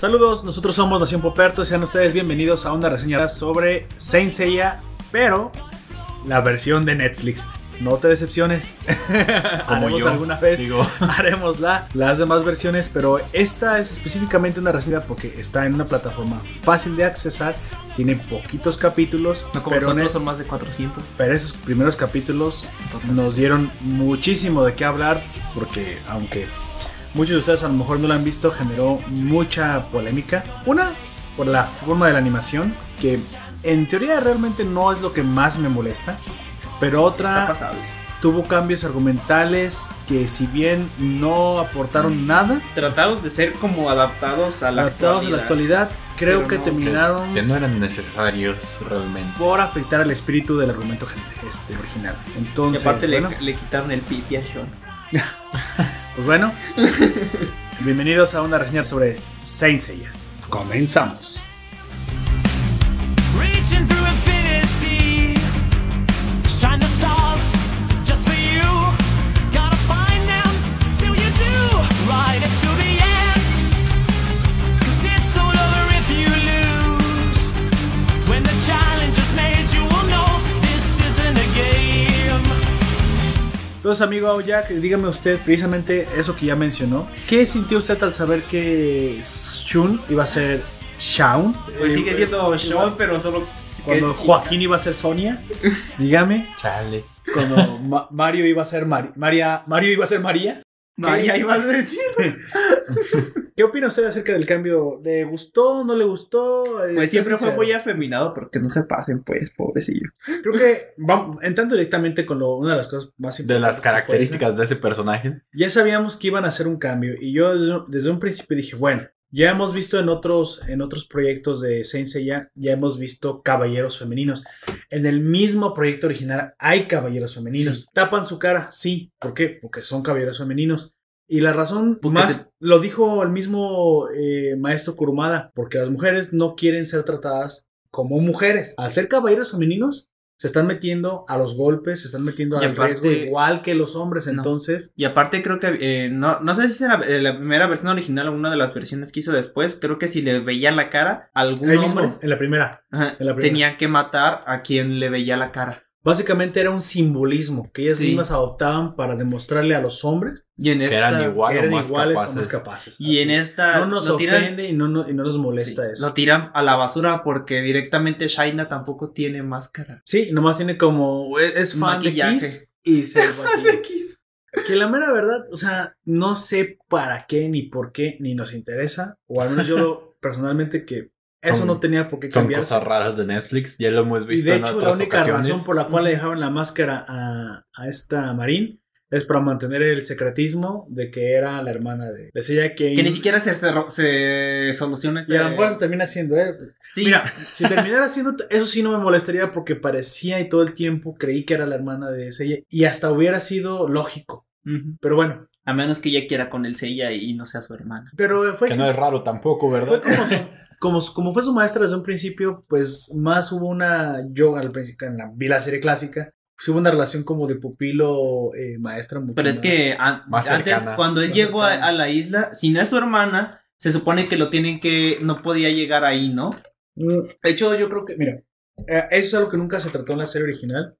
Saludos, nosotros somos Nación Poperto y sean ustedes bienvenidos a una reseña sobre Saint Seiya, pero la versión de Netflix. No te decepciones. Como haremos yo, alguna vez. digo. Haremos la, las demás versiones, pero esta es específicamente una reseña porque está en una plataforma fácil de accesar. Tiene poquitos capítulos, No como pero, e- son más de 400. pero esos primeros capítulos nos dieron muchísimo de qué hablar porque aunque muchos de ustedes a lo mejor no lo han visto generó mucha polémica una por la forma de la animación que en teoría realmente no es lo que más me molesta pero otra tuvo cambios argumentales que si bien no aportaron nada Trataron de ser como adaptados a la adaptados a la actualidad creo que no, terminaron Que no eran necesarios realmente. por afectar al espíritu del argumento este, original Y entonces aparte le, le quitaron el pipi a Sean. Pues bueno, bienvenidos a una reseña sobre Saint Seiya. Comenzamos. Entonces, amigo Jack, dígame usted precisamente eso que ya mencionó. ¿Qué sintió usted al saber que Shun iba a ser Shaun? Pues Eh, sigue siendo eh, Sean, pero solo. Cuando Joaquín iba a ser Sonia, dígame. Chale. Cuando Ma- Mario iba a ser Mari- María, Mario iba a ser María. María ibas a decir. ¿Qué opina usted acerca del cambio? ¿Le gustó? ¿No le gustó? Eh, Pues siempre sea fue sincero. muy afeminado, porque no se pasen, pues, pobrecillo. Creo que vamos, entrando directamente con lo- una de las cosas más De importantes. las que fue, características de ese personaje. ya sabíamos que iban a hacer un cambio y yo desde, desde un principio dije, bueno, ya hemos visto en otros, en otros proyectos de Saint Seiya, ya hemos visto caballeros femeninos. En el mismo proyecto original hay caballeros femeninos. ¿Tapan su cara? Sí. ¿Por qué? Porque son caballeros femeninos. Y la razón Porque más se- lo dijo el mismo eh, maestro Kurumada, porque las mujeres no quieren ser tratadas como mujeres. Al ser caballeros femeninos, se están metiendo a los golpes, se están metiendo al aparte- riesgo igual que los hombres. No. Entonces, Y aparte creo que, eh, no, no sé si era eh, la primera versión original o una de las versiones que hizo después, creo que si le veía la cara algún ahí hombre, mismo, en la primera. ajá, en la primera. tenía que matar a quien le veía la cara. Básicamente era un simbolismo que ellas Sí. mismas adoptaban para demostrarle a los hombres Y en Que esta, eran igual que o eran más iguales o más capaces. y en esta no nos lo tiran, ofende y no, no- y no nos molesta sí, eso. lo tiran a la basura porque directamente Shaina tampoco tiene máscara. Sí, nomás tiene como. Es, es fan Maquillaje. de Kiss y se maquilla. Que la mera verdad, o sea, no sé para qué, ni por qué, ni nos interesa. O al menos yo personalmente que eso Son- no tenía por qué Son cambiar. cosas raras de Netflix. Ya lo hemos Y visto de en hecho, la otras única ocasiones. razón por la cual le dejaron la máscara a, a esta Marín es para mantener el secretismo de que era la hermana de, de Seiya Kane. Que ni siquiera se, se, se soluciona Y a lo mejor se termina siendo él. Sí, Mira, si terminara siendo, eso sí no me molestaría porque parecía y todo el tiempo creí que era la hermana de Seiya y hasta hubiera sido lógico. Pero bueno, a menos que ella quiera con el Seiya y no sea su hermana. pero fue, Que no es raro tampoco, fue ¿verdad? como, su- como, como fue su maestra desde un principio, pues más hubo una, yo al principio, en la, vi la serie clásica, pues hubo una relación como de pupilo eh, maestra. mucho Pero es más- que an- más antes, cuando él llegó a la isla, si no es su hermana, se supone que lo tienen que. No podía llegar ahí, ¿no? Mm, De hecho, yo creo que, mira, eh, eso es algo que nunca se trató en la serie original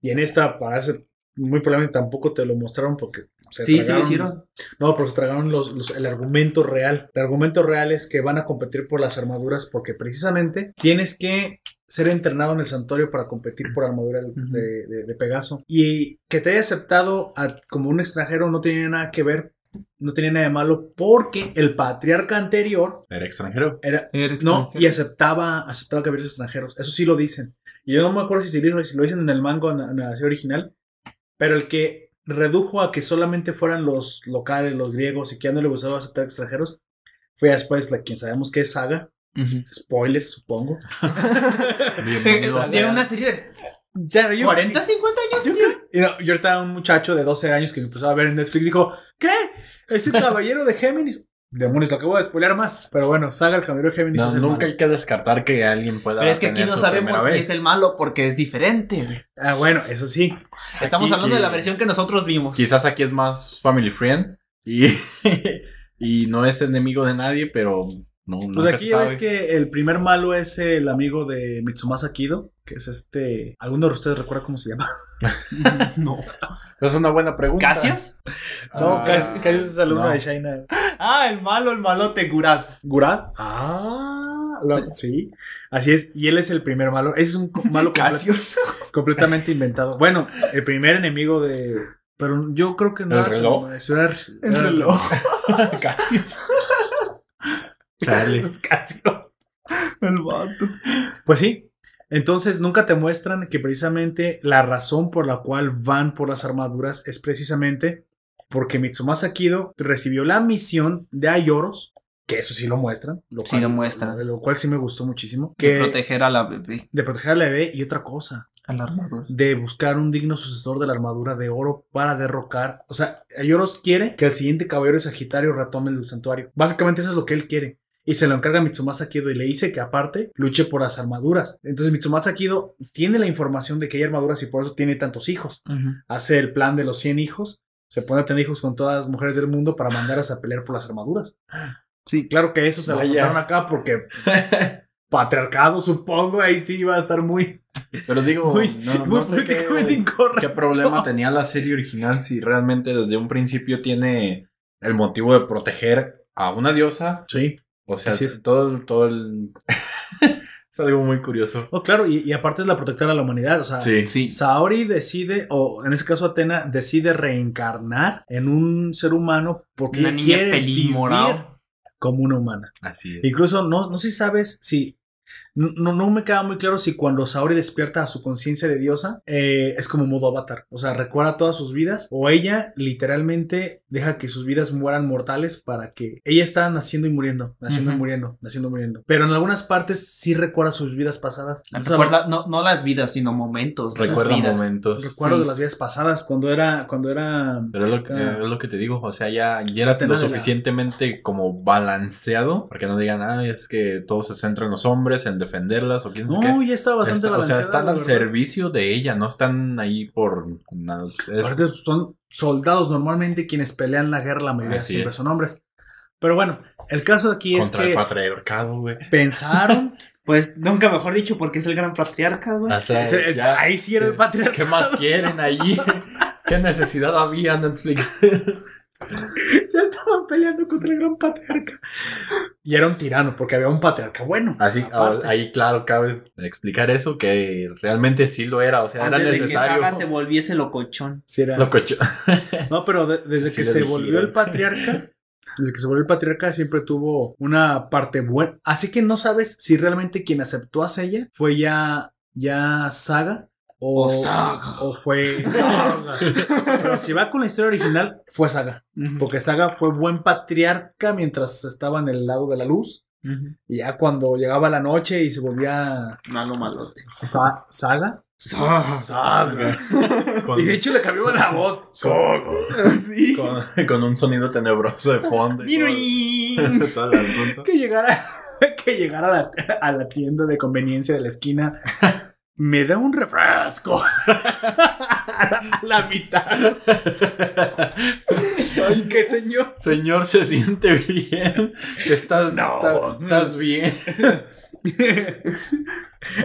y en esta parece muy probablemente tampoco te lo mostraron porque se Sí, sí lo tragaron- hicieron. No, pero se tragaron los, los- el argumento real. El argumento real es que van a competir por las armaduras porque precisamente tienes que ser entrenado en el santuario para competir por armadura de, de- de- de Pegaso. Y que te haya aceptado a- como un extranjero no tiene nada que ver, no tiene nada de malo porque el patriarca anterior Era extranjero. era... No, y aceptaba, aceptaba caballeros extranjeros. Eso sí lo dicen. Y yo no me acuerdo si, lo dicen en el manga o en la, en la serie original. Pero el que redujo a que solamente fueran los locales, los griegos, y que ya no le gustaba aceptar extranjeros, fue después la quien sabemos que es Saga. Spoiler, supongo. Bienvenido a Hacía sea. una serie de Ya, yo- 40, 50 años. yo sí. yo ahorita un muchacho de 12 años que empezó a ver en Netflix dijo, ¿qué? ¿Ese caballero de Géminis? Demonios, lo acabo de spoilear más. Pero bueno, Saga, el caballero de Géminis No, es el nunca malo. hay que descartar que alguien pueda. Pero es que aquí no sabemos si es el malo porque es diferente. Ah, bueno, eso sí. Estamos Aquí hablando de que- la versión que nosotros vimos. Quizás aquí es más family friend y, y no es enemigo de nadie, pero No, Pues aquí ya ves que el primer malo es el amigo de Mitsumasa Kido, que es este. ¿Alguno de ustedes recuerda cómo se llama? No. Es una buena pregunta. ¿Casios? No, Ah, casi, casi es alumno no. de Shaina. Ah, el malo, el malote, Gurad. ¿Gurad? Ah, lo- sí. Así es. Y él es el primer malo. Ese es un malo comple- Casios. completamente inventado. Bueno, el primer enemigo de. Pero yo creo que no ¿El era su- reloj? eso era- El reloj. Casios. Chale. Es Casio. El vato. Pues sí. Entonces nunca te muestran que precisamente la razón por la cual van por las armaduras es precisamente porque Mitsumasa Kido recibió la misión de Ayoros, que eso sí lo muestran. Lo Sí cual- lo muestran. De lo cual sí me gustó muchísimo. Que Que proteger a la bebé. de proteger al bebé y otra cosa, A la armadura. de buscar un digno sucesor de la armadura de oro para derrocar. O sea, Ayoros quiere que el siguiente caballero de Sagitario retome el santuario. Básicamente eso es lo que él quiere. Y se lo encarga a Mitsumasa Kido y le dice que aparte luche por las armaduras. Entonces Mitsumasa Kido tiene la información de que hay armaduras y por eso tiene tantos hijos. Hace el plan de los 100 hijos. Se pone a tener hijos con todas las mujeres del mundo para mandarlas a pelear por las armaduras. Sí, claro que eso se lo soltaron acá porque pues, patriarcado, supongo, ahí sí va a estar muy, Pero digo, muy, no, muy no sé qué, qué problema tenía la serie original si realmente desde un principio tiene el motivo de proteger a una diosa. Sí. O sea, Así es. todo, todo el... es algo muy curioso. Oh, claro, y, y aparte es la protectora de la humanidad. O sea, Sí. Sí. Saori decide, o en este caso Atena, decide reencarnar en un ser humano porque Una ella niña quiere vivir como una humana. Así es. Incluso no, no sé si sabes si. No, no, no me queda muy claro si cuando Saori despierta a su conciencia de diosa eh, es como modo avatar. O sea, recuerda todas sus vidas. O ella literalmente deja que sus vidas mueran mortales para que ella está naciendo y muriendo, naciendo y muriendo, naciendo y muriendo. Pero en algunas partes sí recuerda sus vidas pasadas. Entonces, Recuerda, no, no las vidas, sino momentos. Recuerda vidas. momentos. Recuerdo Sí. de las vidas pasadas cuando era cuando era Pero es lo, esta- que, es lo que te digo, o sea, ya, ya era lo la- suficientemente como balanceado, para que no digan, ah, es que todo se centra en los hombres, en defenderlas o quién qué. no ya estaba bastante Está- o sea, balanceada, están al servicio de ella, no están ahí por nada. Es- Aparte, son soldados normalmente quienes pelean la guerra la mayoría Así siempre es. son hombres pero bueno el caso aquí es contra el que patriarcado, güey. pensaron Pues nunca mejor dicho, porque es el gran patriarca, güey. O sea, Es- es- ya- ahí sí era el ¿qué- patriarcado. ¿Qué más quieren allí? ¿Qué necesidad había Netflix? ya estaban peleando contra el gran patriarca y era un tirano porque había un patriarca bueno Así, aparte. ahí claro, cabe explicar eso, que realmente sí lo era, o sea, era Antes de que necesario. Saga se volviese locochón. Sí era- Lo cocho- no pero de- desde Sí que se dijeron. volvió el patriarca desde que se volvió el patriarca siempre tuvo una parte buena así que no sabes si realmente quien aceptó a Seiya fue ya ya Saga o, O Saga. o fue Saga. pero si va con la historia original fue Saga Porque Saga fue buen patriarca mientras estaba en el lado de la luz. Y ya cuando llegaba la noche y se volvía Malo, malote. Sa- Saga. Saga. Saga. con, Y de hecho le cambió la voz. Saga. Sí. con, con un sonido tenebroso de fondo. y todo, todo el asunto. Que llegara, que llegara a la, a la tienda de conveniencia de la esquina. Me da un refresco. a, la, mitad. ¿Qué señor? Señor, se siente bien. Estás, No. estás bien.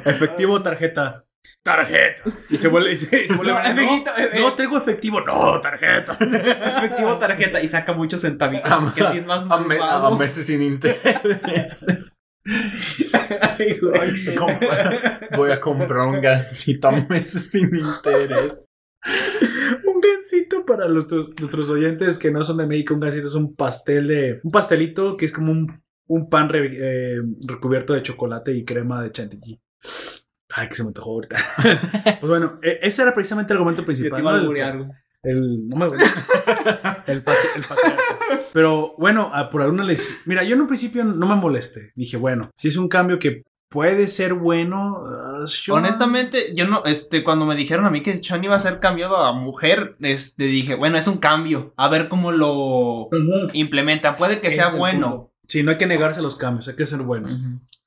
Efectivo tarjeta. Tarjeta. Y se vuelve, y se, y se vuelve No, a- efectivo, eh, eh. no, efectivo. No, tarjeta. Efectivo tarjeta y saca muchos centavitos. A, Porque así es más a me- a meses sin interés. Ay, Voy a comprar un gancito a meses sin interés. Un gansito para los- nuestros oyentes que no son de México. Un gansito es un pastel de. Un pastelito que es como un, un pan re- eh, recubierto de chocolate y crema de chantilly. Ay, que se me antojó ahorita. pues bueno, e- ese era precisamente el argumento principal. El, no me el, el patriarca. Pero bueno, ah, por alguna les. Mira, yo en un principio no me molesté. Dije, bueno, si es un cambio que puede ser bueno. sure. Honestamente, yo no, este, cuando me dijeron a mí que Sean iba a ser cambiado a mujer, este, dije, bueno, es un cambio, a ver cómo lo Ujú. implementan, puede que sea bueno. punto. Sí, no hay que negarse los cambios, hay que ser buenos.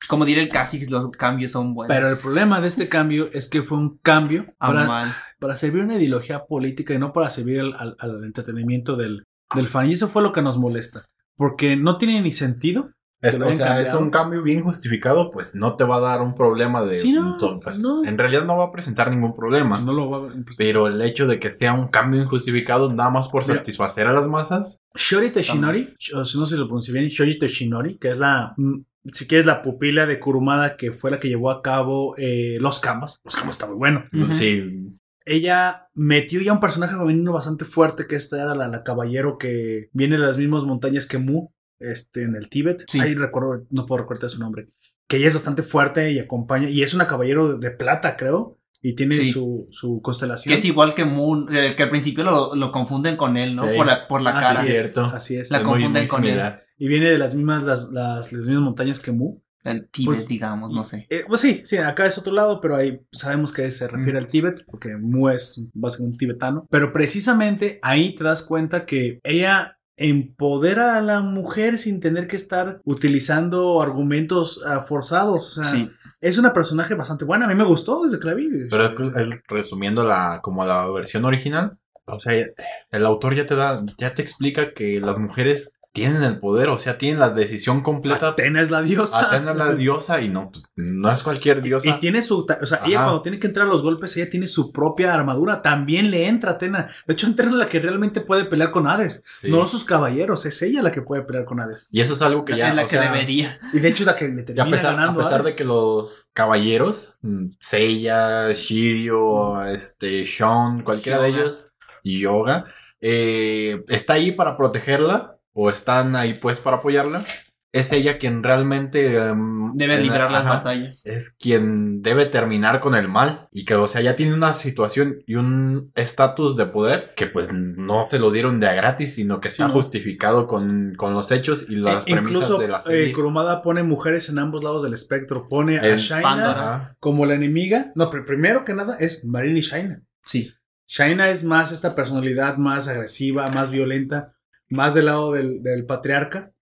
Como diría el Casix, los cambios son buenos. Pero el problema de este cambio es que fue un cambio Ah, para, para servir una ideología política y no para servir al, al- al entretenimiento del, del fan. Y eso fue lo que nos molesta. Porque no tiene ni sentido Es- o sea, es un cambio bien justificado, pues no te va a dar un problema de... Sí, no, pues, no. En realidad no va a presentar ningún problema. No lo va a Pero el hecho de que sea un cambio injustificado nada más por Mira. satisfacer a las masas, Shori si no se lo pronuncié bien, Shoji Toshinori, que es la, mm, si quieres, la pupila de Kurumada, que fue la que llevó a cabo eh, Los Canvas. Los Canvas está muy bueno. Ujú. sí, Ella metió ya un personaje femenino bastante fuerte, que esta era la, la caballero que viene de las mismas montañas que Mu, este, en el Tíbet. Sí. Ahí recuerdo, no puedo recordar su nombre. Que ella es bastante fuerte y acompaña, y es una caballero de, de plata, creo, y tiene Sí. su, su constelación. Que es igual que Moon, eh, que al principio lo, lo confunden con él, ¿no? Sí. Por la, por la cara. Así es, Cierto. así es. La es muy, confunden muy con él. Y viene de las mismas, las, las, las mismas montañas que Mu. El Tíbet, Pues, digamos, no sé. Eh, pues sí, sí, acá es otro lado, pero ahí sabemos que se refiere Mm. al Tíbet, porque Mu es básicamente un tibetano. Pero precisamente ahí te das cuenta que ella empodera a la mujer sin tener que estar utilizando argumentos ah, forzados. O sea, Sí. es una personaje bastante buena. A mí me gustó desde que la vi. Pero es que el- resumiendo la, como la versión original, o sea, el autor ya te da, ya te explica que las mujeres tienen el poder, o sea, tienen la decisión completa. Atena es la diosa. Atena es la diosa y no, pues, no es cualquier diosa. Y tiene su, o sea, ella cuando tiene que entrar a los golpes, ella tiene su propia armadura. También le entra a Atena. De hecho, Atena es la que realmente puede pelear con Hades. Sí. No sus caballeros, es ella la que puede pelear con Hades. Y eso es algo que ya. es la o que sea, debería. Y de hecho es la que le Y a termina pesar, a ganando. pesar de que los caballeros, mm, Seiya, Shiryu, este, Sean, cualquiera de ellos, y Yoga, eh, está ahí para protegerla, o están ahí pues para apoyarla, es ella quien realmente... em, Debe librar las ajá, batallas. Es quien debe terminar con el mal. Y que, o sea, ya tiene una situación y un estatus de poder que pues no se lo dieron de a gratis, sino que está no. justificado con, con los hechos y las E- premisas incluso de la eh, serie. Kurumada pone mujeres en ambos lados del espectro. Pone a Shaina como la enemiga. No, pero primero que nada es Marin y Shaina. Sí. Shaina es más esta personalidad más agresiva, más violenta, más del lado del, del patriarca.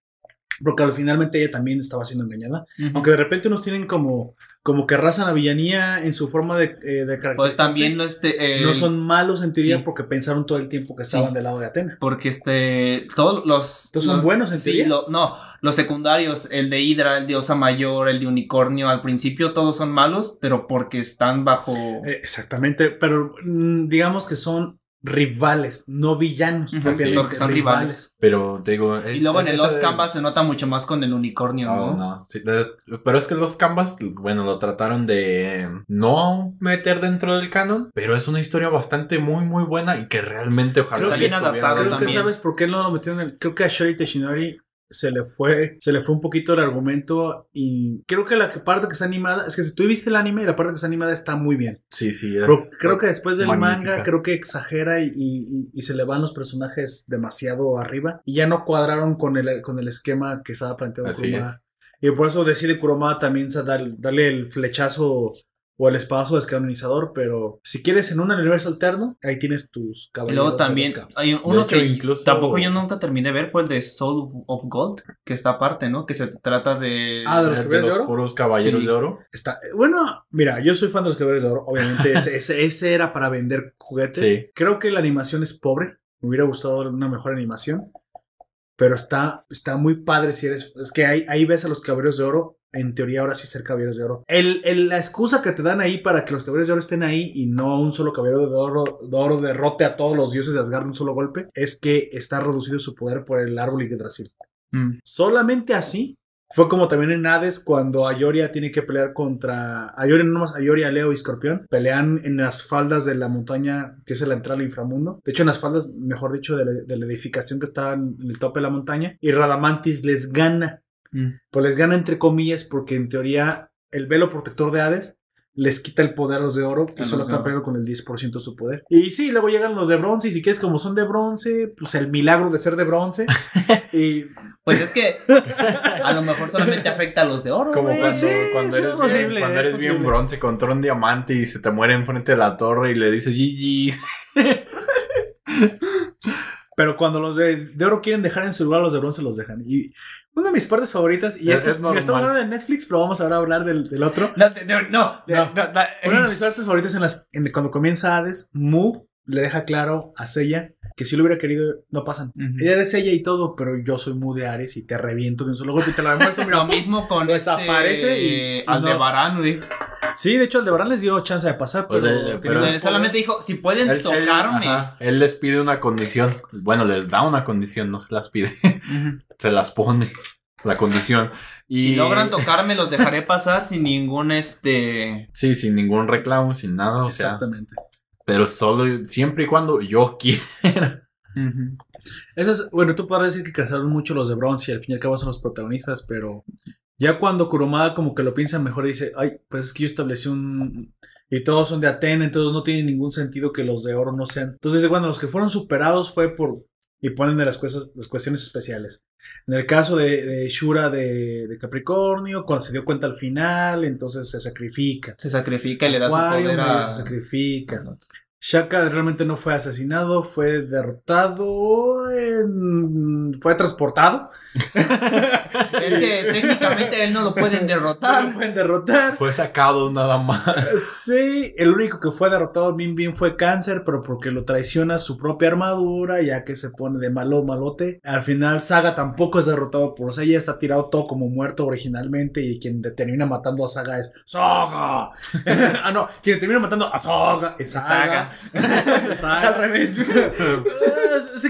Porque al finalmente ella también estaba siendo engañada. Aunque de repente unos tienen como, como que arrasan la villanía en su forma de, eh, de. Pues también no este. eh, no son malos en teoría sí. porque pensaron todo el tiempo que estaban Sí. del lado de Atena. Porque este. Todos los. Todos son los- buenos en sí, lo- no, los secundarios, el de Hydra, el de Osa Mayor, el de Unicornio, al principio todos son malos, pero porque están bajo. Eh, exactamente, pero mm, digamos que son rivales, no villanos. Ujú, propiamente, porque son rivales. Pero te digo. y luego en el esa Los de- Canvas se nota mucho más con el Unicornio, No, ¿no? no. sí, es- pero es que los Canvas, bueno, lo trataron de no meter dentro del canon, pero es una historia bastante muy, muy buena y que realmente ojalá Está que bien adaptado Creo el que también. sabes por qué no lo metieron en el. Creo que a Shori Teshinori se le fue. Se le fue un poquito el argumento. Y creo que la parte que está animada. Es que si tú viste el anime, la parte que está animada está muy bien. Sí, sí. Pero es- creo que después del magnífica. manga, creo que exagera y, y- y se le van los personajes demasiado arriba. Y ya no cuadraron con el, con el esquema que estaba planteado Así Kurumada. Y por eso decide Kurumada también darle el flechazo o el espadazo descanonizador. Pero si quieres en un universo alterno, ahí tienes tus Y caballeros. luego de los también hay uno hecho, que incluso- tampoco yo nunca terminé de ver fue el de Soul of Gold, que está aparte, ¿no? Que se trata de Ah, de los de caballeros de los oro. puros caballeros Sí. de oro. Está, bueno, mira, yo soy fan de los caballeros de oro. Obviamente, ese, ese, ese era para vender juguetes. Sí. Creo que la animación es pobre. Me hubiera gustado una mejor animación. Pero está, está muy padre si eres. Es que ahí, ahí ves a los caballeros de oro. En teoría, ahora sí ser caballeros de oro. El, el- la excusa que te dan ahí para que los caballeros de oro estén ahí y no un solo caballero de oro, de oro derrote a todos los dioses de Asgard de un solo golpe es que está reducido su poder por el árbol Yggdrasil. Mm. Solamente así. Fue como también en Hades cuando Ayoria tiene que pelear contra. Ayoria, no más Ayoria, Leo y Escorpión. Pelean en las faldas de la montaña que es la entrada al inframundo. De hecho, en las faldas, mejor dicho, de la, de la edificación que está en el tope de la montaña. Y Radamantis les gana. Mm. Pues les gana entre comillas porque en teoría el velo protector de Hades les quita el poder a los de oro y solo están peleando con el 10% de su poder. Y sí, luego llegan los de bronce y si quieres como son de bronce, pues el milagro de ser de bronce. y Pues es que a lo mejor solamente afecta a los de oro. Como cuando, sí, cuando sí es eres, posible, bien, cuando es eres bien bronce contra un diamante y se te muere enfrente de la torre y le dices GG. Pero cuando los de, de oro quieren dejar en su lugar, los de bronce los dejan. Y una de mis partes favoritas, y Es- es, que es estamos hablando de Netflix, pero vamos ahora a hablar del, del otro. No, de- de- no, de- No. no, no, Una de mis partes favoritas en las, en- cuando comienza Hades, Mu le deja claro a Seiya que si lo hubiera querido, no pasan. Ella eres ella y todo, pero yo soy muy de Ares y te reviento de un solo golpe y te la demuestro. Mira, Lo mismo con Desaparece y- este, y no- Aldebarán, güey. Sí, de hecho, Aldebarán les dio chance de pasar, Pues, pero, eh, pero- solamente dijo, si pueden Él- él- tocarme. ajá, él les pide una condición. Bueno, les da una condición, no se las pide. Se las pone. La condición. Y Si logran tocarme, los dejaré pasar sin ningún este. Sí, sin ningún reclamo, sin nada. O sea, Exactamente. pero solo siempre y cuando yo quiera. Eso es, bueno, tú podrás decir que crecieron mucho los de bronce y al fin y al cabo son los protagonistas, pero ya cuando Kurumada como que lo piensa mejor dice, ay, pues es que yo establecí un... Y todos son de Atena, entonces no tiene ningún sentido que los de oro no sean. Entonces dice, bueno, los que fueron superados fue por... Y ponen de las, cosas, las cuestiones especiales. En el caso de, de Shura de, de Capricornio, cuando se dio cuenta al final, entonces se sacrifica. Se sacrifica y le da su poder a. se sacrifica. Shaka realmente no fue asesinado, fue derrotado, en- fue transportado. Es que técnicamente él no lo pueden No lo derrotar. pueden derrotar. Fue sacado nada más. Sí, el único que fue derrotado bien bien fue Cáncer, pero porque lo traiciona su propia armadura, ya que se pone de malo malote. Al final Saga tampoco es derrotado por Seiya, está tirado todo como muerto originalmente y quien termina matando a Saga es Saga. ah, no, quien termina matando a Saga es Saga. Saga. Es al revés.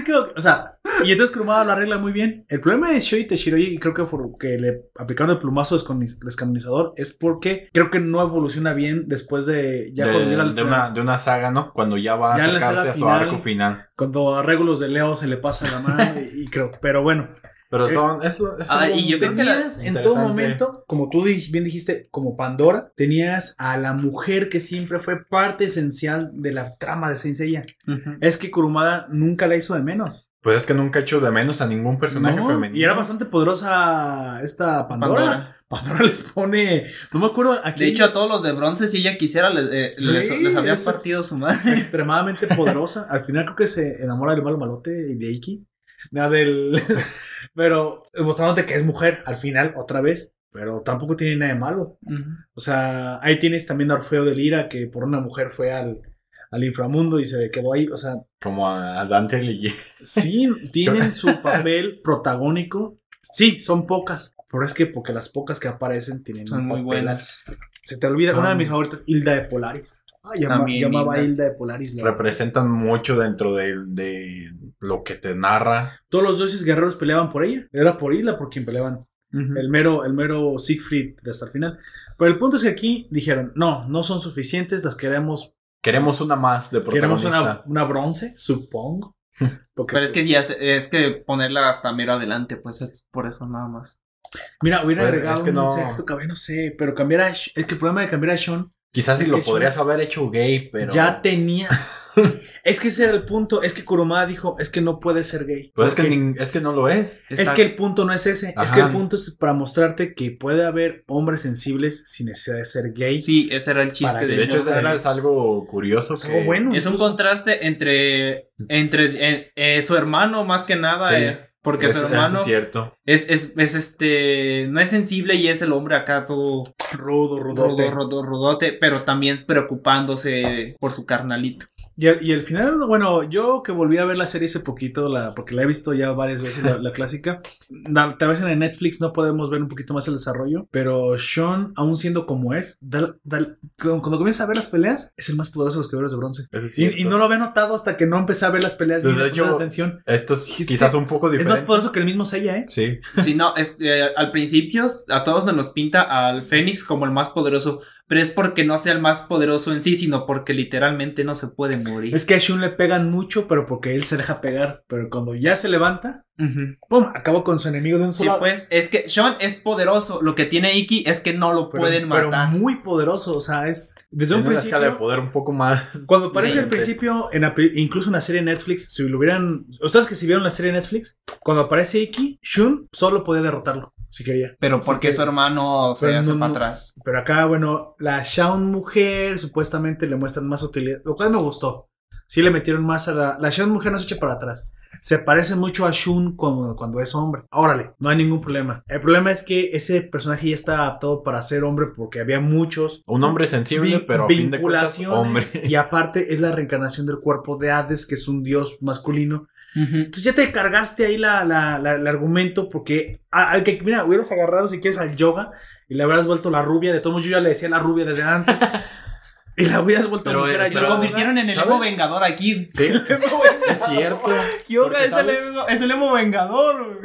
Que, o sea, y entonces Kurumada lo arregla muy bien. El problema de Shoi Teshiroyi, y creo que por que le aplicaron el plumazo descanonizador, es porque creo que no evoluciona bien después de. Ya de, cuando llega al de final. una, de una saga, ¿no? Cuando ya va a Ya acercarse saga a su final. arco final. Cuando a Regulus de Leo se le pasa la mano, y, y creo. Pero bueno, Pero Eh, son. Eso, es ah, y yo creo que tenías en todo momento, como tú bien dijiste, como Pandora, tenías a la mujer que siempre fue parte esencial de la trama de Saint Seiya. Es que Kurumada nunca la hizo de menos. Pues es que nunca hecho de menos a ningún personaje No, femenino. Y era bastante poderosa esta Pandora. Pandora, Pandora. les pone. No me acuerdo aquí. De hecho, a todos los de bronce, si ella quisiera, les, eh, les, Sí, les habría es- partido su madre. extremadamente poderosa. Al final creo que se enamora del malo malote y de Iki. Nada del. Pero mostrándote que es mujer al final, otra vez. Pero tampoco tiene nada de malo. O sea, ahí tienes también a Orfeo de Lira, que por una mujer fue al, al inframundo y se quedó ahí. O sea, Como a a Dante Alighieri. sí, tienen su papel protagónico. Sí, son pocas. Pero es que porque las pocas que aparecen tienen Son un muy buenas. Se te olvida, Son- una de mis favoritas, Hilda de Polaris. Ah, llama- También llamaba Hilda. Hilda de Polaris. la- Representan mucho dentro de, de lo que te narra. Todos los dioses guerreros peleaban por ella. Era por Hilda por quien peleaban. El mero, el mero Siegfried de hasta el final. Pero el punto es que aquí dijeron, no, no son suficientes, las queremos. Queremos una más de Queremos protagonista. una, una bronce, supongo. Porque, Pero es que ya se- es que ponerla hasta mero adelante, pues es por eso nada más. Mira, hubiera Pues, agregado es que un no- sexto cabello, no sé, pero cambiar a... Sh- Es que el problema de cambiar a Sean Quizás si lo podrías haber hecho gay, pero. ya tenía... es que ese era el punto, es que Kurumada dijo, es que no puede ser gay. Pues es que, es que no lo es. Es que el punto no es ese, es que el punto es para mostrarte que puede haber hombres sensibles sin necesidad de ser gay. Sí, ese era el chiste Para- de, De hecho, eso es algo curioso. Es que- algo bueno. Es un contraste entre, entre eh, eh, su hermano más que nada, Sí. eh, porque Es- su eso hermano es cierto. es, es, es este, no es sensible y es el hombre acá todo Rudo, rudote. rudo, rudo, rudote, pero también preocupándose por su carnalito. Y el, y el final, bueno, yo que volví a ver la serie hace poquito, la, porque la he visto ya varias veces, la, la clásica. Da- Tal vez en el Netflix no podemos ver un poquito más el desarrollo, pero Sean, aún siendo como es, da- da- cuando cuando comienza a ver las peleas, es el más poderoso de los caballeros de bronce. Es Y, no lo había notado hasta que no empecé a ver las peleas Pues, de hecho, atención. Esto es quizás un poco Es diferente. más poderoso que el mismo Seiya, ¿eh? Sí. Si no, es, eh, al principio a todos nos pinta al Fénix como el más poderoso, pero es porque no sea el más poderoso en sí, sino porque literalmente no se puede morir. Es que a Shun le pegan mucho, pero porque él se deja pegar. Pero cuando ya se levanta. ¡pum! Acaba con su enemigo de un Sí, solo. pues, es que Sean es poderoso, lo que tiene Iki es que no lo pero, pueden pero matar. muy poderoso. O sea, es. Desde un Tiene una principio. escala de poder un poco más. Cuando aparece al principio, en la incluso en la serie de Netflix, si lo hubieran. Ustedes que si vieron la serie de Netflix, cuando aparece Iki, Shun solo podía derrotarlo, si quería. Pero porque que- su hermano se pero hace no- para no- atrás. Pero acá, bueno, la Shaun mujer supuestamente le muestran más utilidad, lo cual me gustó. Sí le metieron más a la... La Shun mujer no se echa para atrás. Se parece mucho a Shun cuando, cuando es hombre. Órale, no hay ningún problema. El problema es que ese personaje ya está adaptado para ser hombre porque había muchos Un hombre sensible, pero a fin de cuentas, hombre. Y aparte es la reencarnación del cuerpo de Hades, que es un dios masculino. Entonces ya te cargaste ahí la, la- la- el argumento porque a- al que, mira, hubieras agarrado si quieres al yoga y le hubieras vuelto la rubia. De todos modos, yo ya le decía la rubia desde antes. y la hubieras vuelto Pero, mujer a eh, Lo pero- yoga. convirtieron en el ¿Sabes? emo vengador aquí. Sí, es cierto. Yoga es el, emo, es el emo vengador.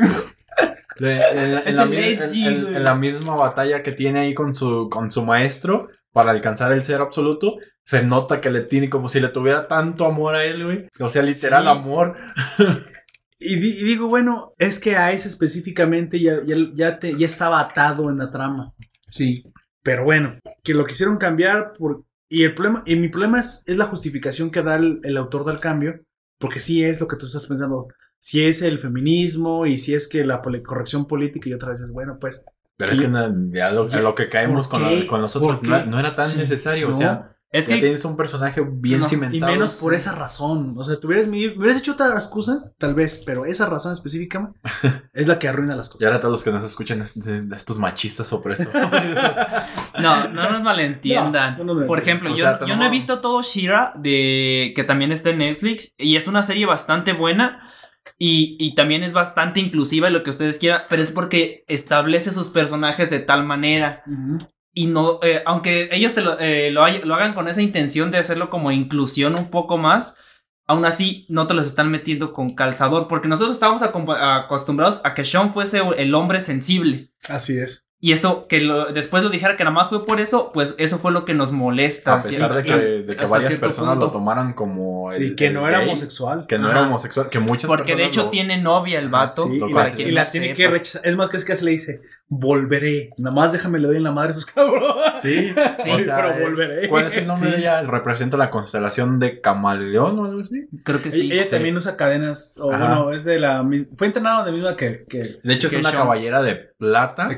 Le- en, en Es la, el mi- en- güey. en la misma batalla que tiene ahí con su, con su maestro para alcanzar el ser absoluto, se nota que le tiene como si le tuviera tanto amor a él, güey. O sea, literal Sí. amor. Y, di- y digo, bueno, es que a ese específicamente ya, ya, ya, te- ya estaba atado en la trama. Sí. Pero bueno, que lo quisieron cambiar por... Y el problema, y mi problema es, es la justificación que da el, el autor del cambio, porque sí es lo que tú estás pensando, si es el feminismo y si es que la corrección política y otra vez es bueno, pues Pero es que ya lo, a lo que caemos ¿Por con, la- con nosotros ¿Por no, no era tan Sí. necesario. O No. sea, Es ya que tienes un personaje bien No, y cimentado. y menos por esa razón, o sea, tuvieras me, me hubieras hecho otra excusa, tal vez, pero esa razón específica es la que arruina las Y cosas. ahora todos los que nos escuchan estos machistas opresores. No, no nos malentiendan. No, no Por ejemplo, O yo, sea, yo no- no he visto todo Shira de que también está en Netflix y es una serie bastante buena y, y también es bastante inclusiva y lo que ustedes quieran, pero es porque establece sus personajes de tal manera y no, eh, aunque ellos te lo, eh, lo, hay- lo hagan con esa intención de hacerlo como inclusión un poco más, aún así no te los están metiendo con calzador porque nosotros estábamos acostumbrados a que Sean fuese el hombre sensible. Así es. Y eso, que lo- después lo dijera que nada más fue por eso, pues eso fue lo que nos molesta. a pesar de que, de varias personas lo tomaran como. el- Y que el no era gay, homosexual. Que no Ajá. era homosexual. Que muchas Porque de hecho lo- tiene novia el vato. Sí, y para la, quien y la no tiene sepa. que rechazar. Es más, que es que se le dice, volveré. Nada más déjame le doy en la madre a esos cabrones. Sí, Sí, o sea, pero es- volveré. ¿Cuál es el nombre Sí. de ella? Representa la constelación de Camaleón o algo así. Creo que sí. ella sí. también usa cadenas. O Ajá. bueno, es de la misma. Fue entrenado de misma que, que De hecho, es una Sean- caballera de plata. de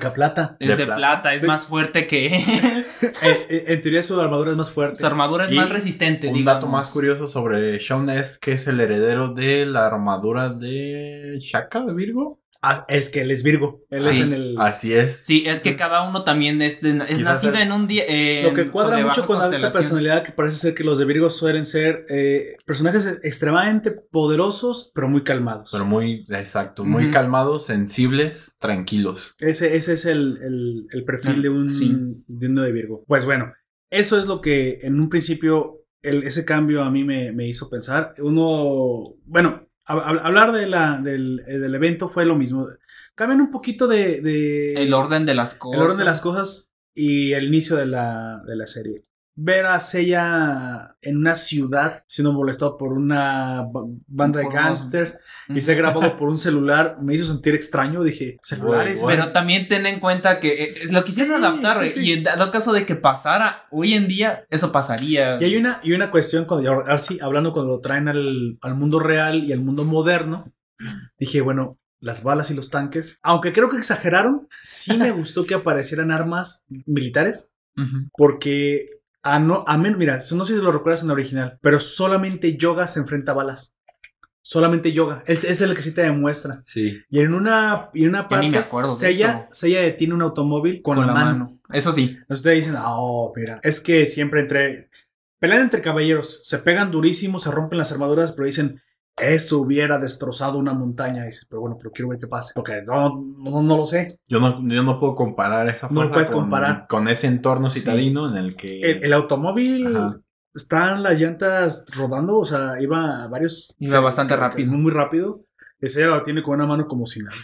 Es de de, plata. plata, es Sí. más fuerte que. en, en- en teoría su armadura es más fuerte. Su armadura es Y más resistente, Un digamos. dato más curioso sobre Sean es que es el heredero de la armadura de Shaka de Virgo. Ah, es que él es Virgo. Él es en el. Así es. Sí, es que cada uno también es, de- es nacido en un día. eh, Lo que cuadra mucho con esta personalidad que parece ser que los de Virgo suelen ser eh, personajes extremadamente poderosos, pero muy calmados. Pero muy, exacto, muy calmados, sensibles, tranquilos. Ese, ese es el, el- el perfil de un, sí. de uno de Virgo. Pues bueno, eso es lo que en un principio el- ese cambio a mí me, me hizo pensar. Uno, bueno, hablar de la, del, eh, del evento fue lo mismo. Cambian un poquito de, de- El orden de las cosas. el orden de las cosas y el inicio de la, de la serie. Ver a Seiya en una ciudad siendo molestado por una ba- banda de gángsters y ser grabado por un celular me hizo sentir extraño. Dije, celulares. Pero también ten en cuenta que es- lo quisieron Sí, adaptar sí, eh, sí. y en dado caso de que pasara hoy en día, eso pasaría. Y hay una, y una cuestión, cuando, ahora sí, hablando cuando lo traen al, al mundo real y al mundo moderno, dije, bueno, las balas y los tanques, aunque creo que exageraron, sí me gustó que aparecieran armas militares, porque a no, a men- mira, no sé si lo recuerdas en la original, pero solamente Yoga se enfrenta a balas. Solamente Yoga. Es, es el que sí te demuestra. Sí. Y en una, y en una parte, me acuerdo eso. Seiya detiene un automóvil con, la, mano. Eso sí. Entonces te dicen, oh, mira, es que siempre entre. Pelean entre caballeros, se pegan durísimo, se rompen las armaduras, pero dicen, eso hubiera destrozado una montaña. Dice, pero bueno, pero quiero ver qué pasa. Porque no, no, no lo sé. Yo no, yo no puedo comparar esa No fuerza puedes con, comparar. con ese entorno citadino en el que... El, el automóvil Ajá. están las llantas rodando, o sea, iba a varios. Iba bastante rápido. es Muy rápido. Ese ya lo tiene con una mano como si nada.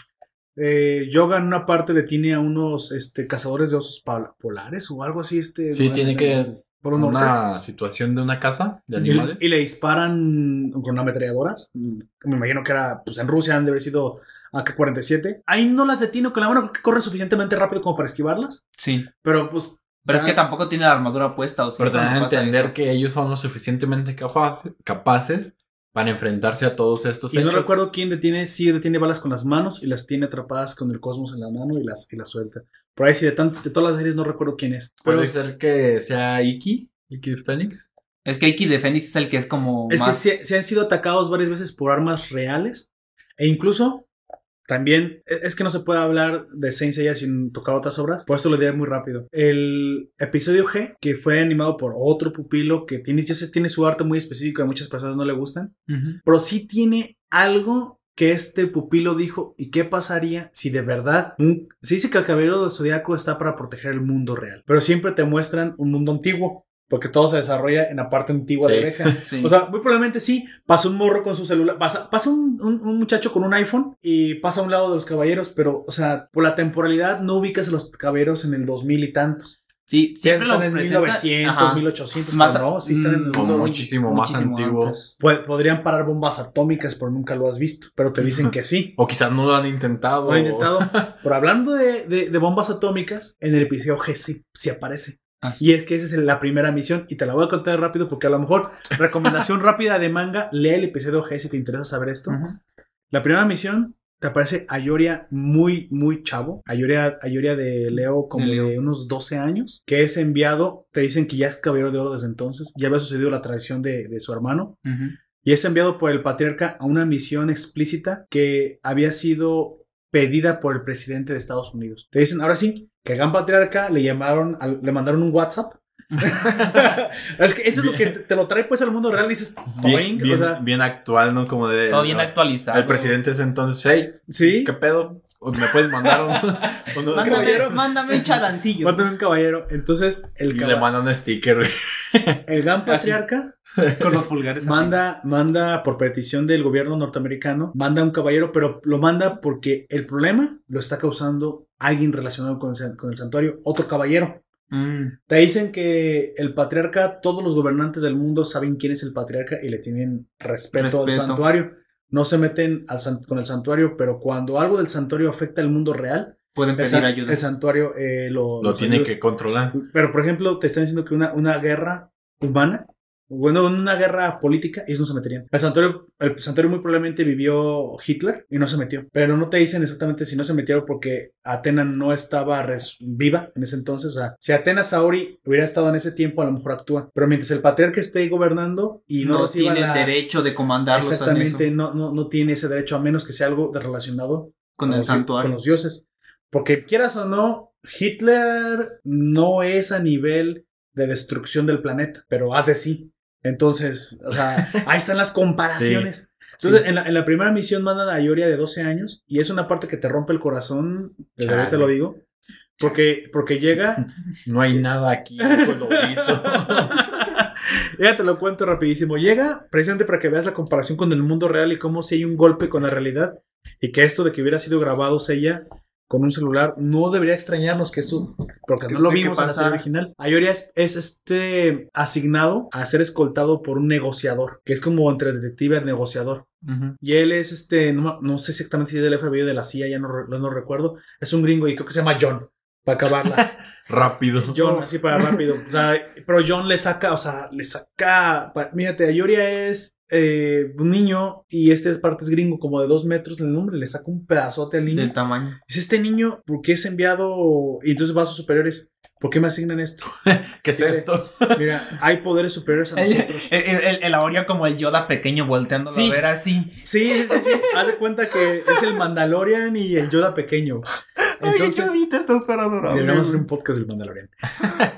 Eh, Yoga en una parte detiene a unos este, cazadores de osos pol- polares o algo así. Este, Sí, en- tiene en- que... Por un norte. Una situación de una casa de Y, animales. y le disparan con ametralladoras. Me imagino que era, pues en Rusia han de haber sido AK-47. Ahí no las detiene con la mano que corre suficientemente rápido como para esquivarlas. Sí. Pero pues. Pero es que tampoco tiene la armadura puesta. O sea, Pero no también pasa entender eso. que ellos son lo suficientemente capa- capaces para enfrentarse a todos estos Y no hechos. recuerdo quién detiene, sí detiene balas con las manos y las tiene atrapadas con el cosmos en la mano y las, y las suelta. Por ahí sí, de, tan- de todas las series no recuerdo quién es. Puede es- ser que sea Iki, Iki Phoenix. Es que Iki de Fénix es el que es como Es más... que se, se han sido atacados varias veces por armas reales. E incluso también e- es que no se puede hablar de Saint Seiya sin tocar otras obras. Por eso lo diré muy rápido. El episodio G, que fue animado por otro pupilo que tiene, ya se tiene su arte muy específico y a muchas personas no le gustan. Pero sí tiene algo que este pupilo dijo. ¿Y qué pasaría si de verdad un- se dice que el caballero del zodiaco está para proteger el mundo real? Pero siempre te muestran un mundo antiguo. Porque todo se desarrolla en la parte antigua de. Grecia. Sí. O sea, muy probablemente sí, pasa un morro con su celular, pasa, pasa un, un- un muchacho con un iPhone y pasa a un lado de los caballeros, pero, o sea, por la temporalidad no ubicas a los caballeros en el 2000 y tantos. sí, Siempre siempre lo están en presenta- 1900, Ajá. 1800, Más- pero no, sí están en el mundo. muchísimo más Muchísimo antiguo. antes. Pod- podrían parar bombas atómicas, pero nunca lo has visto, pero te dicen que sí. O quizás no lo han intentado. Lo he intentado. Pero hablando de, de- de bombas atómicas, en el episodio G sí, sí aparece. Así. Y es que esa es la primera misión y te la voy a contar rápido porque a lo mejor recomendación rápida de manga, lee el episodio G si te interesa saber esto. La primera misión te aparece Ayoria muy, muy chavo. Ayoria, Ayoria de Leo como De unos 12 años, que es enviado, te dicen que ya es caballero de oro desde entonces, ya había sucedido la traición de, de su hermano, y es enviado por el patriarca a una misión explícita que había sido pedida por el presidente de Estados Unidos. Te dicen, ahora sí, que al gran patriarca le llamaron, al- le mandaron un WhatsApp. es que eso es lo que te, te lo trae pues al mundo real y dices, Bien, "Boing", bien, o sea, bien actual, ¿no? Como de. Todo bien actualizado. El presidente ese entonces, hey, sí, ¿qué pedo? ¿O ¿Me puedes mandar un, Mándame, caballero? mándame un chalancillo. Mándame un caballero. Entonces, el, Y le mandan un sticker. güey. el gran Así. patriarca Con los pulgares. manda, manda por petición del gobierno norteamericano, manda un caballero, pero lo manda porque el problema lo está causando alguien relacionado con el, con el santuario, otro caballero. Mm. Te dicen que el patriarca, todos los gobernantes del mundo saben quién es el patriarca y le tienen respeto, al Respeto. santuario. No se meten al san- con el santuario, pero cuando algo del santuario afecta al mundo real, Pueden el, pedir san- ayuda. el santuario eh, lo, Lo tiene que controlar. Pero, por ejemplo, te están diciendo que una, una guerra humana, bueno, una guerra política, ellos no se meterían. El santuario, el santuario muy probablemente vivió Hitler y no se metió. Pero no te dicen exactamente si no se metieron porque Atena no estaba res- viva en ese entonces. O sea, si Atena Saori hubiera estado en ese tiempo, a lo mejor actúa. Pero mientras el patriarca esté gobernando y no, no tienen la- derecho de comandarlos Exactamente, en eso, no, no, no tiene ese derecho a menos que sea algo relacionado con el los- santuario. Con los dioses. Porque quieras o no, Hitler no es a nivel de destrucción del planeta, pero hace sí. Entonces, o sea, ahí están las comparaciones. Entonces, en, la, en la primera misión mandan a Ioria de 12 años y es una parte que te rompe el corazón, desde ahorita Chale. lo digo, porque, porque llega, No hay nada aquí ya te lo cuento rapidísimo, llega precisamente para que veas la comparación con el mundo real y cómo si hay un golpe con la realidad y que esto de que hubiera sido grabado ella con un celular no debería extrañarnos que esto porque no lo vimos en la serie original. Ayoria es, es, este asignado a ser escoltado por un negociador, que es como entre detective y negociador. Y él es este, no, no sé exactamente si es del FBI o de la CIA, ya no, no recuerdo. Es un gringo y creo que se llama John, para acabarla. Rápido. John, así para rápido. O sea, pero John le saca, o sea, le saca. Mírate, Ayoria es eh, un niño y este es parte es gringo, como de dos metros el nombre, le saca un pedazote al niño. Del tamaño. Es este niño, ¿por qué es enviado? Y entonces va a sus superiores. ¿Por qué me asignan esto? ¿Qué es Dice- esto? Mira, hay poderes superiores a El, nosotros. el, el- el Aoria como el Yoda pequeño volteando Sí. a ver así. Sí, sí, sí. Haz de cuenta que es el Mandalorian y el Yoda pequeño. Entonces, está súper adorable. Deberíamos hacer un podcast del Mandalorian.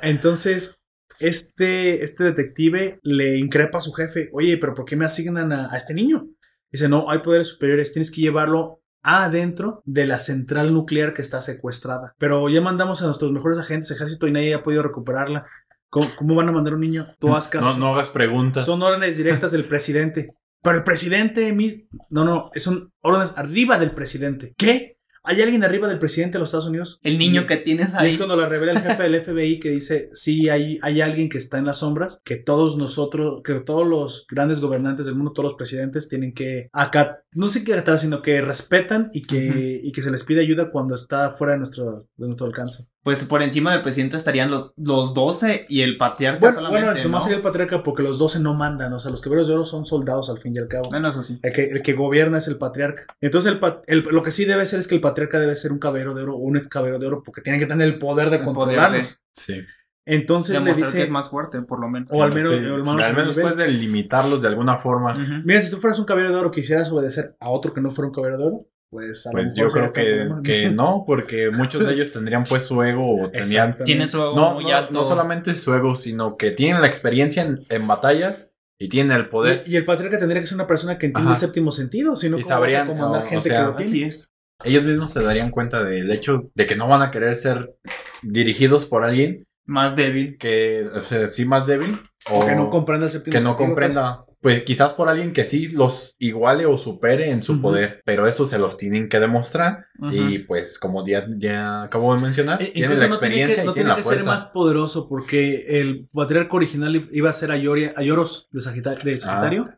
Entonces, este, este detective le increpa a su jefe, oye, pero ¿por qué me asignan a, a este niño? Dice, no, hay poderes superiores, tienes que llevarlo adentro de la central nuclear que está secuestrada. Pero ya mandamos a nuestros mejores agentes, ejército, y nadie ha podido recuperarla. ¿Cómo, cómo van a mandar a un niño? Tú. No, no hagas preguntas. Son órdenes directas del presidente. Pero el presidente mis... No, no, son órdenes arriba del presidente. ¿Qué? ¿Hay alguien arriba del presidente de los Estados Unidos? El niño Y- que tienes y ahí. es cuando la revela el jefe del FBI que dice, sí, hay, hay alguien que está en las sombras, que todos nosotros, que todos los grandes gobernantes del mundo, todos los presidentes tienen que acá, no sé qué acatar, sino que respetan y que, y que se les pide ayuda cuando está fuera de nuestro, de nuestro alcance. Pues por encima del presidente estarían los, los 12 y el patriarca Bueno, solamente. bueno, Tomás ¿no? sería el patriarca porque los 12 no mandan, o sea, los caballeros de oro son soldados al fin y al cabo. Bueno, eso sí. El que, el que gobierna es el patriarca. Entonces, el, el- lo que sí debe ser es que el patriarca debe ser un caballero de oro o un ex caballero de oro porque tienen que tener el poder de El poder controlarlos. Sí. Entonces le dice, que es más fuerte, por lo menos. o al menos, Sí, o al menos al a menos puedes limitarlos de alguna forma. Ujú. Mira, si tú fueras un caballero de oro, quisieras obedecer a otro que no fuera un caballero de oro, pues a lo Pues mejor yo creo que, que no, porque muchos de ellos tendrían pues su ego o tenían... Exactamente. Tiene su ego No, muy no, alto. no solamente su ego, sino que tienen la experiencia en, en batallas y tienen el poder. Y, y el patriarca tendría que ser una persona que entiende Ajá. el séptimo sentido, si no, Y ¿cómo vas a sabrían, comandar o- o gente sea, que lo tiene? Así es. Ellos mismos se darían cuenta del hecho de que no van a querer ser dirigidos por alguien Más débil. que, o sea, sí más débil. O O que no comprenda el séptimo que no comprenda. Pues quizás por alguien que sí los iguale o supere en su poder, pero eso se los tienen que demostrar y pues como ya, ya acabo de mencionar, pues. Tienen incluso la no tiene que, experiencia no y tiene la que ser fuerza. más poderoso porque el patriarca original iba a ser Ayoria, Ayoros de, Sagita- de Sagitario.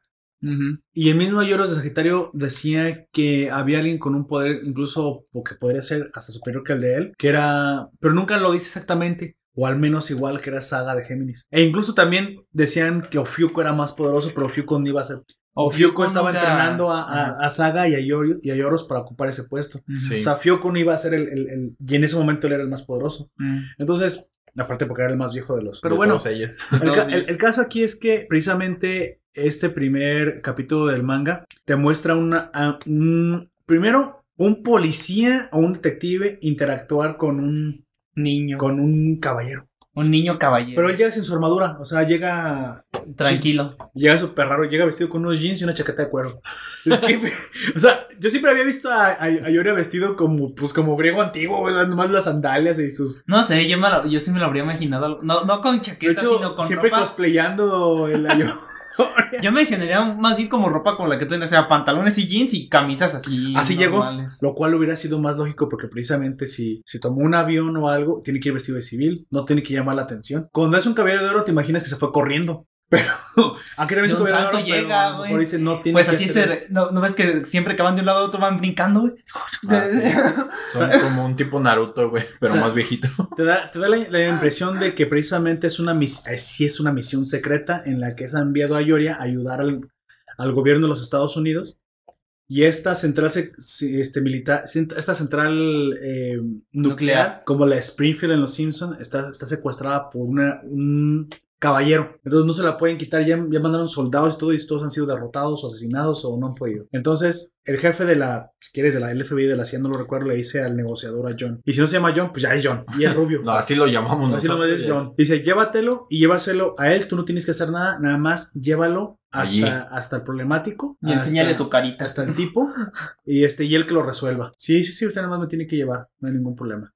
Y el mismo Ayoros de Sagitario decía que había alguien con un poder incluso, o que podría ser hasta superior que el de él, que era, pero nunca lo dice exactamente, o al menos igual que era Saga de Géminis. E incluso también decían que Ofiuco era más poderoso, pero Ofiuco no iba a ser. Ofiuco estaba nunca- entrenando a, a- Saga y a, Yor- y a Yoros para ocupar ese puesto. Sí. O sea, Fiuco no iba a ser el, el- el- Y en ese momento él era el más poderoso. Mm. Entonces, aparte porque era el más viejo de los. Pero de bueno, todos ellos. el, ca- el- el caso aquí es que precisamente este primer capítulo del manga te muestra una, a- un- primero un policía o un detective interactuar con un Niño. con un caballero. Un niño caballero. Pero él llega sin su armadura, o sea, llega Tranquilo. llega súper raro, llega vestido con unos jeans y una chaqueta de cuero. Es que, o sea, yo siempre había visto a, a, a Yoria vestido como pues como griego antiguo, güey, nomás las sandalias y sus No sé, yo, me lo- yo sí me lo habría imaginado. No, no con chaqueta, hecho, sino con siempre ropa. cosplayando el. Yo me generaría más bien como ropa como la que tú tienes, o sea, pantalones y jeans y camisas así. Así llegó. Lo cual hubiera sido más lógico porque precisamente si, si tomó un avión o algo, tiene que ir vestido de civil, no tiene que llamar la atención. Cuando es un caballero de oro, te imaginas que se fue corriendo. Pero, aunque también de salto oro, pero llega, güey. dice, no tiene Pues que así se. No, ¿no ves que siempre que van de un lado a otro van brincando, güey? Ah, sí. Son como un tipo Naruto, güey, pero más viejito. Te da, te da la, la impresión de que precisamente es una mis eh, sí es una misión secreta en la que se ha enviado a Yoria a ayudar al, al gobierno de los Estados Unidos. Y esta central se- se- este, militar, esta central eh, nuclear, Nuclear. como la Springfield en Los Simpsons, está, está secuestrada por una, un caballero. Entonces no se la pueden quitar. Ya, ya mandaron soldados y todo, y todos han sido derrotados o asesinados o no han podido. Entonces, el jefe de la, si quieres, de la LFBI de la CIA, no lo recuerdo, le dice al negociador a John. Y si no se llama John, pues ya es John. Y es rubio. No, así lo llamamos Así nosotros. nomás es John. Dice, llévatelo y llévaselo a él. Tú no tienes que hacer nada, nada más llévalo Allí. hasta, hasta el problemático. Y hasta- enséñale su carita. Hasta el tipo. y este, y él que lo resuelva. Sí, sí, sí, usted nada más me tiene que llevar. No hay ningún problema.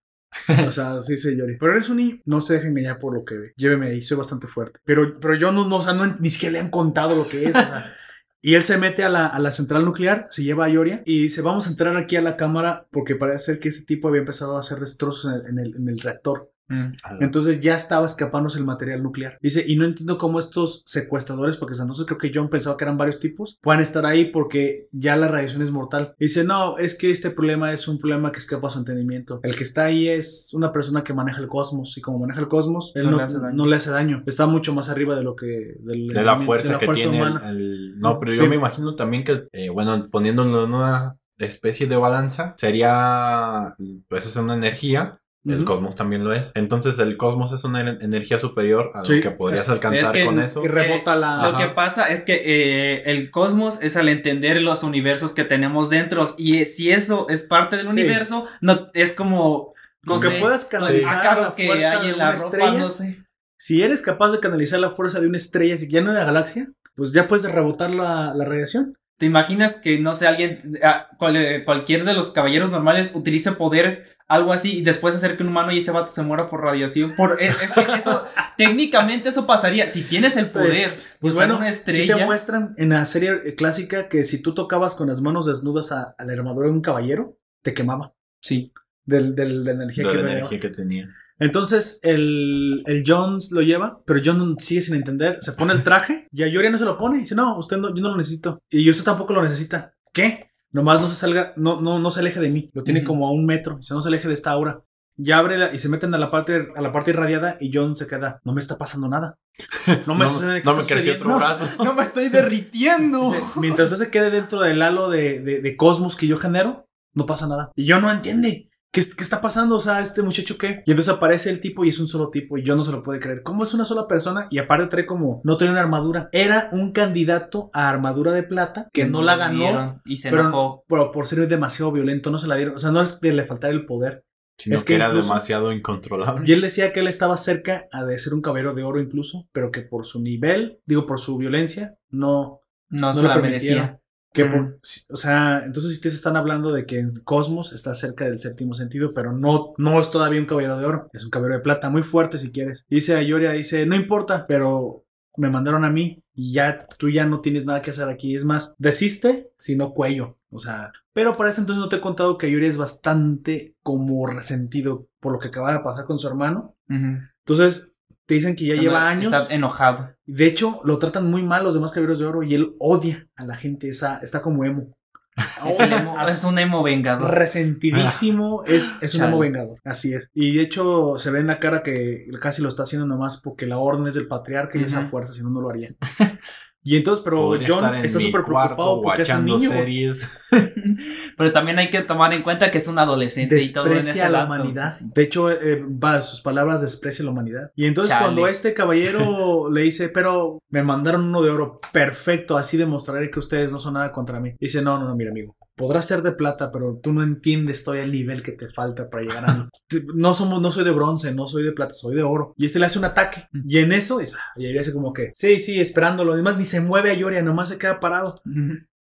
O sea, sí, sí, Yori. Pero eres un niño. No se dejen engañar por lo que ve. Lléveme ahí, soy bastante fuerte. Pero, pero yo no, no, o sea, no, ni siquiera le han contado lo que es. O sea. Y él se mete a la, a la central nuclear, se lleva a Yoria y dice, vamos a entrar aquí a la cámara porque parece ser que este tipo había empezado a hacer destrozos en el- en el, en el reactor. Mm. Entonces ya estaba escapándose el material nuclear. Dice, y no entiendo cómo estos secuestradores, porque entonces creo que John pensaba que eran varios tipos, puedan estar ahí porque ya la radiación es mortal. Dice, no, es que este problema es un problema que escapa a su entendimiento. El que está ahí es una persona que maneja el cosmos y como maneja el cosmos, él No no, le hace daño. no le hace daño. Está mucho más arriba de lo que... del- de la fuerza de la que fuerza tiene el- No, pero Sí. yo me imagino también que, eh, bueno, poniéndolo en una especie de balanza, sería, pues es una energía. El cosmos también lo es. Entonces el cosmos es una en- energía superior a Sí. lo que podrías Es- alcanzar es que- con eso. Y rebota la... Lo Ajá. que pasa es que eh, el cosmos es al entender los universos que tenemos dentro. Y eh, si eso es parte del Sí. universo, no es como. No Con que puedas los canalizar la que fuerza hay de en la una ropa, estrella. no sé. Si eres capaz de canalizar la fuerza de una estrella, si ya no de la galaxia, pues ya puedes rebotar la, la radiación. ¿Te imaginas que, no sé, alguien, ah, cual- eh, cualquier de los caballeros normales utilice poder, algo así, y después hacer que un humano y ese vato se muera por radiación? Por, es, es que eso, técnicamente eso pasaría. Si tienes el Sí. poder, Pues pues bueno, una sí estrella. te muestran en la serie clásica que si tú tocabas con las manos desnudas a, a la armadura de un caballero, te quemaba. sí. Del, del- de la energía de que la energía que tenía. Entonces el, el Jones lo lleva, pero John sigue sin entender. Se pone el traje y a Yoria no se lo pone. Y dice, no, usted no, yo no lo necesito. Y usted tampoco lo necesita. ¿Qué? Nomás no se salga, no, no, no se aleje de mí. Lo tiene como a un metro. Dice, no se aleje de esta aura. Ya abre la- y se meten a la parte, a la parte irradiada y John se queda. No me está pasando nada. No me, no sucede- ¿qué no está me creció sucediendo?" otro brazo. No me estoy derritiendo. Dice, Mientras usted se quede dentro del halo de, de- de cosmos que yo genero, no pasa nada. Y yo no entiende. ¿Qué, ¿qué está pasando? O sea, ¿este muchacho qué? Y entonces aparece el tipo y es un solo tipo y yo no se lo puedo creer. ¿Cómo es una sola persona? Y aparte trae como, no trae una armadura. Era un candidato a armadura de plata que no la ganó. dieron Y se pero- enojó. Pero por ser demasiado violento, no se la dieron. O sea, no es que le faltara el poder. Sino Es que, que era incluso- demasiado incontrolable. Y él decía que él estaba cerca a de ser un caballero de oro incluso, pero que por su nivel, digo, por su violencia, no, No, no se lo la merecía. Que por, o sea, entonces si te están hablando de que en Cosmos está cerca del séptimo sentido, pero no, no es todavía un caballero de oro, es un caballero de plata, muy fuerte si quieres. Dice Ayoria, dice, no importa, pero me mandaron a mí y ya tú ya no tienes nada que hacer aquí. Es más, desiste, sino cuello. O sea, pero para ese entonces no te he contado que Ayoria es bastante como resentido por lo que acaba de pasar con su hermano. Entonces, te dicen que ya lleva años. Está enojado. De hecho, lo tratan muy mal los demás caballeros de oro y él odia a la gente. Esa, está como emo. Es, emo- es un emo vengador. Resentidísimo. es, es un Chale. emo vengador. Así es. Y de hecho, se ve en la cara que casi lo está haciendo nomás porque la orden es del patriarca y esa fuerza, si no, no lo haría. Y entonces, pero Podría John en está súper preocupado porque es un niño. series. Pero también hay que tomar en cuenta que es un adolescente y todo en ese la humanidad. sí. De hecho, eh, va, sus palabras desprecia la humanidad. Y entonces Chale. cuando este caballero le dice, pero me mandaron uno de oro, perfecto, así demostraré que ustedes no son nada contra mí. Dice, no, no, no, mira amigo. Podrás ser de plata, pero tú no entiendes todavía el nivel que te falta para llegar a mí. No somos, no soy de bronce, no soy de plata, soy de oro. Y este le hace un ataque. Y en eso, dice, ah, y Ayoria hace como que, sí, sí, esperándolo. Además, ni se mueve a Yoria, nomás se queda parado.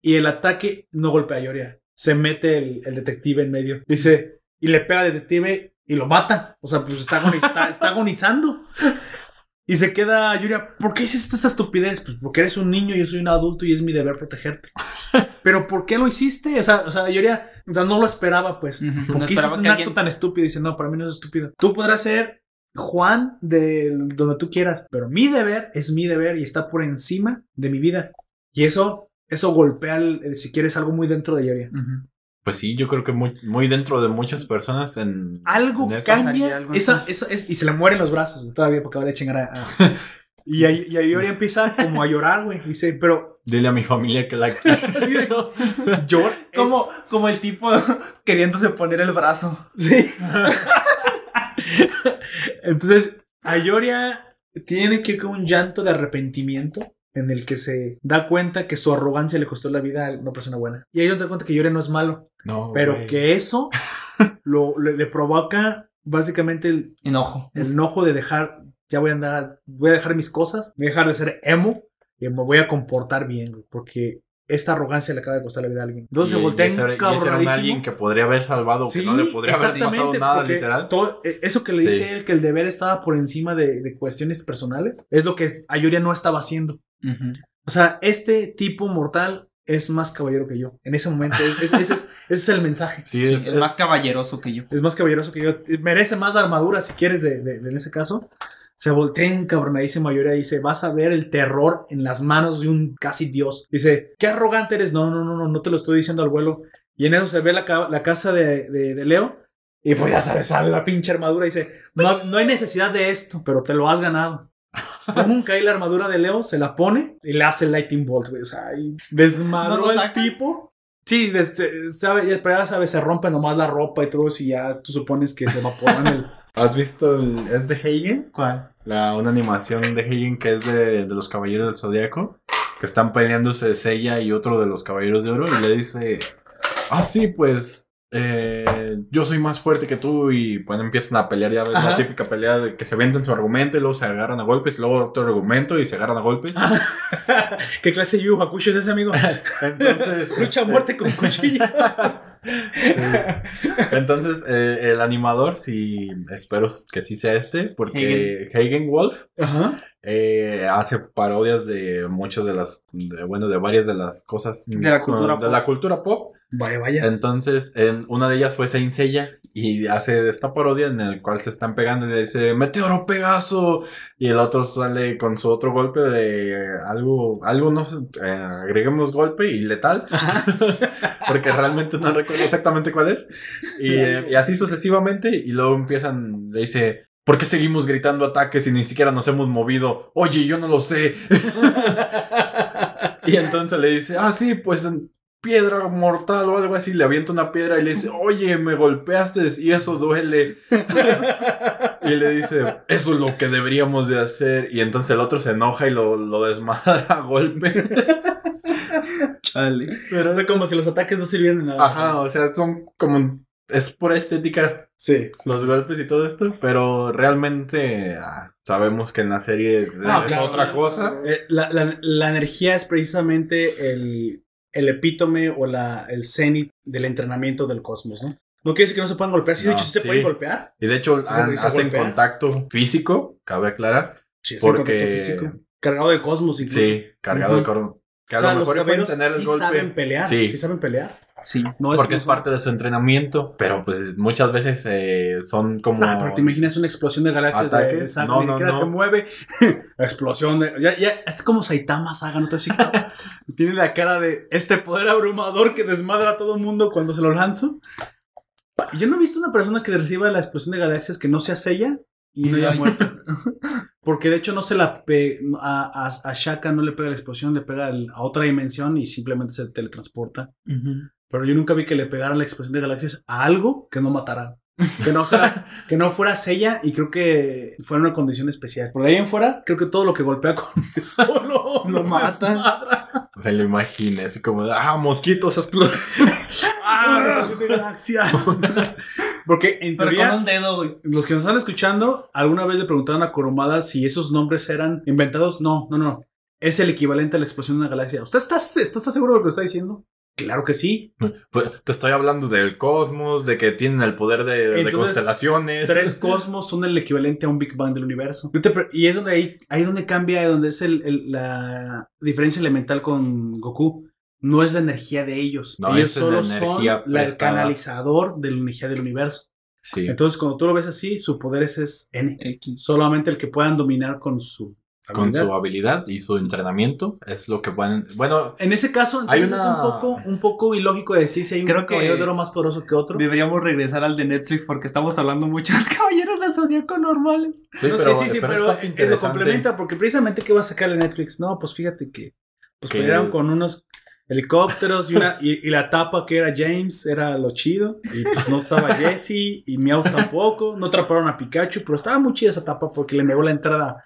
Y el ataque no golpea a Yoria. Se mete el, el detective en medio. Dice, y le pega al detective y lo mata. O sea, pues está, agoni- está- está agonizando. Y se queda Yoria, ¿por qué hiciste esta estupidez? Pues porque eres un niño, yo soy un adulto y es mi deber protegerte. Pero ¿por qué lo hiciste? O sea, o sea Yoria o sea, no lo esperaba, pues. Ujú. ¿Por No qué esperaba hiciste un acto alguien- tan estúpido? Dice, no, para mí no es estúpido. Tú podrás ser Juan de donde tú quieras, pero mi deber es mi deber y está por encima de mi vida. Y eso, eso golpea, el- si quieres, algo muy dentro de Yoria. Ujú. Pues sí, yo creo que muy, muy dentro de muchas personas en. Algo en cambia, algo esa, es, y se le mueren los brazos güey, todavía porque va a chingar a... a- y, ahí- y ahí empieza como a llorar, güey. Dice, pero Dile a mi familia que la llora. Como, como el tipo queriéndose poner el brazo. Sí. Entonces, Ayoria tiene que ir con un llanto de arrepentimiento en el que se da cuenta que su arrogancia le costó la vida a una persona buena. Y ahí donde da cuenta que Ayoria no es malo, No, pero güey. que eso lo, le, le provoca básicamente el, Enojo. el enojo de dejar, ya voy a andar, voy a dejar mis cosas, voy a dejar de ser emo y me voy a comportar bien, güey, porque esta arrogancia le acaba de costar la vida a alguien. Entonces se voltea y ese era- y ese era un encabronadísimo. alguien que podría haber salvado, que no le podría haber pasado exactamente, nada, literal. todo- eh, eso que le Sí. dice él, que el deber estaba por encima de, de cuestiones personales, es lo que Ayoria no estaba haciendo. O sea, este tipo mortal es más caballero que yo. En ese momento, es- es- ese, es, ese es el mensaje. Sí, Sí, es, es más caballeroso que yo. Es más caballeroso que yo. Merece más la armadura, si quieres, de, de- de- en ese caso. Se voltea encabronadísimo a Yoria y dice, vas a ver el terror en las manos de un casi dios. Dice, qué arrogante eres. No, no, no, no, no te lo estoy diciendo al vuelo. Y en eso se ve la, ca- la casa de, de- de Leo. Y pues ya sabes, sale la pinche armadura y dice, no, no hay necesidad de esto, pero te lo has ganado. Pone un cae la armadura de Leo, se la pone y le hace el lightning bolt, güey. O sea, y desmadró ¿No lo al tipo. Sí, des- se- sabe, ya- pero ya sabes, se rompe nomás la ropa y todo eso y ya tú supones que se evaporan el... ¿Has visto el, es de Hagen? ¿Cuál? La, una animación de Hagen que es de, de los Caballeros del Zodiaco. Que están peleándose Seiya y otro de los Caballeros de Oro. Y le dice: Ah, sí, pues. Eh, yo soy más fuerte que tú. Y bueno, empiezan a pelear. Ya ves Ajá. la típica pelea de que se venden su argumento y luego se agarran a golpes. Y luego otro argumento y se agarran a golpes. ¿Qué clase de Yu Hakusho es ese, amigo? Entonces. Lucha a este, muerte con cuchillo. Entonces, eh, el animador, sí, espero que sí sea este, porque Hagen Wolf Ajá. Eh, hace parodias de muchas de las, de, bueno, de varias de las cosas De la cultura de pop. la cultura pop. Vaya, vaya. Entonces, en una de ellas fue Saint Seiya y hace esta parodia en el cual se están pegando y le dice Meteoro Pegaso y el otro sale con su otro golpe de algo, algo no sé, eh, agreguemos golpe y letal porque realmente no recuerdo exactamente cuál es y, eh, y así sucesivamente y luego empiezan, le dice ¿Por qué seguimos gritando ataques y ni siquiera nos hemos movido? Oye, yo no lo sé. y entonces le dice, ah, sí, pues piedra mortal o algo así, le avienta una piedra y le dice, oye, me golpeaste y eso duele. y le dice, eso es lo que deberíamos de hacer. Y entonces el otro se enoja y lo, lo desmadra a golpe. Chale. Pero O sea, como si los ataques no sirvieran de nada. Ajá, o sea, son como... Es pura estética Sí. los golpes y todo esto, pero realmente ah, sabemos que en la serie es Ah, claro. otra cosa. Eh, la, la- la energía es precisamente el, el epítome o la, el cenit del entrenamiento del cosmos, ¿no? No quiere decir que no se puedan golpear. Sí, de No, hecho, sí se pueden golpear. Y de hecho han- hacen golpear. contacto físico, cabe aclarar. Sí, es Porque- el contacto físico. Cargado de cosmos incluso. Sí, cargado Ujú. de coro. Que O sea, lo los mejor caballeros sí golpe. saben pelear. Sí. Sí. saben pelear. Sí. No es, porque es parte de su entrenamiento, pero pues muchas veces eh, son como... Ah, pero te imaginas una explosión de galaxias de, de saga, No, ni no, siquiera no. se mueve. explosión de. Ya, ya, es como Saitama Saga, ¿no te has? Tiene la cara de este poder abrumador que desmadra a todo el mundo cuando se lo lanzo. Yo no he visto una persona que reciba la explosión de galaxias que no sea Seiya y no haya Ay. muerto. Porque de hecho no se la pe a, a, a Shaka no le pega la explosión, le pega el- a otra dimensión y simplemente se teletransporta. Pero yo nunca vi que le pegaran la explosión de galaxias a algo que no matara. Que no, sea, que no fuera Sella y creo que fuera una condición especial. Por ahí en fuera, creo que todo lo que golpea con solo Lo mata. desmadra. Me lo imaginé, así como, ah, mosquitos. ¡Ah! de galaxias! Porque en Pero teoría, con un dedo, güey. los que nos están escuchando, alguna vez le preguntaron a Kurumada si esos nombres eran inventados. No, no, no. Es el equivalente a la explosión de una galaxia. ¿Usted está, ¿usted está seguro de lo que está diciendo? Claro que sí. Pues, te estoy hablando del cosmos, de que tienen el poder de, constelaciones. Tres cosmos son el equivalente a un Big Bang del universo. Yo te pre- y es donde ahí, ahí donde cambia, donde es el- el- la diferencia elemental con Goku. No es la energía de ellos. No, ellos es la solo son el canalizador de la energía del universo. Sí. Entonces, cuando tú lo ves así, su poder es, es N. X. Solamente el que puedan dominar con su Con habilidad. su habilidad y su entrenamiento es lo que pueden... Bueno, En ese caso, Hay entonces una- es un poco, un poco ilógico decir si hay un Creo que- caballero de oro más poderoso que otro. Deberíamos regresar al de Netflix porque estamos hablando mucho de caballeros del zodiaco normales. sí, No, pero, sí, sí, sí, pero pero, eh, lo complementa porque precisamente ¿qué va a sacar Netflix? No, pues fíjate que pues Que- pelearon con unos helicópteros y una y, y la tapa que era James era lo chido y pues no estaba Jesse y Meow tampoco, no atraparon a Pikachu, pero estaba muy chida esa tapa porque le negó la entrada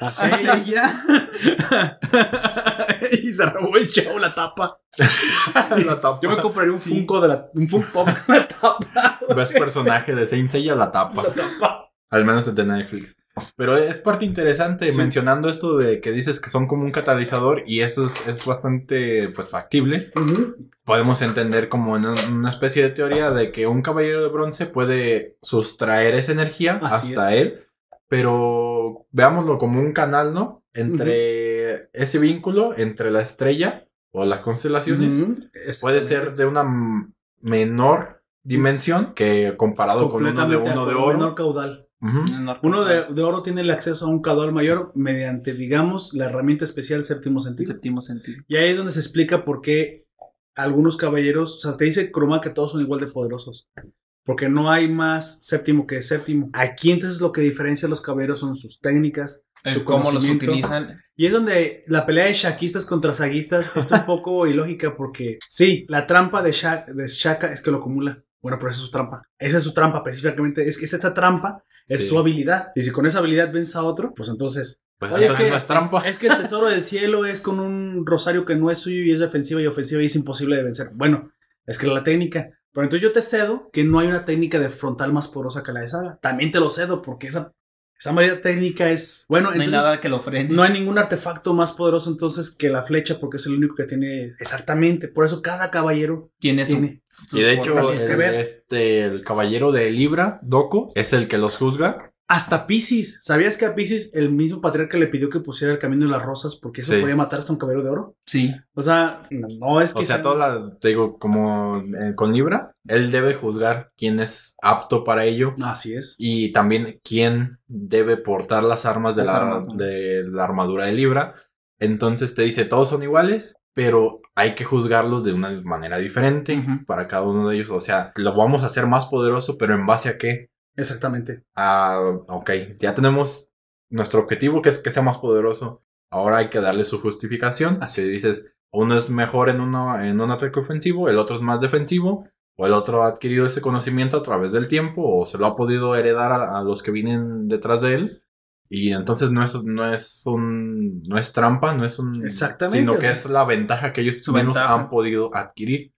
a Seiya ya. y se robó el show la tapa. La tapa. Yo me compraría un Funko de la un Funko Pop de la tapa. Ves personaje de Saint Seiya la tapa. La tapa. Al menos el de Netflix. Pero es parte interesante Sí. mencionando esto de que dices que son como un catalizador y eso es, es bastante pues factible. Podemos entender como en un- una especie de teoría de que un caballero de bronce puede sustraer esa energía Así hasta él, pero veámoslo como un canal, ¿no? Entre ese vínculo entre la estrella o las constelaciones puede ser de una menor dimensión que comparado con uno de uno de oro. menor caudal. Uno de, de oro tiene el acceso a un caudal mayor mediante, digamos, la herramienta especial séptimo sentido. Séptimo sentido. Y ahí es donde se explica por qué algunos caballeros, o sea, te dice Kuruma que todos son igual de poderosos. Porque no hay más séptimo que séptimo. Aquí entonces lo que diferencia a los caballeros son sus técnicas, El su cómo los utilizan. Y es donde la pelea de shakistas contra saguistas es un poco ilógica porque sí, la trampa de, Sha- de Shaka es que lo acumula. Bueno, pero esa es su trampa. Esa es su trampa específicamente. Es que esta trampa es Sí. su habilidad. Y si con esa habilidad vence a otro, pues entonces... Pues Oye, es que- es trampa. Es que el tesoro del cielo es con un rosario que no es suyo y es defensiva y ofensiva y es imposible de vencer. Bueno, es que la técnica. Pero entonces yo te cedo que no hay una técnica de frontal más poderosa que la de Saga. También te lo cedo porque esa, esa medida técnica es... Bueno, No hay entonces... nada que lo frene. No hay ningún artefacto más poderoso entonces que la flecha porque es el único que tiene exactamente. Por eso cada caballero Tiene su. sus Y de hecho, el, este, el caballero de Libra, Doko, es el que los juzga. Hasta Pisces. ¿Sabías que a Pisces el mismo patriarca le pidió que pusiera el camino de las rosas porque eso Sí. podía matar hasta un caballero de oro? Sí. O sea, no, no es que O sea, todas las, te digo, como eh, con Libra, él debe juzgar quién es apto para ello Así es. y también quién debe portar las armas de, Las la, armas, ¿no? de la armadura de Libra. Entonces te dice, todos son iguales, pero hay que juzgarlos de una manera diferente para cada uno de ellos. O sea, lo vamos a hacer más poderoso, pero ¿en base a qué? Exactamente. Ah, ok, ya tenemos nuestro objetivo que es que sea más poderoso. Ahora hay que darle su justificación. Así Así es. dices, uno es mejor en, uno, en un ataque ofensivo, el otro es más defensivo, o el otro ha adquirido ese conocimiento a través del tiempo, o se lo ha podido heredar a, a los que vienen detrás de él. Y entonces no es, no es un, no es trampa, no es un, Exactamente, sino que es la ventaja que ellos su ventaja. han podido adquirir.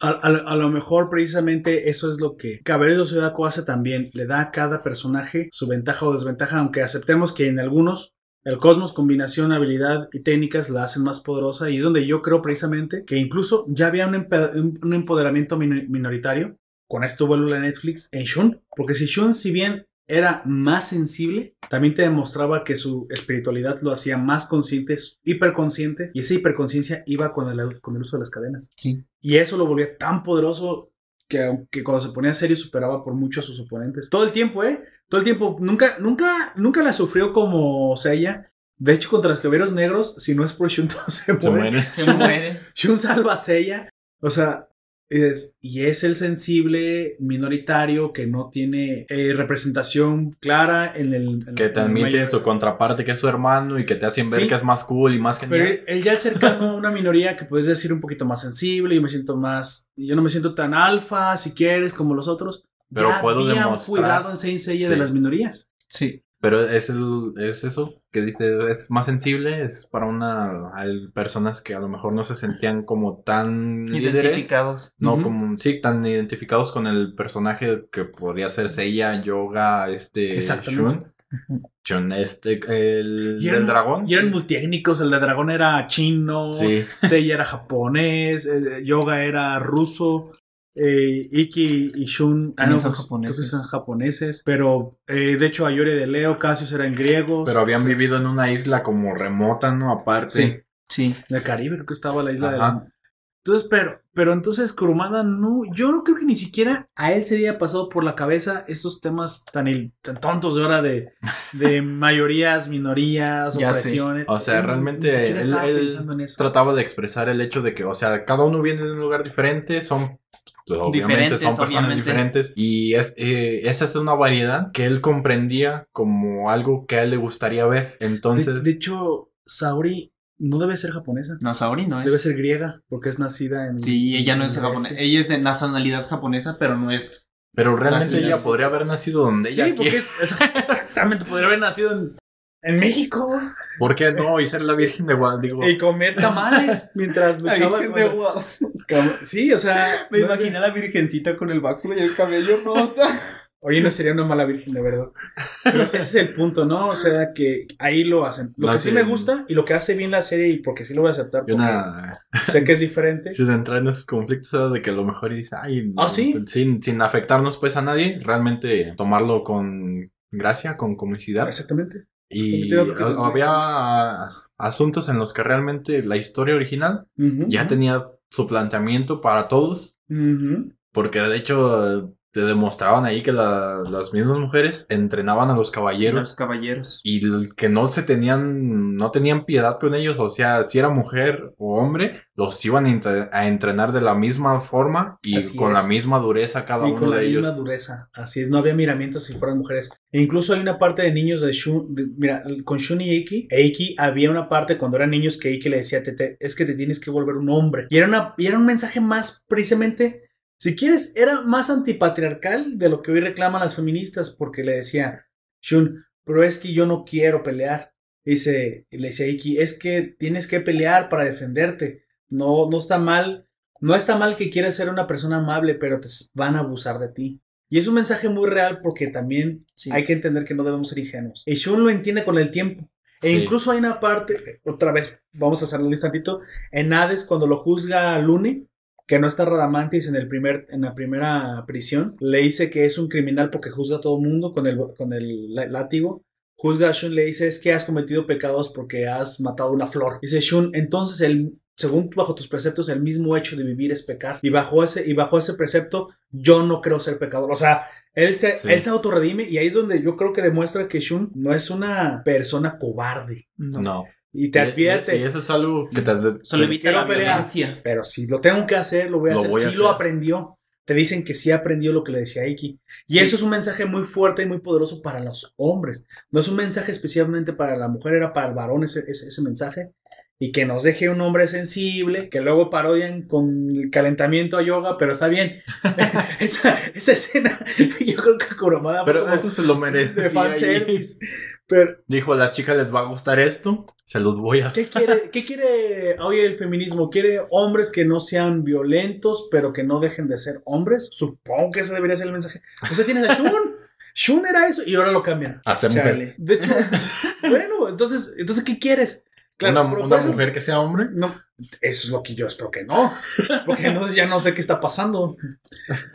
A, a- a lo mejor precisamente eso es lo que Caballeros de Zodiaco hace también. Le da a cada personaje su ventaja o desventaja, aunque aceptemos que en algunos el cosmos, combinación, habilidad y técnicas la hacen más poderosa. Y es donde yo creo precisamente que incluso ya había un, un- un empoderamiento min- minoritario. Con esto vuelvo a Netflix en Shun. Porque si Shun, si bien era más sensible, también te demostraba que su espiritualidad lo hacía más consciente, hiperconsciente, y esa hiperconciencia iba con el, con el uso de las cadenas. Sí. Y eso lo volvía tan poderoso que, aunque cuando se ponía serio superaba por mucho a sus oponentes. Todo el tiempo, ¿eh? Todo el tiempo. Nunca, nunca, nunca la sufrió como Seiya. De hecho, contra los caballeros negros, si no es por Shun, se, muere. Se muere. Shun salva a Seiya. O sea, es, y es el sensible minoritario que no tiene eh, representación clara en el. en- Que tiene mayor- su contraparte que es su hermano y que te hacen ver Sí. que es más cool y más Pero genial. él, él ya es cercano a una minoría que puedes decir un poquito más sensible. Yo me siento más. Yo no me siento tan alfa, si quieres, como los otros. Pero ya puedo demostrar- cuidado en Saint Seiya de Sí. las minorías. Sí. Pero es, el, es eso que dice, es más sensible, es para una hay personas que a lo mejor no se sentían como tan líderes, Identificados. no como, sí, tan identificados con el personaje que podría ser Seiya, Yoga, este. Shun, Shun, este, el Y eran, del dragón. y eran multiétnicos. El de dragón era chino. Sí, Seiya era japonés. eh, Yoga era ruso. Eh, Iki y Shun ah, son pues, japoneses. creo que son japoneses. Pero eh, de hecho, Ayori de Leo, Cassius eran griegos. pero habían vivido en una isla como remota, ¿no? Aparte. Sí. Sí. En el Caribe, creo que estaba la isla de Ajá. la... Entonces, pero, pero entonces Kurumada no, yo no creo que ni siquiera a él sería pasado por la cabeza esos temas tan, il- tan tontos de ahora de, de mayorías, minorías, opresiones. O sea, Él realmente él- estaba él pensando en eso. trataba de expresar el hecho de que, o sea, cada uno viene de un lugar diferente, son pues, obviamente Diferentes, son personas obviamente. diferentes y es, eh, esa es una variedad que él comprendía como algo que a él le gustaría ver. De, Entonces, de hecho, Saori no debe ser japonesa, No, Saori no es. debe ser griega, porque es nacida en... Sí, ella no es japonesa. Ella es de nacionalidad japonesa, pero no es. pero realmente ella podría haber nacido donde ella Sí, porque es- exactamente, podría haber nacido en, en México ¿Por qué no? Y ser la Virgen de Guadalupe. Digo, y comer tamales mientras luchaba. contra- Cab- Sí, o sea. Me no- imaginé a la virgencita con el báculo y el cabello rosa. Oye, no sería una mala virgen, de verdad. Pero ese es el punto, ¿no? O sea, que ahí lo hacen. Lo No que sí me gusta y lo que hace bien la serie, y porque sí lo voy a aceptar, y porque una... sé que es diferente. Si se entra en esos conflictos era de que a lo mejor dice, ay, ¿Ah, sí? sin, sin afectarnos pues a nadie, realmente tomarlo con gracia, con comicidad. Exactamente. Y había asuntos en los que realmente la historia original ya tenía su planteamiento para todos, porque de hecho te demostraban ahí que la- las mismas mujeres entrenaban a los caballeros Los caballeros. y que no se tenían, no tenían piedad con ellos, o sea, si era mujer o hombre, los iban a entre- a entrenar de la misma forma y Así con es. la misma dureza cada Y uno con la misma dureza. Así es, no había miramientos si fueran mujeres. E incluso hay una parte de niños de Shun. de- mira, con Shun y Eiki. Eiki había una parte cuando eran niños que Eiki le decía: Tete, es que te tienes que volver un hombre. Y era, una, y era un mensaje más precisamente. Si quieres, era más antipatriarcal de lo que hoy reclaman las feministas, porque le decía Shun, pero es que yo no quiero pelear. Dice, le decía Iki, es que tienes que pelear para defenderte. No, no está mal. No está mal que quieras ser una persona amable, pero te van a abusar de ti. Y es un mensaje muy real porque también Sí. hay que entender que no debemos ser ingenuos. Y Shun lo entiende con el tiempo. E Sí. incluso hay una parte, otra vez, vamos a hacerlo un instantito, en Hades cuando lo juzga a Lune, que no está Radamantis en, el primer, en la primera prisión, le dice que es un criminal porque juzga a todo mundo con el, con el lá- látigo. Juzga a Shun, le dice, es que has cometido pecados porque has matado una flor. Dice Shun, entonces el, según bajo tus preceptos, el mismo hecho de vivir es pecar. Y bajo ese, y bajo ese precepto, yo no creo ser pecador. O sea, él se, Sí. él se autorredime y ahí es donde yo creo que demuestra que Shun no es una persona cobarde. No. Y te Y- advierte. Y, y eso es algo que te, Solo te- evita la violencia. Pero si lo tengo que hacer, lo voy a Lo hacer. voy a sí lo hacer. aprendió. Te dicen que sí aprendió lo que le decía Iki. Y Sí. eso es un mensaje muy fuerte y muy poderoso para los hombres. No es un mensaje especialmente para la mujer, era para el varón ese, ese, ese mensaje. y que nos deje un hombre sensible, que luego parodian con el calentamiento a yoga, pero está bien. esa, esa escena, yo creo que Kurumada fue Pero eso se lo de merece. fanservice. Pero, Dijo, a las chicas les va a gustar esto, se los voy a... ¿qué quiere, ¿qué quiere hoy el feminismo? ¿Quiere hombres que no sean violentos, pero que no dejen de ser hombres? Supongo que ese debería ser el mensaje. O sea, tienes a Shun. Shun era eso y ahora lo cambian. Hacer mujer. De hecho, bueno, entonces, entonces ¿qué quieres? Una eso- mujer que sea hombre. No, eso es lo que yo espero que no. Porque entonces ya no sé qué está pasando.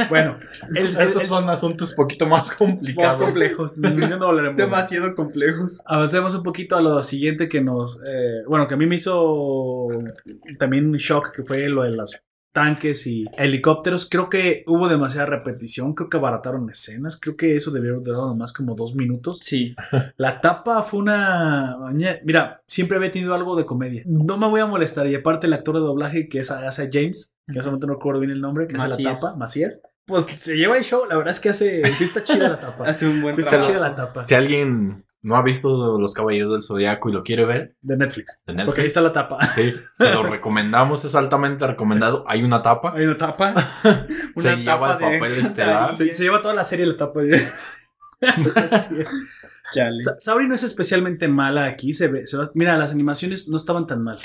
Bueno, el, el- Estos el- son asuntos poquito más más complicados. complejos. Ya no hablaremos. Demasiado complejos. Avancemos un poquito a lo siguiente que nos. eh, bueno, que a mí me hizo también un shock, que fue lo de los tanques y helicópteros. Creo que hubo demasiada repetición. Creo que abarataron escenas. Creo que eso debió haber durado nomás como dos minutos. Sí. La tapa fue una. Mira, siempre había tenido algo de comedia. No me voy a molestar. Y aparte, el actor de doblaje que es, hace James, que en ese momento no recuerdo bien el nombre, que hace la Macías. tapa, Macías. Pues se lleva el show. La verdad es que hace. Sí, está chida la tapa. Hace un buen Sí, está trabajo. chida la tapa. Si alguien no ha visto Los Caballeros del Zodiaco y lo quiere ver, De Netflix. de Netflix, Porque ahí está la tapa. sí, se lo recomendamos, es altamente recomendado. Hay una tapa, Hay una tapa. se lleva el de- papel estelar. Se, se lleva toda la serie la tapa. Sa- Sabri no es especialmente mala aquí. Se ve, se va- mira, las animaciones no estaban tan mal.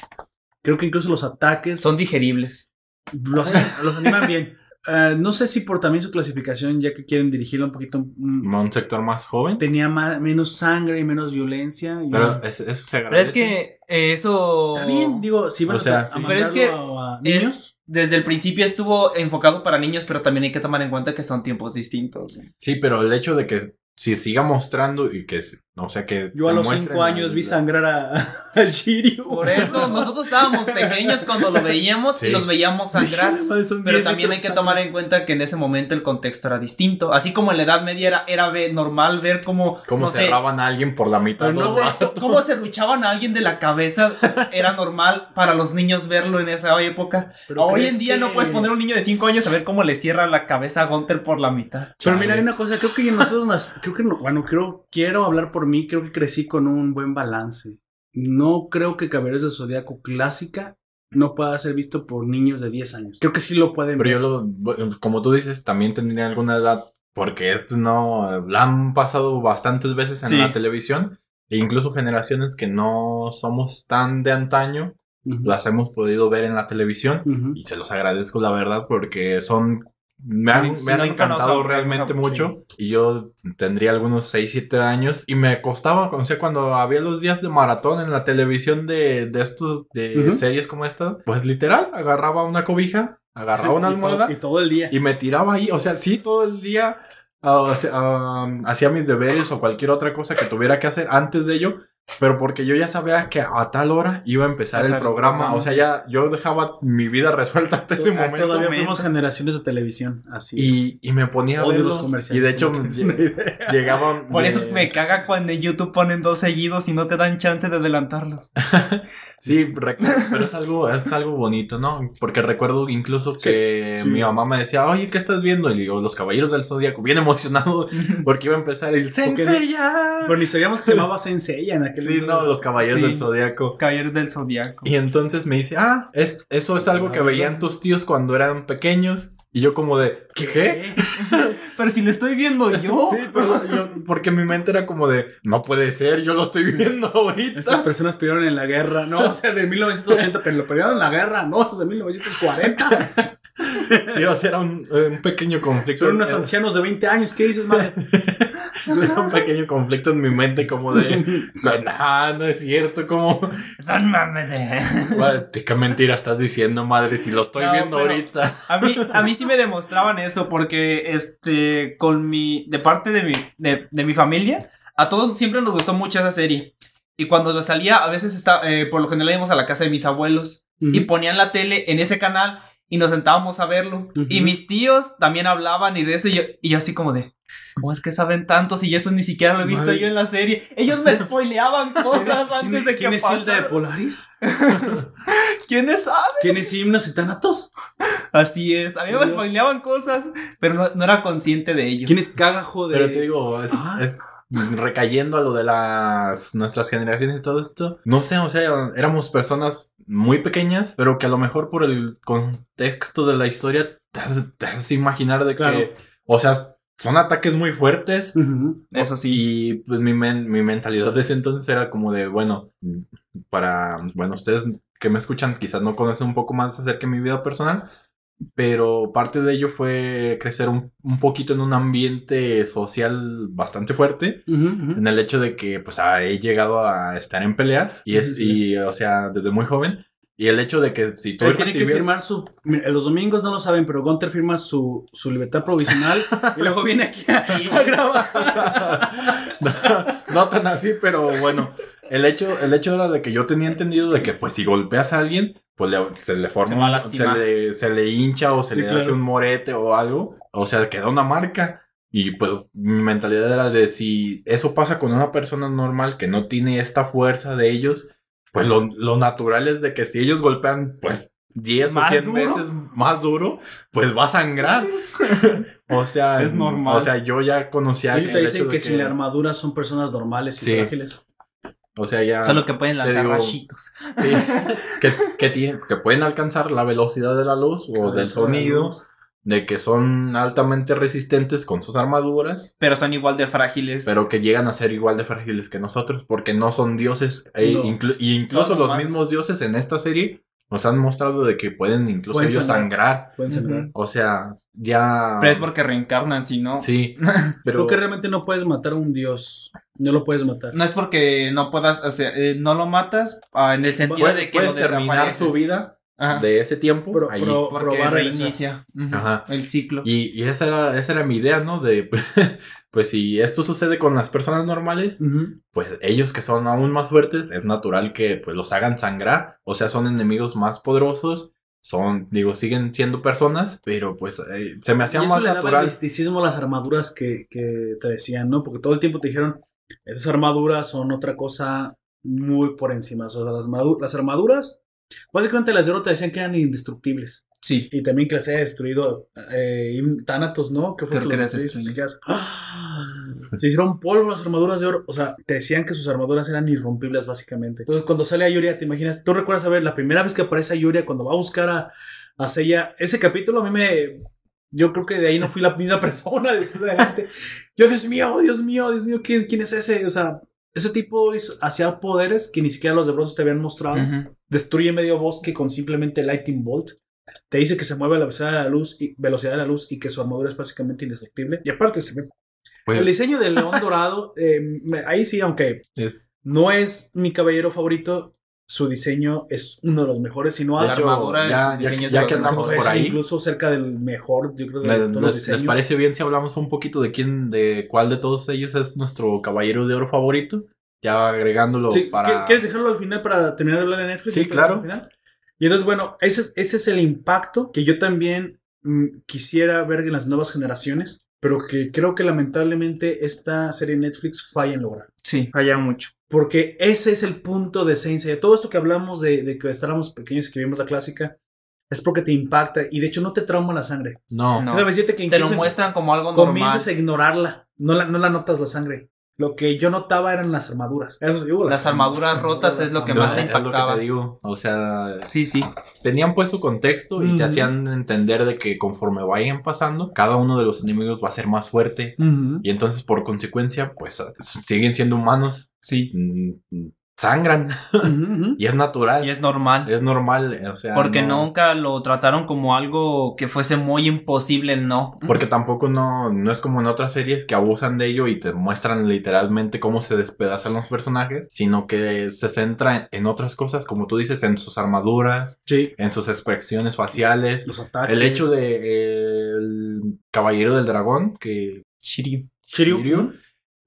Creo que incluso los ataques Son digeribles. los, los animan bien. Eh, no sé si por también su clasificación, ya que quieren dirigirlo un poquito, A un sector más joven. tenía ma- menos sangre y menos violencia. y Pero eso- es- eso se Pero agradece. es que eh, eso. está bien, digo, si O sea, a, sí. a Pero es que a, es- niños. Desde el principio estuvo enfocado para niños, pero también hay que tomar en cuenta que son tiempos distintos. Sí, pero el hecho de que si siga mostrando y que, o sea, que... Yo a los cinco años la- vi sangrar a, a Shiryu. Por eso, nosotros estábamos pequeños cuando lo veíamos Sí. y los veíamos sangrar. Pero 10 también hay que tomar en cuenta que en ese momento el contexto era distinto. Así como en la Edad Media era, era ve- normal ver cómo, Cómo no sé, cerraban a alguien por la mitad. No de- cómo se ruchaban a alguien de la cabeza. Era normal para los niños verlo en esa época. Pero Hoy ¿crees en día que- no puedes poner a un niño de 5 años a ver cómo le cierra la cabeza a Gunter por la mitad. Pero mira, hay una cosa, creo que nosotros creo que no, bueno, creo, quiero hablar por mí, creo que crecí con un buen balance. No creo que Caballeros del Zodíaco clásica no pueda ser visto por niños de 10 años. Creo que sí lo pueden Pero ver. yo lo, como tú dices, también tendría alguna edad, porque esto no, la han pasado bastantes veces en Sí. la televisión, e incluso generaciones que no somos tan de antaño, Ujú. las hemos podido ver en la televisión, y se los agradezco la verdad, porque son, me han, Sí, me han encantado realmente sí. mucho, y yo tendría algunos 6, 7 años, y me costaba, o sea, cuando había los días de maratón en la televisión de, de estos, de Ujú. series como esta, pues literal, agarraba una cobija, agarraba una Y todo- almohada Y todo el día. y me tiraba ahí, o sea, sí, todo el día o sea, ah, hacía mis deberes o cualquier otra cosa que tuviera que hacer antes de ello, pero porque yo ya sabía que a tal hora iba a empezar el programa, o sea, ya yo dejaba mi vida resuelta hasta ese momento. todavía fuimos generaciones de televisión, así. Y, y me ponía a los comerciales. Y de hecho llegaban... Por eso me caga cuando en YouTube ponen dos seguidos y no te dan chance de adelantarlos. Sí, pero es algo, es algo bonito, ¿no? Porque recuerdo incluso que mi mamá me decía, oye, ¿qué estás viendo? Y le digo, Los Caballeros del Zodíaco, bien emocionado, porque iba a empezar el ¡Sensei ya! Pero ni sabíamos que se llamaba Sensei en aquel Sí, no. Los Caballeros Sí. del Zodíaco. Caballeros del Zodiaco. Y entonces me dice, ah, es, eso es algo que veían tus tíos cuando eran pequeños. Y yo como de, ¿qué? Pero si lo estoy viendo yo. Sí, pero yo, porque mi mente era como de, no puede ser, yo lo estoy viendo ahorita. Estas personas pelearon en la guerra, no, o sea, de 1980, pero lo pelearon en la guerra, no, es de 1940. Sí, o sea, era un, un pequeño conflicto. Son unos ancianos de 20 años, ¿qué dices, madre? Era un pequeño conflicto en mi mente como de, no, no es cierto, como, Son mames de- ¿qué mentira estás diciendo, madre? Si lo estoy No, viendo ahorita. A mí, a mí sí me demostraban eso porque, este, con mi, de parte de mi, de, de mi familia, a todos siempre nos gustó mucho esa serie. Y cuando salía, a veces está, eh, por lo general íbamos a la casa de mis abuelos y ponían la tele en ese canal y nos sentábamos a verlo. Y mis tíos también hablaban y de eso y yo, y yo así como de, ¿cómo es que saben tanto si eso ni siquiera lo he visto Madre. yo en la serie? Ellos me spoileaban cosas antes de que ¿Quién es Hilda de pasara. Polaris? ¿Quiénes saben? ¿Quién es Himnos y Thanatos? Así es, a mí me spoileaban cosas, pero no, no era consciente de ello. ¿Quién es Cagajo de...? Pero te digo, es, Ah. es, recayendo a lo de las nuestras generaciones y todo esto, no sé, o sea, éramos personas muy pequeñas, pero que a lo mejor por el contexto de la historia te hace, te hace imaginar de Claro. que, o sea, son ataques muy fuertes. Eso sí. Y pues mi, men- mi mentalidad de ese entonces era como de, bueno, para, bueno, ustedes que me escuchan quizás no conocen un poco más acerca de mi vida personal, pero parte de ello fue crecer un, un poquito en un ambiente social bastante fuerte, en el hecho de que pues ah, he llegado a estar en peleas y es, y o sea, desde muy joven, y el hecho de que si tú Él tiene que firmar su. Los domingos no lo saben, pero Gunter firma su, su libertad provisional y luego viene aquí a, Sí. a grabar. no, no tan así, pero bueno, el hecho, el hecho era de que yo tenía entendido de que pues si golpeas a alguien, pues le- se le forma, Se se le, se le hincha o se Sí, le claro. hace un morete o algo, o sea, queda una marca. Y pues mi mentalidad era de si eso pasa con una persona normal que no tiene esta fuerza de ellos, pues lo, lo natural es de que si ellos golpean pues 10 o ¿Más 100 duro? veces más duro, pues va a sangrar. o sea, Es normal. O sea, yo ya conocía Ellos te el dicen hecho que, de sin la armadura son personas normales y Sí. frágiles. O sea, ya. Solo que pueden lanzar digo- rayitos. sí, que, que, tienen- que pueden alcanzar la velocidad de la luz o del sonido, de que son altamente resistentes con sus armaduras, Pero son igual de frágiles. pero que llegan a ser igual de frágiles que nosotros, porque no son dioses. e No. inclu- y incluso los humanos. mismos dioses en esta serie nos han mostrado de que pueden incluso Pueden ellos sangrar. sangrar. Pueden sangrar. O sea, ya. Pero es porque reencarnan, si no. Sí, pero. Creo que realmente no puedes matar a un dios. No lo puedes matar. No es porque no puedas, o sea, eh, no lo matas ah, en el sentido puede- de que puedes lo terminar su vida Ajá. de ese tiempo. Pro- ahí. pro- probar reinicia Ajá. el ciclo. Y, y esa, era, esa era mi idea, ¿no? De, pues si esto sucede con las personas normales, pues ellos que son aún más fuertes, es natural que pues los hagan sangrar. O sea, son enemigos más poderosos. Son, digo, siguen siendo personas, pero pues eh, se me hacía Y eso más le daba el misticismo a las armaduras que, que te decían, ¿no? Porque todo el tiempo te dijeron, esas armaduras son otra cosa muy por encima. O sea, las, las armaduras, básicamente las de oro te decían que eran indestructibles. Sí. Y también que las haya destruido eh, Thanatos, ¿no? Que fue Creo que que los te quedas, ¡ah! Se hicieron polvo las armaduras de oro. O sea, te decían que sus armaduras eran irrompibles, básicamente. Entonces, cuando sale a Yuria, te imaginas, tú recuerdas a ver la primera vez que aparece a Yuria, cuando va a buscar a, a Seiya, ese capítulo a mí me. Yo creo que de ahí no fui la misma persona después de adelante. Yo, Dios mío, Dios mío, Dios mío, ¿quién, quién es ese? O sea, ese tipo hacía poderes que ni siquiera los de bronce te habían mostrado destruye medio bosque con simplemente Lightning Bolt. Te dice que se mueve a la velocidad de la luz y, velocidad de la luz y que su armadura es básicamente indestructible. Y aparte, se ve- el diseño del león dorado, eh, me- ahí sí, aunque es- no es mi caballero favorito, su diseño es uno de los mejores, si no La hay hecho, armadura, ya, ya- ya que andamos por ahí, incluso cerca del mejor, yo creo, de ¿les, todos los diseños. les parece bien si hablamos un poquito de quién, de cuál de todos ellos es nuestro caballero de oro favorito? Ya agregándolo Sí, para... ¿Quieres dejarlo al final para terminar de hablar de Netflix? Sí, ¿Ya te lo claro. al final? Y entonces, bueno, ese es, ese es el impacto que yo también mm, quisiera ver en las nuevas generaciones, pero que creo que lamentablemente esta serie de Netflix falla en lograr. Sí, falla mucho. Porque ese es el punto de Saint Seiya. Todo esto que hablamos de, de que estábamos pequeños y que vimos la clásica, es porque te impacta y de hecho no te trauma la sangre. No, No. Que Te lo incluso muestran como algo normal. comienzas a ignorarla, no la, no la notas la sangre. Lo que yo notaba eran las armaduras. Eso sí, Las armaduras rotas es lo que más te es lo que impactaba. te digo. O sea, Sí, sí. tenían pues su contexto y te hacían entender de que conforme vayan pasando, cada uno de los enemigos va a ser más fuerte. Y entonces, por consecuencia, pues siguen siendo humanos. Sí. Sangran. Y es natural. Y es normal. Es normal. O sea, Porque no- nunca lo trataron como algo que fuese muy imposible, no. Porque tampoco no, no es como en otras series que abusan de ello y te muestran literalmente cómo se despedazan los personajes, sino que se centra en, en otras cosas, como tú dices, en sus armaduras, Sí, en sus expresiones faciales. los ataques. El hecho de eh, el caballero del dragón, que Shiryu. Shiryu. Shiryu,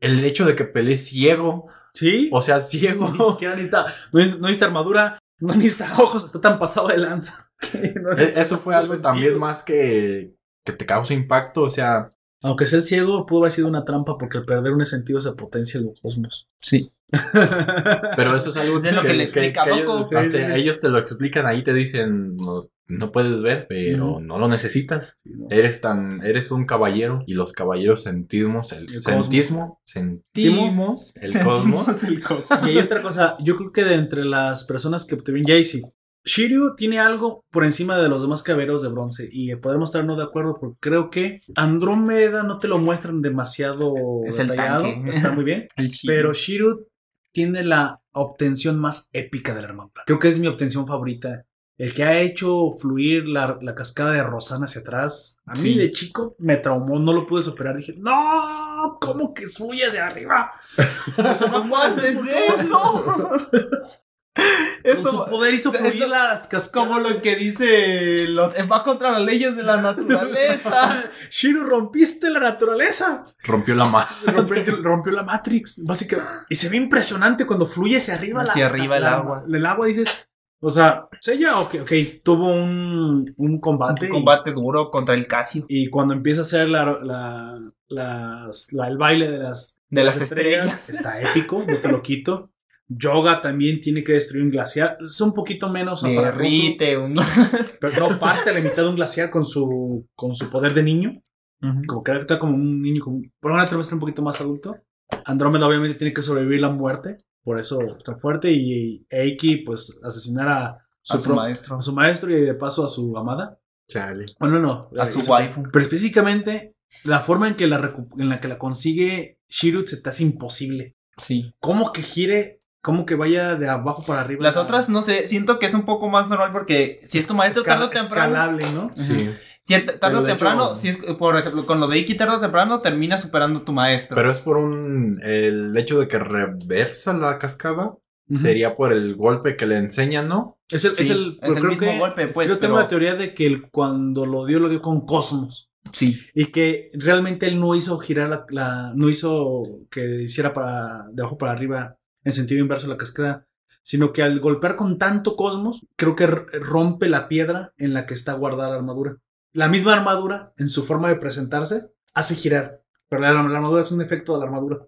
el hecho de que pelee ciego, Sí. o sea, Ni ciego. siquiera necesita, no, neces- no necesita armadura, no necesita ojos, está tan pasado de lanza. que no E- necesita Eso fue algo también más que, que te causa impacto, o sea, Aunque sea el ciego, pudo haber sido una trampa porque al perder un sentido se potencia el cosmos. Sí. Pero eso es algo Es de lo que le explica ellos, Sí, sí, sí. ellos te lo explican ahí, te dicen, no, puedes ver, pero no lo necesitas. Sí, ¿no? Eres tan, eres un caballero y los caballeros sentimos el, El sentismo, sentimos el cosmos. el cosmos. Y hay otra cosa, yo creo que de entre las personas que obtuvieron Jaycee, Shiryu tiene algo por encima de los demás caballeros de bronce y podemos estar no de acuerdo porque creo que Andrómeda no te lo muestran demasiado Es detallado, está muy bien, El pero Shiryu tiene la obtención más épica de la armadura. Creo que es mi obtención favorita. El que ha hecho fluir la, la cascada de Rosana hacia atrás, a mí Sí. de chico me traumó, no lo pude superar. Dije, no, ¿cómo que fluye hacia arriba? Eso no ¿Cómo haces ser, eso? Con su poder hizo fluir las cascadas. Como lo que dice, lo- va contra las leyes de la naturaleza. Shiro, rompiste la naturaleza. Rompió la. Rompió, rompió la Matrix, básicamente. Y se ve impresionante cuando fluye hacia arriba. Hacia arriba el la- agua. El agua, dices. O sea, Sella, ok, ok, tuvo un, un combate. Un combate duro contra el Casio. Y, cuando empieza a hacer la, la, las- la- el baile de las, De las estrellas. está épico, no te lo quito. Yoga también tiene que destruir un glaciar. Es un poquito menos. Derrite. Un... Pero no parte a la mitad de un glaciar con su, con su poder de niño. Como que está como un niño, como, por una trimestre un poquito más adulto. Andrómeda obviamente tiene que sobrevivir la muerte. Por eso está fuerte. Y Eiki, pues, asesinar a su, A su pro- maestro. a su maestro y de paso a su amada. Chale. Bueno, no. A su Eso- waifu. Pero específicamente, la forma en que la, en la, que la consigue Shirut se te hace imposible. Sí. ¿Cómo que gire? ¿Cómo que vaya de abajo para arriba? Las otras, no sé, siento que es un poco más normal porque si es tu maestro tarde o temprano. Escalable, ¿no? Sí. Cierta- tarde o temprano, hecho- si es, por ejemplo, con lo de Iki tarde o temprano, termina superando tu maestro. Pero es por un. El hecho de que reversa la cascada. Sería por el golpe que le enseña, ¿no? Es el, Sí, es el, es el creo mismo que- golpe, pues, Yo tengo pero- la teoría de que cuando lo dio, lo dio con Cosmos. sí. Y que realmente él no hizo girar la, la- no hizo que hiciera para de abajo para arriba en sentido inverso la cascada, sino que al golpear con tanto cosmos, creo que r- rompe la piedra en la que está guardada la armadura. La misma armadura, en su forma de presentarse, hace girar. Pero la, la armadura es un efecto de la armadura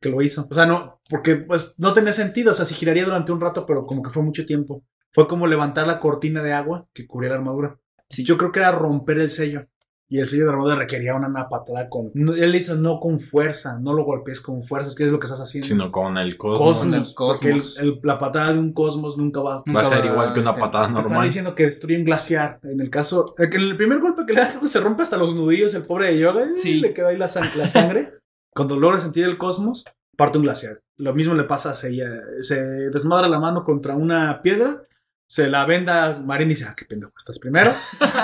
que lo hizo. O sea, no, porque pues no tenía sentido. O sea, si giraría durante un rato, pero como que fue mucho tiempo. Fue como levantar la cortina de agua que cubría la armadura. Sí, yo creo que era romper el sello. Y el sello de armadura requería una, una patada con. no, él hizo no con fuerza, no lo golpees con fuerza, es que es lo que estás haciendo. Sino con el cosmos. cosmos. Porque el- la patada de un cosmos nunca va. Va a Nunca ser va- igual que una te- patada Te están normal. diciendo que destruye un glaciar. En el caso. el el primer golpe que le da, se rompe hasta los nudillos el pobre de yoga. y Sí. Le queda ahí la, sang- la sangre. Cuando logra sentir el cosmos, parte un glaciar. Lo mismo le pasa a Seiya. Se desmadra la mano contra una piedra. Se la venda Marin y dice: Ah, qué pendejo, estás primero.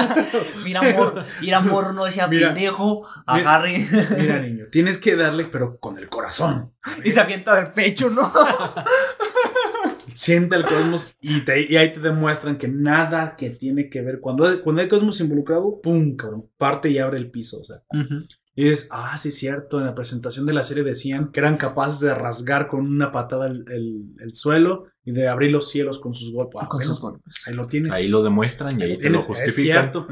Mira, amor, mira, amor, no decía Mira. pendejo, agarre. Mira, niño, tienes que darle, pero con el corazón. y se avienta del pecho, ¿no? Siente el cosmos y, te- y ahí te demuestran que nada que tiene que ver. Cuando, cuando hay cosmos involucrado, ¡pum! cabrón, parte y abre el piso. O sea, Y dices, ah, sí, es cierto. En la presentación de la serie decían que eran capaces de rasgar con una patada el, el- el suelo y de abrir los cielos con sus golpes. Ah, Con bueno, sus golpes. Ahí lo tienes. Ahí lo demuestran y ahí te lo tienes, Es justifican. cierto.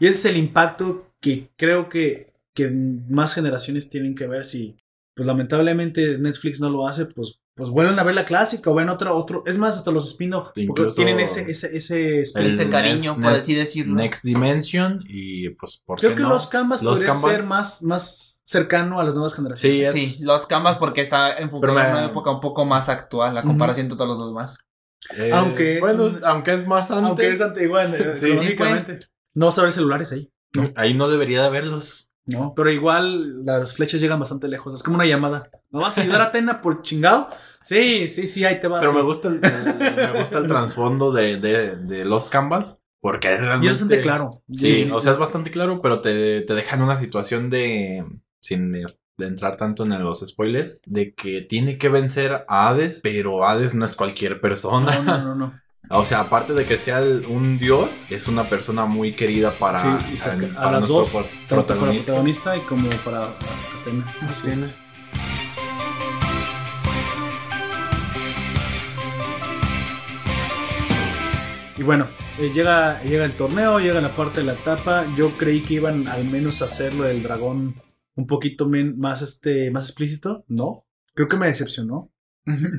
Y ese es el impacto que creo que, que más generaciones tienen que ver. Si, pues lamentablemente Netflix no lo hace, pues, pues vuelven a ver la clásica o ven otra, otro. Es más, hasta los spin-off. tienen ese, ese, ese Ese cariño, Next- por así decirlo. Next Dimension y pues por Creo qué que no? los Canvas Los podría Canvas- ser más, más cercano a las nuevas generaciones. Sí, es- Sí, los Canvas porque está enfocado me- en una época un poco más actual, la comparación de todos los demás. Eh, Aunque es bueno, un- aunque es más antes. Aunque es antigua Sí. cronológicamente. No vas a ver celulares ahí. Ahí no debería de haberlos. No. Pero igual las flechas llegan bastante lejos. Es como una llamada. ¿No vas a ayudar a Atena por chingado? Sí, sí, sí, ahí te vas. Pero me gusta el, el- me gusta el trasfondo de, de, de los canvas. Porque realmente. Y es bastante claro. Sí, o sea, es bastante claro, pero te, te deja en una situación de. Sin de entrar tanto en los spoilers. De que tiene que vencer a Hades, pero Hades no es cualquier persona. No, no, no, no. O sea, aparte de que sea el- un dios, es una persona muy querida para, Sí, en- a para las dos, tanto para protagonista. y como para Atena. Así es. Y bueno, eh, llega, llega el torneo, llega la parte de la etapa. Yo creí que iban al menos a hacerlo del dragón un poquito men- más, este, más explícito. No, creo que me decepcionó.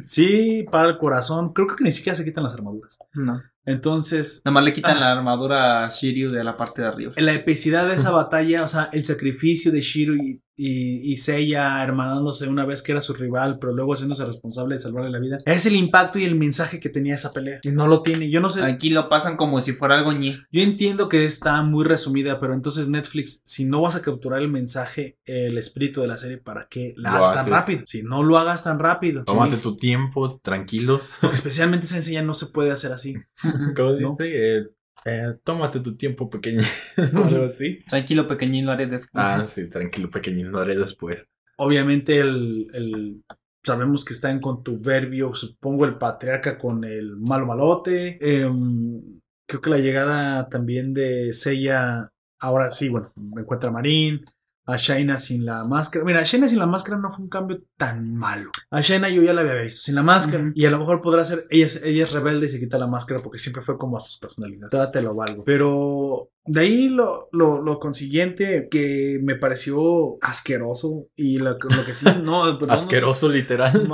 Sí, para el corazón. Creo que ni siquiera se quitan las armaduras. No. Entonces, Nada más le quitan Ah. la armadura a Shiryu de la parte de arriba. la epicidad de esa batalla, o sea, el sacrificio de Shiro y, y, y Seiya hermanándose una vez que era su rival, pero luego haciéndose responsable de salvarle la vida, es el impacto y el mensaje que tenía esa pelea. Y no lo tiene. Yo no sé. Aquí lo pasan como si fuera algo ñe. Yo entiendo que está muy resumida, pero entonces Netflix, si no vas a capturar el mensaje, el espíritu de la serie, ¿para qué la hagas tan rápido? Si no lo hagas tan rápido. Tómate Sí. tu tiempo, tranquilos. Porque especialmente esa enseña no se puede hacer así. ¿Cómo ¿No? dice? Eh, eh, tómate tu tiempo pequeño. o algo así. Tranquilo, pequeñín, lo haré después. Ah, sí, tranquilo, pequeñín, lo haré después. Obviamente el, el- sabemos que está en contuberbio, supongo el patriarca con el malo malote. Em, creo que la llegada también de Seiya, ahora sí, bueno, encuentra a Marín. A Shaina sin la máscara. Mira, a Shaina sin la máscara no fue un cambio tan malo. A Shaina yo ya la había visto sin la máscara. Y a lo mejor podrá ser. Ella, es- ella es rebelde y se quita la máscara porque siempre fue como a su personalidad. Te lo valgo. Pero de ahí lo, lo, lo consiguiente que me pareció asqueroso. Y lo, que- lo que sí, no. perdón, Asqueroso, literal.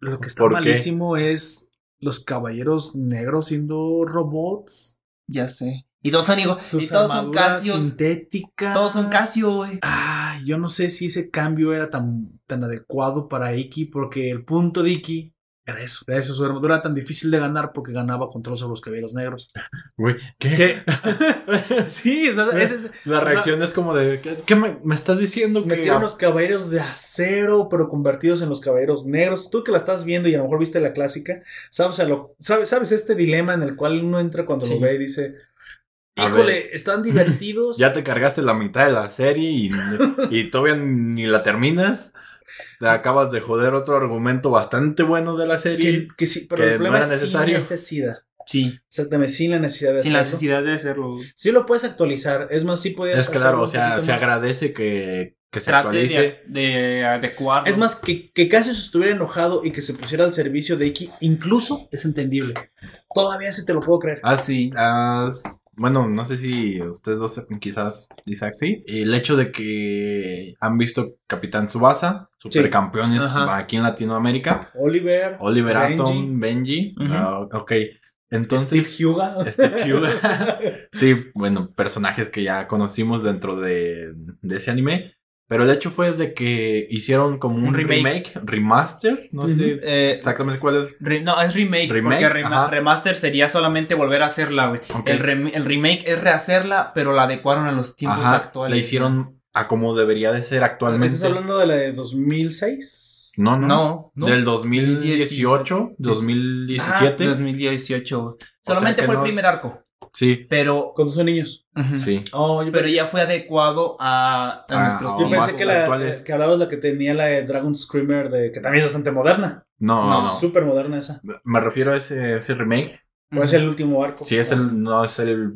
Lo que está malísimo es los caballeros negros siendo robots. Ya sé. Y todos son igual. Sus Y todos son casios. sintéticas. Todos son Casio, güey. Ah, yo no sé si ese cambio era tan, tan adecuado para Iki, porque el punto de Iki era eso. Era eso, su armadura era tan difícil de ganar porque ganaba control sobre los caballeros negros. Güey, ¿qué? ¿Qué? sí, o sea, ese es- La o sea, reacción es como de, ¿qué, qué me, me estás diciendo? Que Metieron los caballeros de acero, pero convertidos en los caballeros negros. Tú que la estás viendo y a lo mejor viste la clásica, sabes, a lo- sabes, sabes este dilema en el cual uno entra cuando Sí. lo ve y dice, híjole, ver. están divertidos. ya te cargaste la mitad de la serie y, y todavía ni la terminas. Te acabas de joder otro argumento bastante bueno de la serie. que, que sí, pero que el no problema era es sin necesidad. Sí. Exactamente, sin la necesidad de Sin la hacerlo. necesidad de hacerlo. Sí lo puedes actualizar. Es más, sí puedes Es claro, hacerlo o sea, se más. agradece que, que se Trate actualice. de, de adecuarlo. Es más, que, que Cassius estuviera enojado y que se pusiera al servicio de Iki, incluso es entendible. Todavía se te lo puedo creer. Ah, sí. ah, s- bueno, no sé si ustedes dos, quizás Isaac sí. El hecho de que han visto Capitán Subasa, supercampeones Ajá. aquí en Latinoamérica. Oliver, Oliver Benji, Atom, Benji. Ah, ok. Entonces, Steve Huga. Steve Huga. sí, bueno, personajes que ya conocimos dentro de, de ese anime. Pero el hecho fue de que hicieron como un, Un remake. remake. remaster, no sé Eh, exactamente cuál es. re- no, es remake. Remake, porque rema- remaster sería solamente volver a hacerla, güey. Ok. El, rem- el remake es rehacerla, pero la adecuaron a los tiempos Ajá, actuales. la hicieron a como debería de ser actualmente. ¿Estás hablando de la de 2006? No, no, No, no. Del 2018, 2017. Ah, 2018. güey. Solamente que fue no el primer arco. Sí, Pero. Cuando son niños. Sí. Oh, Pero ya fue adecuado a, a Ah, nuestro yo pensé que, la, actuales. que hablabas la que tenía la de Dragon Screamer, de, que también es bastante moderna. No, No, no. Súper moderna esa. Me refiero a ese, ese remake. Pues es el último arco. Sí, es el, no es el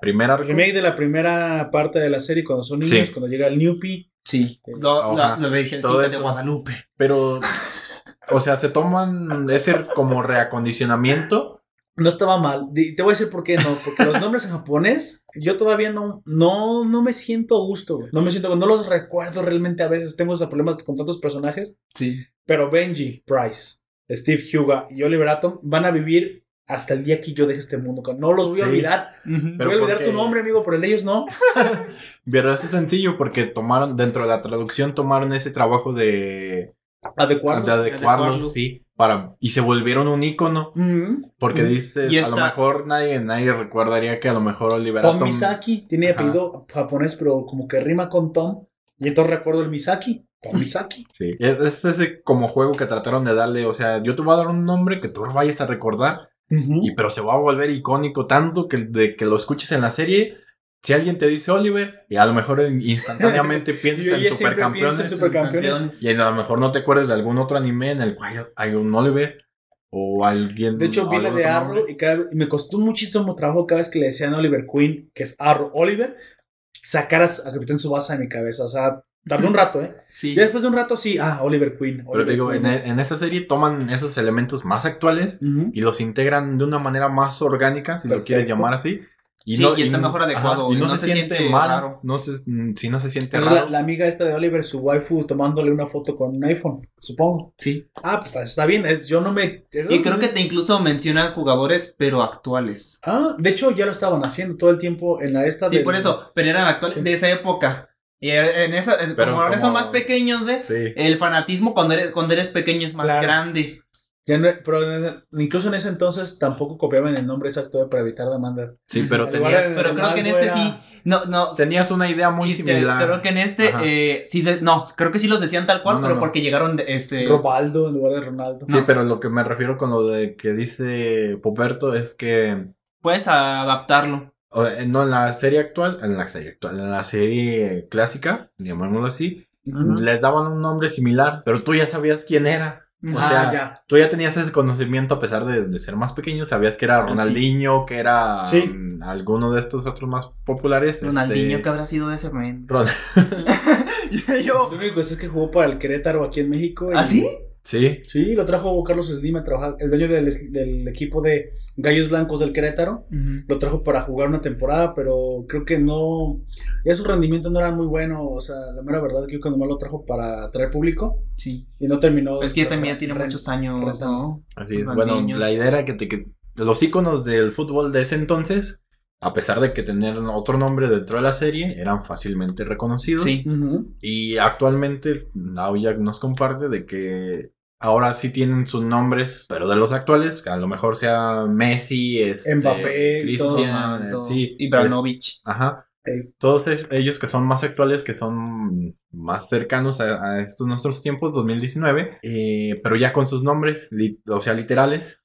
primer arco. El remake de la primera parte de la serie cuando son niños, Sí. cuando llega el Newpie. Sí. Lo- la, Ajá. la Virgencita de. Guadalupe. Pero, o sea, se toman ese como reacondicionamiento. No estaba mal. Te voy a decir por qué no. Porque los nombres en japonés, yo todavía no, no, no me siento a gusto, güey. No me siento, no los recuerdo realmente a veces. Tengo esos problemas con tantos personajes. Sí. Pero Benji, Price, Steve Huga y Oliver Atom van a vivir hasta el día que yo deje este mundo. No los voy a Sí. olvidar. Pero voy a olvidar tu nombre, amigo, pero el de ellos no. Pero eso es sencillo porque tomaron, dentro de la traducción, tomaron ese trabajo de, Adecuado. de adecuarlo, adecuarlo. sí, para, y se volvieron un icono. Porque dice, a lo mejor nadie, nadie recordaría que a lo mejor Oliver Tom Atom- Misaki tiene Ajá. apellido japonés, pero como que rima con Tom. Y entonces recuerdo el Misaki. Tom Misaki. Sí. Es, es ese como juego que trataron de darle, o sea, yo te voy a dar un nombre que tú lo vayas a recordar, y pero se va a volver icónico tanto que de que lo escuches en la serie. Si alguien te dice Oliver, y a lo mejor instantáneamente piensas Yo en supercampeones. en supercampeones. Y a lo mejor no te acuerdas de algún otro anime en el cual hay un Oliver o alguien. De hecho, vi la de Arrow nombre. y, cada me costó muchísimo trabajo cada vez que le decían a Oliver Queen, que es Arrow Oliver, sacaras a Capitán Subasa de mi cabeza. O sea, tardó un rato, ¿eh? Sí. Ya después de un rato, sí, ah, Oliver Queen. Pero Oliver te digo, Queen en, es- en esta serie toman esos elementos más actuales y los integran de una manera más orgánica, si lo quieres llamar así. Sí, y está mejor adecuado, y no, no se, se siente, siente mal. raro. No se, si no se siente La, raro. la amiga esta de Oliver, su waifu, tomándole una foto con un iPhone, supongo. Sí. Ah, pues está, está bien. es- yo no me. eso- Y creo que te incluso menciona jugadores, pero actuales. Ah, de hecho ya lo estaban haciendo todo el tiempo en la esta Sí, del- por eso, pero eran actuales Sí. de esa época. Y en esa, en- Pero como ahora son más pequeños, ¿eh? Sí. El fanatismo cuando eres, cuando eres pequeño es más Claro. grande. Ya no- pero incluso en ese entonces tampoco copiaban el nombre exacto para evitar demanda. Sí, pero tenías, en- Pero creo que en este era- sí. No, no. tenías una idea muy te- similar. creo que en este, eh, sí, de- no, creo que sí los decían tal cual, No, no, pero no. porque llegaron de este. Robaldo en lugar de Ronaldo. Sí, pero lo que me refiero con lo de que dice Poperto es que Puedes adaptarlo. o, eh, no en la serie actual, en la serie actual, en la serie clásica, llamémoslo así, les daban un nombre similar, pero tú ya sabías quién era. O Ah, sea, ya. tú ya tenías ese conocimiento a pesar de, de ser más pequeño, sabías que era Ronaldinho, que era Sí. mm, alguno de estos otros más populares. Ronaldinho, este, que habrá sido de ese men. Ron- Yo. Lo único es que jugó para el Querétaro aquí en México. y- ¿Ah, sí? Sí, Sí, lo trajo Carlos Slim a trabajar, el dueño del, del equipo de Gallos Blancos del Querétaro. Lo trajo para jugar una temporada, pero creo que no. Ya su rendimiento no era muy bueno. O sea, la mera verdad, creo que nomás lo trajo para traer público Sí. y no terminó. Es que ya también tiene muchos años, así es. Bueno, la idea era que, te- que los íconos del fútbol de ese entonces, a pesar de que tenían otro nombre dentro de la serie, eran fácilmente reconocidos. Sí. Y actualmente, Naoya nos comparte de que ahora sí tienen sus nombres, pero de los actuales, que a lo mejor sea Messi, este, Mbappé Cristian, Ronaldo, sí, Ibrahimovic. es- ajá. Todos e- ellos que son más actuales, que son más cercanos a, a estos nuestros tiempos, 2019, eh, pero ya con sus nombres, li- o sea, literales,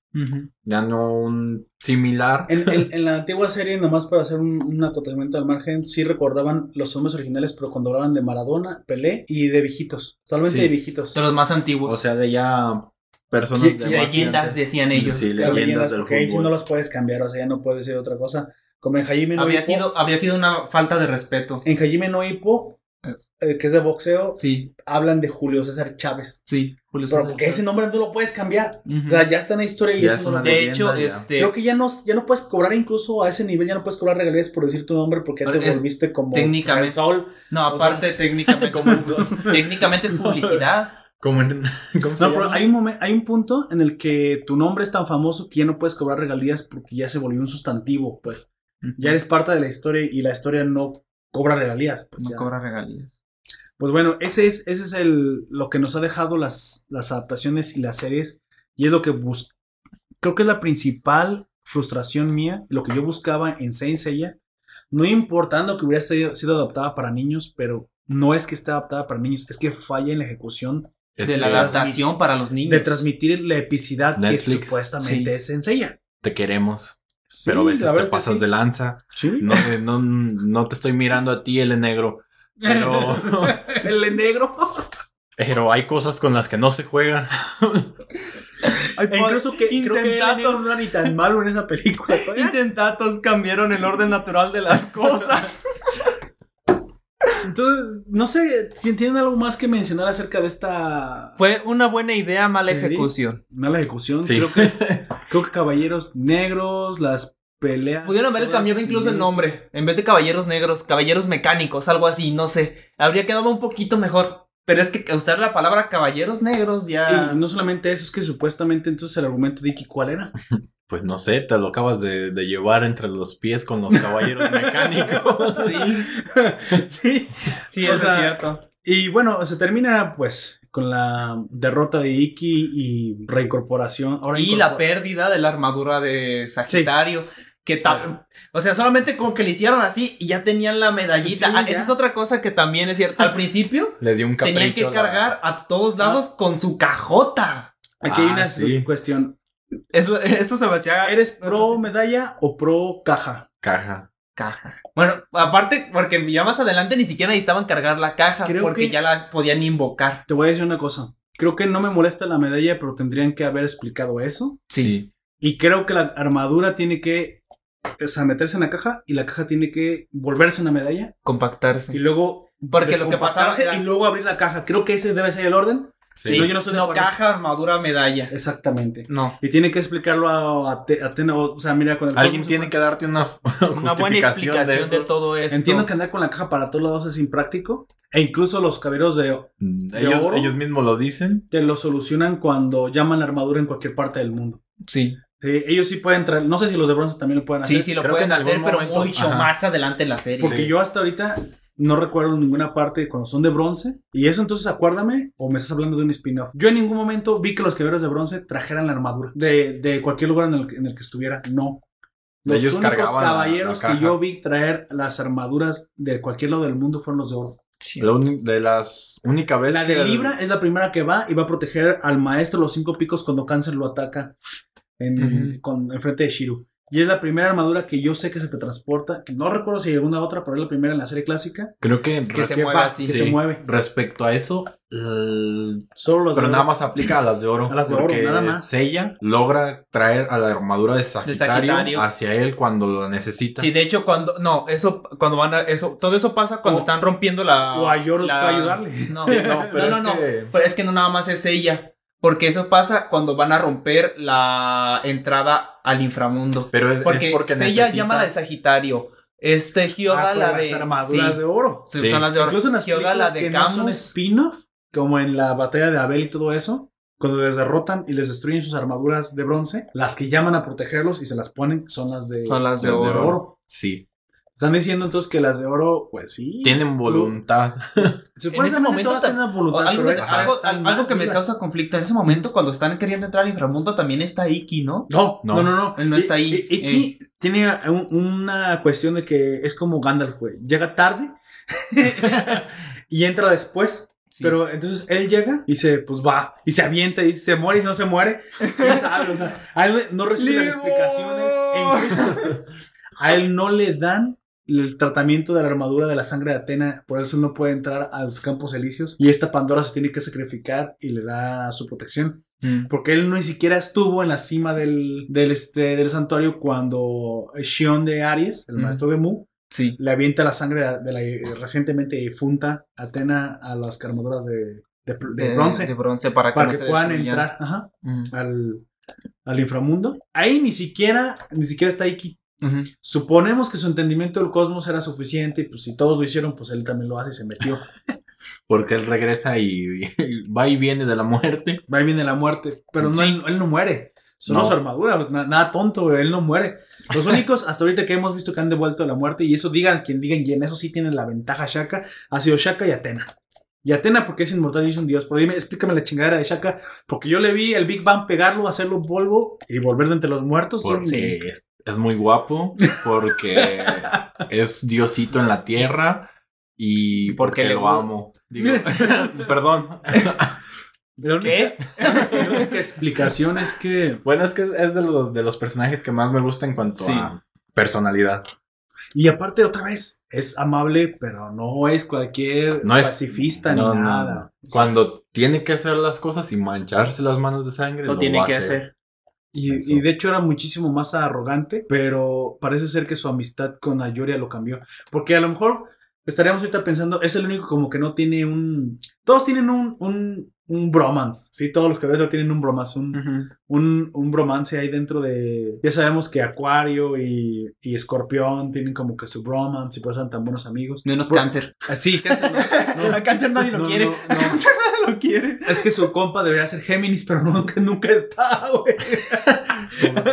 Ya no un similar. En, en- en la antigua serie, nomás para hacer un, un acotamiento al margen, sí recordaban los nombres originales, pero cuando hablaban de Maradona, Pelé y de viejitos. Solamente Sí. de viejitos. De los más antiguos. O sea, de ya personas Y- de leyendas decían ellos. Sí, leyendas leyendas, del porque ahí sí fútbol. no los puedes cambiar, o sea, ya no puedes decir otra cosa. Como en Jaime no había sido, había sido una falta de respeto. En Jaime no Hippo, eh, que es de boxeo, Sí, hablan de Julio César Chávez. sí. Julio Pero César porque ese nombre no lo puedes cambiar. O sea, ya está en la historia y Ya eso es no lo- De hecho, ya. este. Creo que ya no, ya no puedes cobrar incluso a ese nivel, ya no puedes cobrar regalías por decir tu nombre porque ya te Es- volviste como técnicamente- el sol. No, o sea, aparte, técnicamente. técnicamente es publicidad. Como en- ¿cómo se No, pero llama? hay un, momen- hay un punto en el que tu nombre es tan famoso que ya no puedes cobrar regalías porque ya se volvió un sustantivo, pues. Ya eres parte de la historia y la historia no cobra regalías. Pues, No ya. cobra regalías. Pues bueno, ese es, ese es el, lo que nos ha dejado las, las adaptaciones y las series. Y es lo que bus Creo que es la principal frustración mía, lo que yo buscaba en Saint Seiya. No importando que hubiera sido, sido adaptada para niños, pero no es que esté adaptada para niños, es que falla en la ejecución Es de la que adaptación para los niños. de transmitir la epicidad que Netflix, supuestamente sí. es Saint Seiya. te queremos, Sí, pero a veces te pasas sí. de lanza. Sí. No, no, no te estoy mirando a ti, el negro, pero, el negro. pero hay cosas con las que no se juega. E incluso que creo que el negro Insensatos. no era ni tan malo en esa película. todavía. Insensatos cambiaron el orden natural de las cosas. Entonces, no sé, si tienen algo más que mencionar acerca de esta Fue una buena idea, mala ¿Serie? ejecución. mala ejecución. Sí. Creo, que, creo que Caballeros Negros, las peleas. Pudieron haberles todas cambiado incluso el nombre. En vez de caballeros negros, caballeros mecánicos, algo así, no sé. Habría quedado un poquito mejor. Pero es que usar la palabra caballeros negros ya. Y no solamente eso, es que supuestamente entonces el argumento de Iki, ¿cuál era? Pues no sé, te lo acabas de, de llevar entre los pies con los caballeros mecánicos. Sí, sí. sí, O eso sea, es cierto. Y bueno, se termina pues con la derrota de Iki y reincorporación. Ahora Y la pérdida de la armadura de Sagitario. Que ta- O sea, solamente como que le hicieron así y ya tenían la medallita. Sí, Ah, esa es otra cosa que también es cierto. Al principio Le dio un capricho. tenían que la- cargar a todos lados con su cajota. Aquí hay Ah, una sí. cuestión. Eso, eso se me hacía. ¿Eres pro medalla o pro caja? caja. caja. Bueno, aparte, porque ya más adelante ni siquiera necesitaban cargar la caja Creo porque que- ya la podían invocar. Te voy a decir una cosa. Creo que no me molesta la medalla, pero tendrían que haber explicado eso. Sí. Y creo que la armadura tiene que o sea, meterse en la caja y la caja tiene que volverse una medalla Compactarse. y luego Porque lo que pasaba era- y luego abrir la caja. Creo que ese debe ser el orden. Sí, No, yo no estoy de no acuerdo. caja, armadura, medalla. Exactamente. No. Y tiene que explicarlo a, a, Te- a o sea, mira, con el Alguien cosmos- tiene que darte una, Una buena explicación de, todo esto. Entiendo que andar con la caja para todos lados es impráctico. E incluso los caballeros de Mm, Ellos, oro? ellos mismos lo dicen. te lo solucionan cuando llaman armadura en cualquier parte del mundo. Sí. Sí, ellos sí pueden traer, no sé si los de bronce también lo pueden hacer. Sí, sí lo Creo pueden hacer, pero momento- mucho ajá. más adelante en la serie. Porque Sí. yo hasta ahorita no recuerdo ninguna parte cuando son de bronce. Y eso entonces acuérdame o me estás hablando de un spin-off. Yo en ningún momento vi que los caballeros de bronce trajeran la armadura de, de cualquier lugar en el, que- en el que estuviera. No. Los Ellos únicos caballeros la que yo vi traer las armaduras de cualquier lado del mundo fueron los de oro. La de las única vez La que de el- Libra es la primera que va y va a proteger al maestro los cinco picos cuando Cáncer lo ataca en, con, enfrente de Shiru. Y es la primera armadura que yo sé que se te transporta, que no recuerdo si hay alguna otra, pero es la primera en la serie clásica. creo que, Que se que mueve así. que sí. se mueve. respecto a eso, el- Solo los pero de nada oro. más aplica a las de oro. A las de oro, porque nada más. Seiya logra traer a la armadura de Sagitario, Sagitario. hacia él cuando lo necesita. Sí, de hecho, cuando. No, eso. Cuando van a. Eso, todo eso pasa cuando O- están rompiendo la. o a Yoros la- fue a ayudarle. No, Sí, no, pero no, es no, no. que- Pero es que no nada más es ella. Porque eso pasa cuando van a romper la entrada al inframundo. Pero es, es Porque, ella necesita... llama la de Sagitario. Este Hyoga Ah, la de. las armaduras sí, de oro. sí, Sí. Son las de oro. Incluso en las Hyoga la películas de que no son spin-off, como en la batalla de Abel y todo eso, cuando les derrotan y les destruyen sus armaduras de bronce, las que llaman a protegerlos y se las ponen son las de, Son las de las oro. Sí. Están diciendo entonces que las de oro, pues sí. Tienen voluntad. Supuestamente ese momento todas tienen voluntad, algo, pero algo- algo que me causa conflicto en ese momento, cuando están queriendo entrar al inframundo, también está Iki, ¿no? No, no, No. no, no. Él no está ahí. I- I- Iki tiene un- una cuestión de que es como Gandalf, güey. Llega tarde y entra después. Sí. Pero entonces él llega y se, pues va, y se avienta y dice, se muere y no se muere. O sea, a él no recibe explicaciones. E incluso a él no le dan el tratamiento de la armadura de la sangre de Atena. Por eso no puede entrar a los campos elíseos. Y esta Pandora se tiene que sacrificar y le da su protección. Mm. Porque él ni siquiera estuvo en la cima del, del, este, del santuario cuando Shion de Aries, el Mm. maestro de Mu, Sí. le avienta la sangre de la eh, recientemente difunta Atena a las armaduras de, de, bronce para que, para puedan destruyan. entrar ajá, Mm. al, al inframundo. Ahí ni siquiera, ni siquiera está Iki. Suponemos que su entendimiento del cosmos era suficiente y pues si todos lo hicieron, pues él también lo hace y se metió. Porque él regresa y, y va y viene de la muerte. Va y viene la muerte, pero no, Sí. él, él no muere. Solo No. su armadura, na- nada tonto, él no muere. Los únicos hasta ahorita que hemos visto que han devuelto la muerte, y eso digan quien digan, y en eso sí tienen la ventaja Shaka, ha sido Shaka y Atena. Y Atena porque es inmortal y es un dios. Pero dime, explícame la chingadera de Shaka, porque yo le vi el Big Bang pegarlo, hacerlo polvo y volver de entre los muertos. Es, es muy guapo. Porque es Diosito en la tierra. Y Porque porque, le lo amo. Digo, perdón. La única, ¿Qué? la única explicación es que. Bueno, es que es de los, de los personajes que más me gusta en cuanto Sí. a personalidad. Y aparte, otra vez, es amable, pero no es cualquier No es- pacifista No, ni no, nada. no. Cuando tiene que hacer las cosas y mancharse las manos de sangre, Lo lo, tiene va a que hacer. Y, y de hecho era muchísimo más arrogante, pero parece ser que su amistad con Ayoria lo cambió. Porque a lo mejor estaríamos ahorita pensando, es el único como que no tiene un... Todos tienen un, un, un bromance, ¿sí? Todos los cabezas tienen un bromance, un, un, un bromance ahí dentro de... Ya sabemos que Acuario y, y Escorpión tienen como que su bromance y por eso son tan buenos amigos. Menos Por- cáncer. Ah, Sí, cáncer. no, no. A cáncer nadie lo No, quiere. no, no. A cáncer nadie lo quiere. Es que su compa debería ser Géminis, pero nunca, nunca está, güey.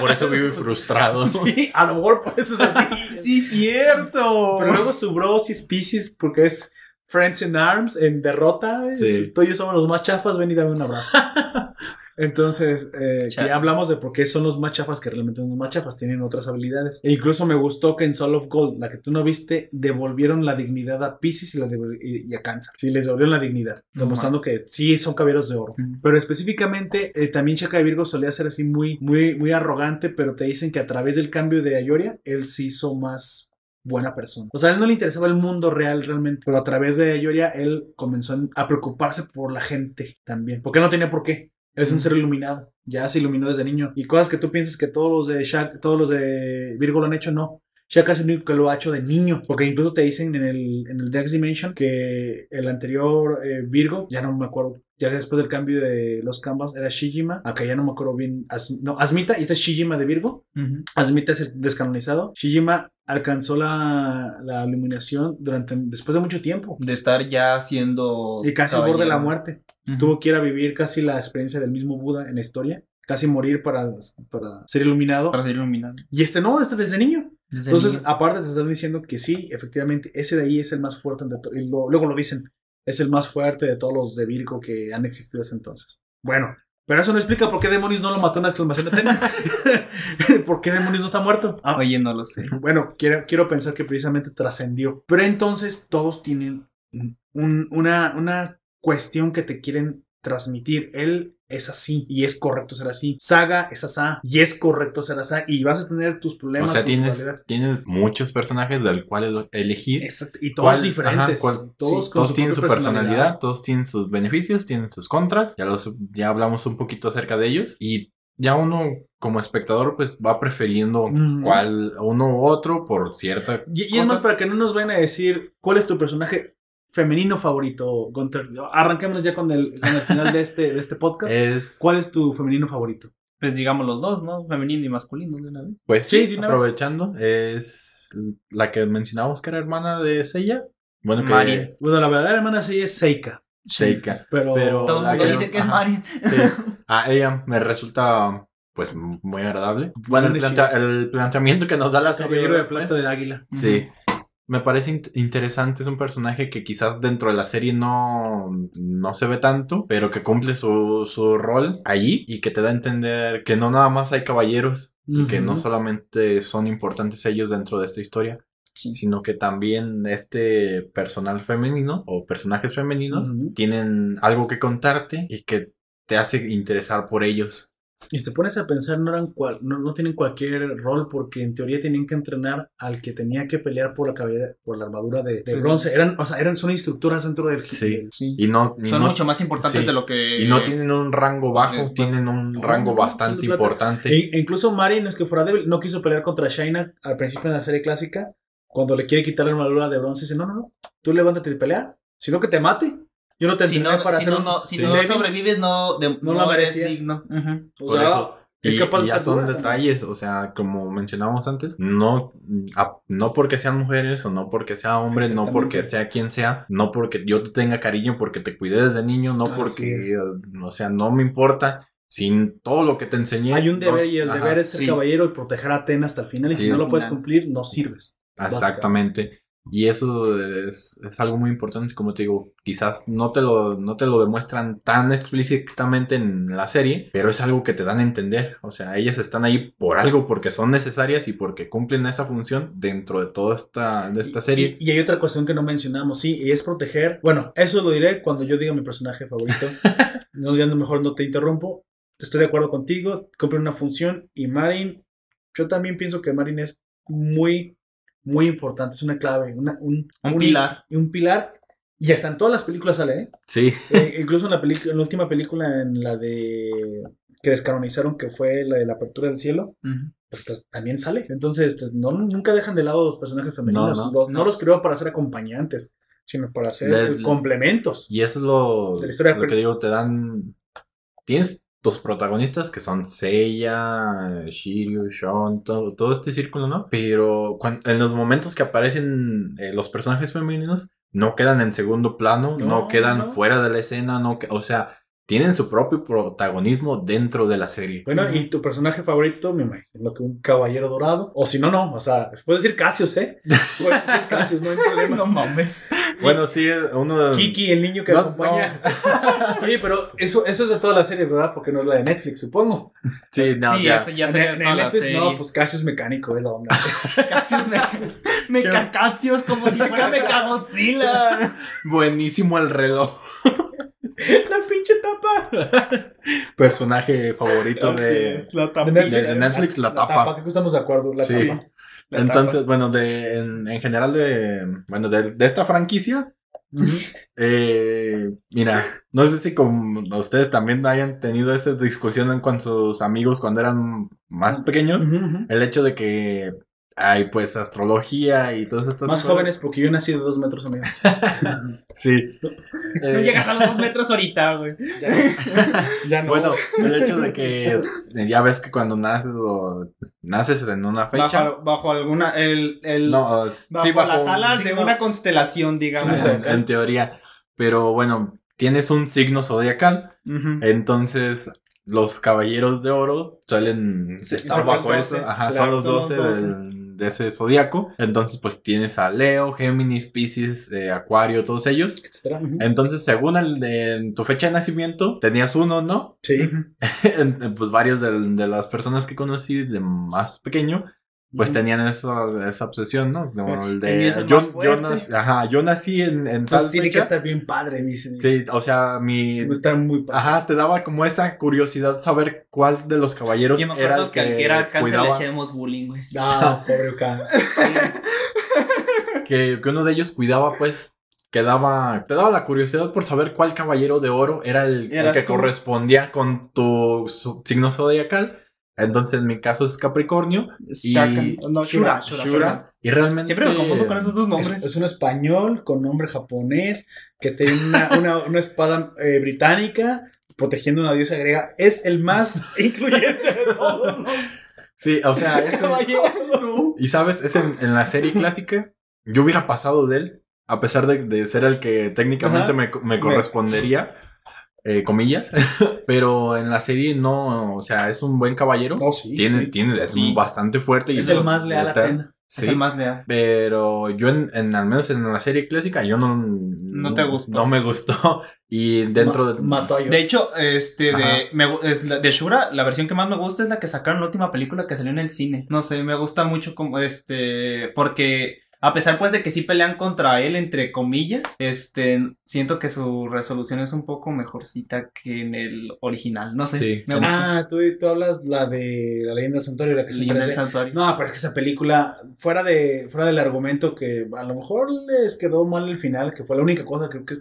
Por eso vive frustrado. Sí, a lo mejor por eso es así. Sí, cierto. Pero luego su bro sí es Pisces porque es Friends in Arms, en derrota. Sí. Si tú y yo somos los más chafas, ven y dame un abrazo. Entonces, eh, que ya hablamos de por qué son los más chafas, que realmente son los más chafas, tienen otras habilidades. E incluso me gustó que en Soul of Gold, la que tú no viste, devolvieron la dignidad a Pisces y, la y, y a Cáncer. Sí, les devolvieron la dignidad, No demostrando que sí son caballeros de oro. Mm. Pero específicamente, eh, también Shaka de Virgo solía ser así muy, muy, muy arrogante, pero te dicen que a través del cambio de Ayoria, él se hizo más buena persona. O sea, a él no le interesaba el mundo real realmente, pero a través de Ayoria, él comenzó a preocuparse por la gente también, porque él no tenía por qué. Él es un Mm. ser iluminado, ya se iluminó desde niño. Y cosas que tú piensas que todos los de Shaka, todos los de Virgo lo han hecho, no. Shaka es el único que lo ha hecho de niño. Porque incluso te dicen en el, en el Dex Dimension que el anterior eh, Virgo, ya no me acuerdo, ya después del cambio de los canvas era Shijima, acá ya no me acuerdo bien, As- no, Asmita, y este es Shijima de Virgo. Asmita es el descanonizado, Shijima alcanzó la, la iluminación durante, después de mucho tiempo, De estar ya siendo. y casi al borde de la muerte, tuvo que ir a vivir casi la experiencia del mismo Buda en la historia, casi morir para, para ser iluminado, Para ser iluminado. y este no, este desde niño, Desde entonces niño. aparte te están diciendo que sí, efectivamente, ese de ahí es el más fuerte, de y lo- luego lo dicen, es el más fuerte de todos los de Virgo que han existido desde entonces. Bueno, pero eso no explica por qué demonios no lo mató en la exclamación de Atena. ¿Por qué demonios no está muerto? Ah, Oye, no lo sé. bueno, quiero, quiero pensar que precisamente trascendió. Pero entonces todos tienen un- una, una cuestión que te quieren transmitir. Él es así y es correcto ser así. Saga es así y es correcto ser así. Y vas a tener tus O problemas. sea, con tu tienes, tienes muchos personajes del cual elegir. Exacto, Y todos ¿Cuál- diferentes. ajá, cuál- todos sí, tienen su personalidad, todos tienen sus beneficios, tienen sus contras. Ya, los, ya hablamos un poquito acerca de ellos. Y ya uno, como espectador, pues va prefiriendo Mm. cuál, uno u otro por cierta. Y, y es más para que no nos vayan a decir cuál es tu personaje femenino favorito, Gunter. Arranquémonos ya con el, con el final de este, de este podcast. Es. ¿Cuál es tu femenino favorito? Pues digamos los dos, ¿no? Femenino y masculino de una vez. Pues Sí, sí, de una vez. aprovechando, es la que mencionamos que era hermana de Seiya. Bueno, que. Marin. Bueno, la verdadera hermana sí es Seika. Seika. Pero, Pero- Todo el mundo dice que es. Marin. Sí. A ella me resulta, pues, muy agradable. Bueno, el, planta- el planteamiento que nos da la serie. caballero de pues, plata de águila. Sí. Me parece int- interesante, es un personaje que quizás dentro de la serie no, no se ve tanto, pero que cumple su, su rol allí y que te da a entender que no nada más hay caballeros, y que no solamente son importantes ellos dentro de esta historia, Sí. sino que también este personal femenino o personajes femeninos tienen algo que contarte y que te hace interesar por ellos. Y si te pones a pensar, no, eran cual- no, no tienen cualquier rol porque en teoría tenían que entrenar al que tenía que pelear por la cabellera, por la armadura de, bronce. Eran, o sea, eran, son instructoras dentro del... Sí. del- Sí. Y no, y Son no- mucho más importantes sí. de lo que. y no tienen un rango bajo, Eh, tienen un no, rango no, bastante importante. E incluso Mari, no es que fuera débil, no quiso pelear contra Shaina al principio de la serie clásica. Cuando le quiere quitar la armadura de bronce, dice: No, no, no, tú levántate y pelea, sino que te mate. Yo no te Si entrené no, para si hacer no, si sí. no sobrevives, no, de- No eres merecías. digno. O Por sea, eso. es Y, capaz y de ya son detalles, o sea, como mencionábamos antes, no, a- no porque sean mujeres o no porque sea hombre, no porque sea quien sea, no porque yo te tenga cariño porque te cuidé desde niño, no Así porque, es. eh, o sea, no me importa, sin todo lo que te enseñé. Hay un deber no- y el ajá, deber es ser sí. caballero y proteger a Atena hasta el final. Y Sí, si no lo puedes cumplir, no sirves. Exactamente. Y eso es, es algo muy importante, como te digo, quizás no te, lo, no te lo demuestran tan explícitamente en la serie, pero es algo que te dan a entender. O sea, ellas están ahí por algo, porque son necesarias y porque cumplen esa función dentro de toda esta, de esta serie. Y, y hay otra cuestión que no mencionamos, sí, y es proteger. Bueno, eso lo diré cuando yo diga mi personaje favorito. no, ya no, mejor no te interrumpo. Estoy de acuerdo contigo, cumple una función. Y Marin, yo también pienso que Marin es muy, muy importante. Es una clave, una- un, Un pilar. Un pilar. Y hasta en todas las películas sale, ¿eh? Sí, Eh, incluso en la, película en la última película, en la de. que descanonizaron, que fue la de la apertura del cielo. Pues ta- también sale. Entonces, pues, no, nunca dejan de lado los personajes femeninos. No, no. Los- no los creó para ser acompañantes, sino para ser Les- complementos. y eso es lo, lo que digo, te dan... Tienes tus protagonistas que son Seiya, Shiryu, Sean, todo, todo este círculo, ¿no? Pero cuan- en los momentos que aparecen eh, los personajes femeninos, no quedan en segundo plano, no, No, quedan no. fuera de la escena, no, o sea, tienen su propio protagonismo dentro de la serie. Bueno, y tu personaje favorito, me imagino que un caballero dorado. O si no, no. O sea, puedes decir Cassius, ¿eh? Puedes decir Cassius, no hay problema. No mames. Bueno, sí, uno de... Kiki, el niño que No, acompaña. Oye, pero eso, eso es de toda la serie, ¿verdad? Porque no es la de Netflix, supongo. Sí, no, sí, ya. ya En- sería en la Netflix, serie. no, pues Cassius mecánico, es la onda. Cassius me, me ¿Qué? cacacios como si fuera Mechagodzilla. Buenísimo el reloj. La pinche tapa. Personaje favorito de... la De de Netflix, la tapa. que estamos de acuerdo, la Sí. tapa. Entonces, bueno, de, en, en general de, bueno, de, de esta franquicia, eh, mira, no sé si como ustedes también hayan tenido esa discusión con sus amigos cuando eran más pequeños, el hecho de que hay pues astrología y todas estas Más cosas. jóvenes porque yo nací de dos metros, amigo. Sí. No Eh, llegas a los dos metros ahorita, güey. Ya no. Bueno, el hecho de que eh, ya ves que cuando naces o naces en una fecha. Bajo, bajo alguna. El, el, no, bajo, sí, bajo las alas de una constelación, digamos. Sí, en, en teoría. Pero bueno, tienes un signo zodiacal. Entonces, los caballeros de oro suelen estar bajo 12, eso. Ajá, claro, son los son los 12, 12. del- de ese zodiaco. Entonces, pues tienes a Leo, Géminis, Pisces, eh, Acuario, todos ellos. etcétera. Entonces, según el de tu fecha de nacimiento, tenías uno, ¿no? Sí. Pues varios del- de, las personas que conocí de más pequeño, pues tenían esa, esa obsesión, ¿no? Como el de, yo, yo nací, ajá, yo nací en, tal tiene que estar bien padre, mi Sí, o sea, mi... Estar muy padre. Ajá, te daba como esa curiosidad saber cuál de los caballeros Yo me era acuerdo el que, que, al que era cáncer le echábamos bullying, güey. Ah, pobre que, que uno de ellos cuidaba, pues, que daba, te daba la curiosidad por saber cuál caballero de oro era el, que tú. correspondía con tu signo zodiacal. Entonces, en mi caso es Capricornio. Y- Shakan. No, Shura. Shura, Shura. Shura. Y realmente. Siempre me confundo con esos dos Es, nombres. es un español con nombre japonés que tiene una, una, una espada eh, británica protegiendo a una diosa griega. Es el más incluyente de todos los Sí, o sea, eso. caballeros. y sabes, es en, en la serie clásica. Yo hubiera pasado de él, a pesar de, de ser el que técnicamente me, me correspondería. Eh, comillas, pero en la serie no, o sea, es un buen caballero. Oh, sí, tiene, sí. tiene, es Sí. bastante fuerte y Es el más leal a. Pena. Sí, Es el más leal. pero yo en, en- al menos en la serie clásica yo no No te gustó. no me gustó y dentro de mató a yo. De hecho, este, Ajá. de, me gu- es la- de Shura, la versión que más me gusta es la que sacaron en la última película que salió en el cine. No sé, me gusta mucho como, este, porque a pesar pues de que sí pelean contra él, entre comillas, este, siento que su resolución es un poco mejorcita que en el original. No sé, Sí. me gusta. Ah, tú, tú hablas la de la leyenda del santuario, la que se Leyenda del 3D. santuario. No, pero es que esa película, fuera de fuera del argumento que a lo mejor les quedó mal el final, que fue la única cosa, creo que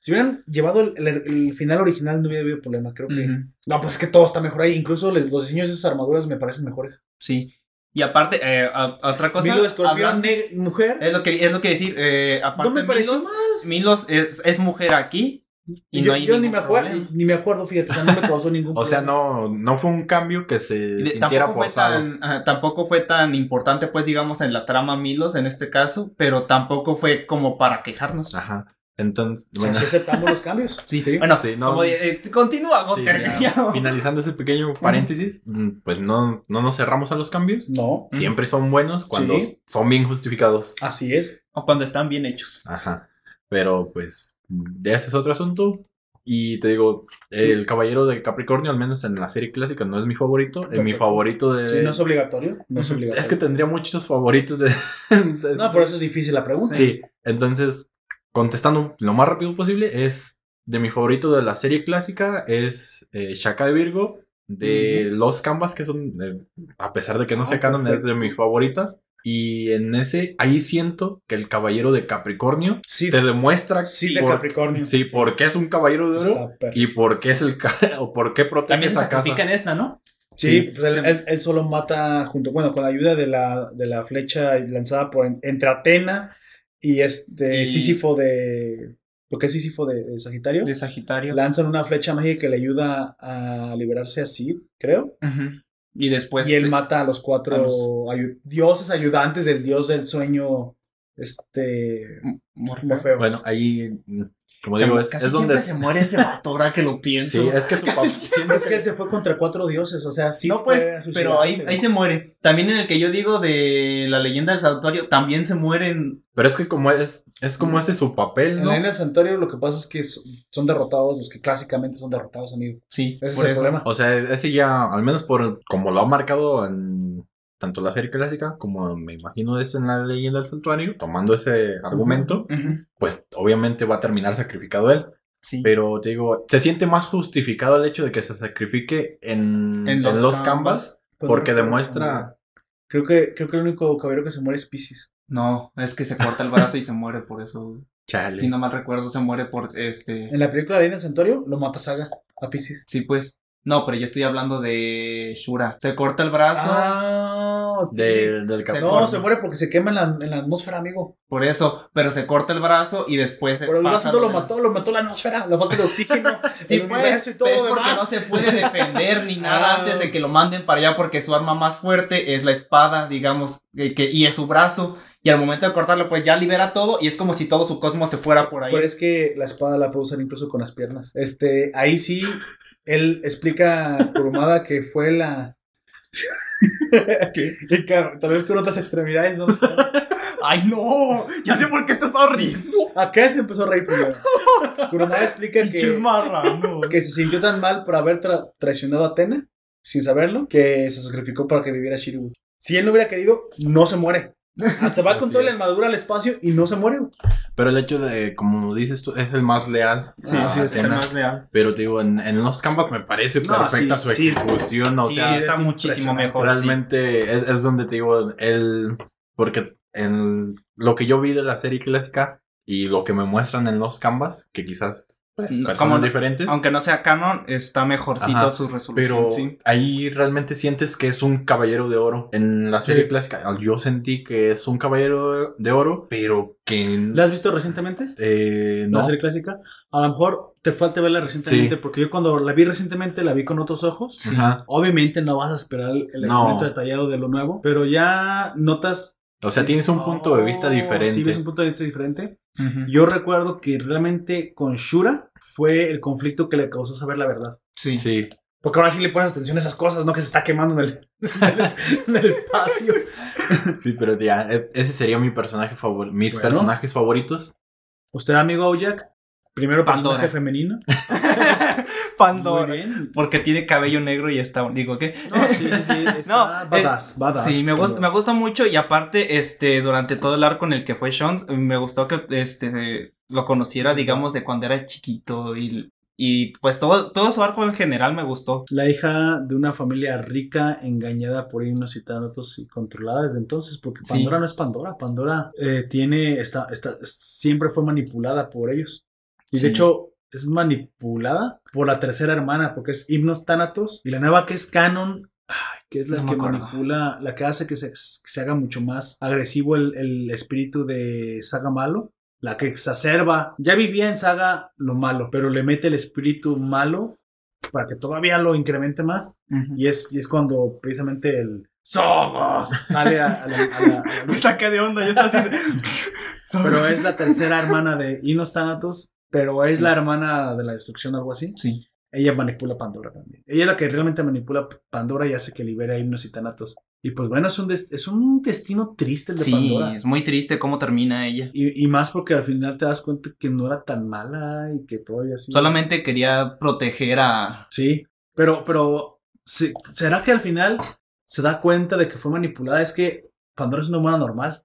si hubieran llevado el, el- el final original no hubiera habido problema, creo que... No, pues es que todo está mejor ahí, incluso les- los diseños de esas armaduras me parecen mejores. Sí. Y aparte, eh, a- otra cosa. Milo escorpión, mujer, es lo que es lo que decir. Eh, aparte, no me pareció Milos, mal. Milos es, es mujer aquí. Y yo no hay yo ni me acuerdo, problema. ni me acuerdo, fíjate, o sea, no me causó ningún o sea problema. no no fue un cambio que se de- sintiera tampoco fue, forzado tan, ajá, tampoco fue tan importante, pues, digamos, en la trama Milos en este caso, pero tampoco fue como para quejarnos. ajá entonces bueno, sí aceptamos los cambios. Sí, bueno, Sí, no. como de- eh, continúa, sí, ya, finalizando ese pequeño paréntesis mm, pues no no nos cerramos a los cambios No, siempre son buenos cuando Sí. son bien justificados así es. O cuando están bien hechos. Ajá. Pero pues, de ese es otro asunto. Y te digo, el caballero de Capricornio, al menos en la serie clásica, no es mi favorito. Es mi Perfecto. favorito de. Sí, no es obligatorio, no es obligatorio. es que tendría muchos favoritos de. de- No, por eso es difícil la pregunta. Sí, entonces, contestando lo más rápido posible, es de mi favorito de la serie clásica, es eh, Shaka de Virgo, de los Canvas, que son, eh, a pesar de que no Ah, se canon, es de mis favoritas. Y en ese, ahí siento que el caballero de Capricornio Sí, te demuestra sí de Capricornio. sí, por qué es un caballero de oro y por qué es el o por qué protege También se esa sacrifica casa. en esta, ¿no? Sí, Sí, pues él, sí. él- él solo mata junto, bueno, con la ayuda de la, de la flecha lanzada por entre Atena y este Y- Sísifo de. Porque es Sísifo de, de Sagitario. De Sagitario. Lanzan una flecha mágica que le ayuda a liberarse a Sid, creo. Y después. y él mata a los cuatro a los- ayu- dioses ayudantes del dios del sueño. Este. Morfeo. Morfeo. Bueno, ahí, mm, como Se- digo, es, casi es donde... siempre se muere ese vato, ahora que lo pienso. Sí, es que su papá... siento es que se fue contra cuatro dioses, o sea, sí. no, pues, fue pero ahí, ahí se muere. También en el que yo digo de la leyenda del santuario, también se mueren. Pero es que como es, es como ese su papel, En ¿no? la Arena del Santuario lo que pasa es que so- son derrotados los que clásicamente son derrotados, amigo. Sí, Ese por es el eso. problema. O sea, ese ya, al menos por como lo ha marcado en tanto la serie clásica como me imagino es en la leyenda del santuario, tomando ese argumento, pues obviamente va a terminar sacrificado él. Sí. Pero te digo, se siente más justificado el hecho de que se sacrifique en, en los, canvas, Pues porque demuestra... Creo que, creo que el único caballero que se muere es Pisces. No, es que se corta el brazo y se muere por eso. Chale. Si no mal recuerdo, se muere por este. En la película de Arena del Santuario lo mata Saga a Pisces. Sí, pues. No, pero yo estoy hablando de Shura. Se corta el brazo. Ah, sí. del Se capítulo. No, corta. se muere porque se quema en la, en la atmósfera, amigo. Por eso, pero se corta el brazo y después se Pero el brazo lo de- mató, lo mató la atmósfera, la falta de oxígeno, Sí, el pues, y todo es lo porque demás. no se puede defender ni nada Ah. antes de que lo manden para allá porque su arma más fuerte es la espada, digamos, eh, que, y es su brazo. Y al momento de cortarlo, pues ya libera todo y es como si todo su cosmos se fuera por ahí. Pero es que la espada la puede usar incluso con las piernas. Este, ahí sí, él explica Kurumada que fue la. Y que tal vez con otras extremidades, no sé. ¡Ay, no! Ya sé por qué te estás riendo. Acá se empezó a reír primero. Kurumada explica que, que se sintió tan mal por haber tra- traicionado a Atena, sin saberlo, que se sacrificó para que viviera Shiryu. Si él no hubiera querido, no se muere. Ah, Se va con toda la armadura al espacio y no se muere. Pero el hecho de, como dices tú, es el más leal. Sí, sí, es el más leal. Pero te digo, en, en los canvas me parece No, perfecta sí, su sí. ejecución. O sí, sea, está es muchísimo mejor. realmente es, es donde te digo, el. Porque en lo que yo vi de la serie clásica y lo que me muestran en los canvas, que quizás personas como no- diferentes. Aunque no sea canon, está mejorcito Ajá, su resolución. Pero sí. ahí realmente sientes que es un caballero de oro. En la serie Sí. clásica yo sentí que es un caballero de oro, pero que... ¿La has visto recientemente? eh, la no. serie clásica. A lo mejor te falta verla recientemente, Sí. porque yo cuando la vi recientemente la vi con otros ojos. Ajá. Obviamente no vas a esperar el el No. elemento detallado de lo nuevo, pero ya notas. O sea, tienes un punto de vista Oh, diferente. Sí, ves un punto de vista diferente. Yo recuerdo que realmente con Shura fue el conflicto que le causó saber la verdad. Sí. Sí. Porque ahora sí le pones atención a esas cosas, no que se está quemando en el, en el espacio. Sí, pero ya, e- ese sería mi personaje favorito. Mis Bueno. personajes favoritos. ¿Usted, amigo Aujak? Primero personaje Pandora. femenino. Pandora. Muy bien. Porque tiene cabello negro y está. Digo, ¿qué? No, sí, sí, está No, badass, badass. Sí, me gusta, me gusta mucho y aparte, este, durante todo el arco en el que fue Sean, me gustó que, este, lo conociera, digamos, de cuando era chiquito y, y pues todo, todo su arco en general me gustó. La hija de una familia rica, engañada por himnos y tánatos y controlada desde entonces, porque Sí. Pandora no es Pandora. Pandora eh, tiene, está, está, siempre fue manipulada por ellos. Y Sí. de hecho, es manipulada por la tercera hermana, porque es himnos tánatos. Y la nueva que es Canon, que es la No me que manipula, la que hace que se, que se haga mucho más agresivo el, el espíritu de Saga Malo. La que exacerba, ya vivía en Saga lo malo, pero le mete el espíritu malo para que todavía lo incremente más. Y es, y es cuando precisamente el Sogos sale a, a la, a la- a la luz. saqué de onda, ya está así. Pero es la tercera hermana de Inos Thanatos, pero es Sí. la hermana de la destrucción, algo así. Sí. Ella manipula Pandora también. Ella es la que realmente manipula Pandora y hace que libere a Himnos y Thanatos. Y pues bueno, es un, es un destino triste el de Sí, Pandora. es muy triste cómo termina ella. Y, y más porque al final te das cuenta que no era tan mala y que todavía sí. Solamente quería proteger a. Sí, pero, pero, sí, ¿será que al final se da cuenta de que fue manipulada? Es que Pandora es una humana normal.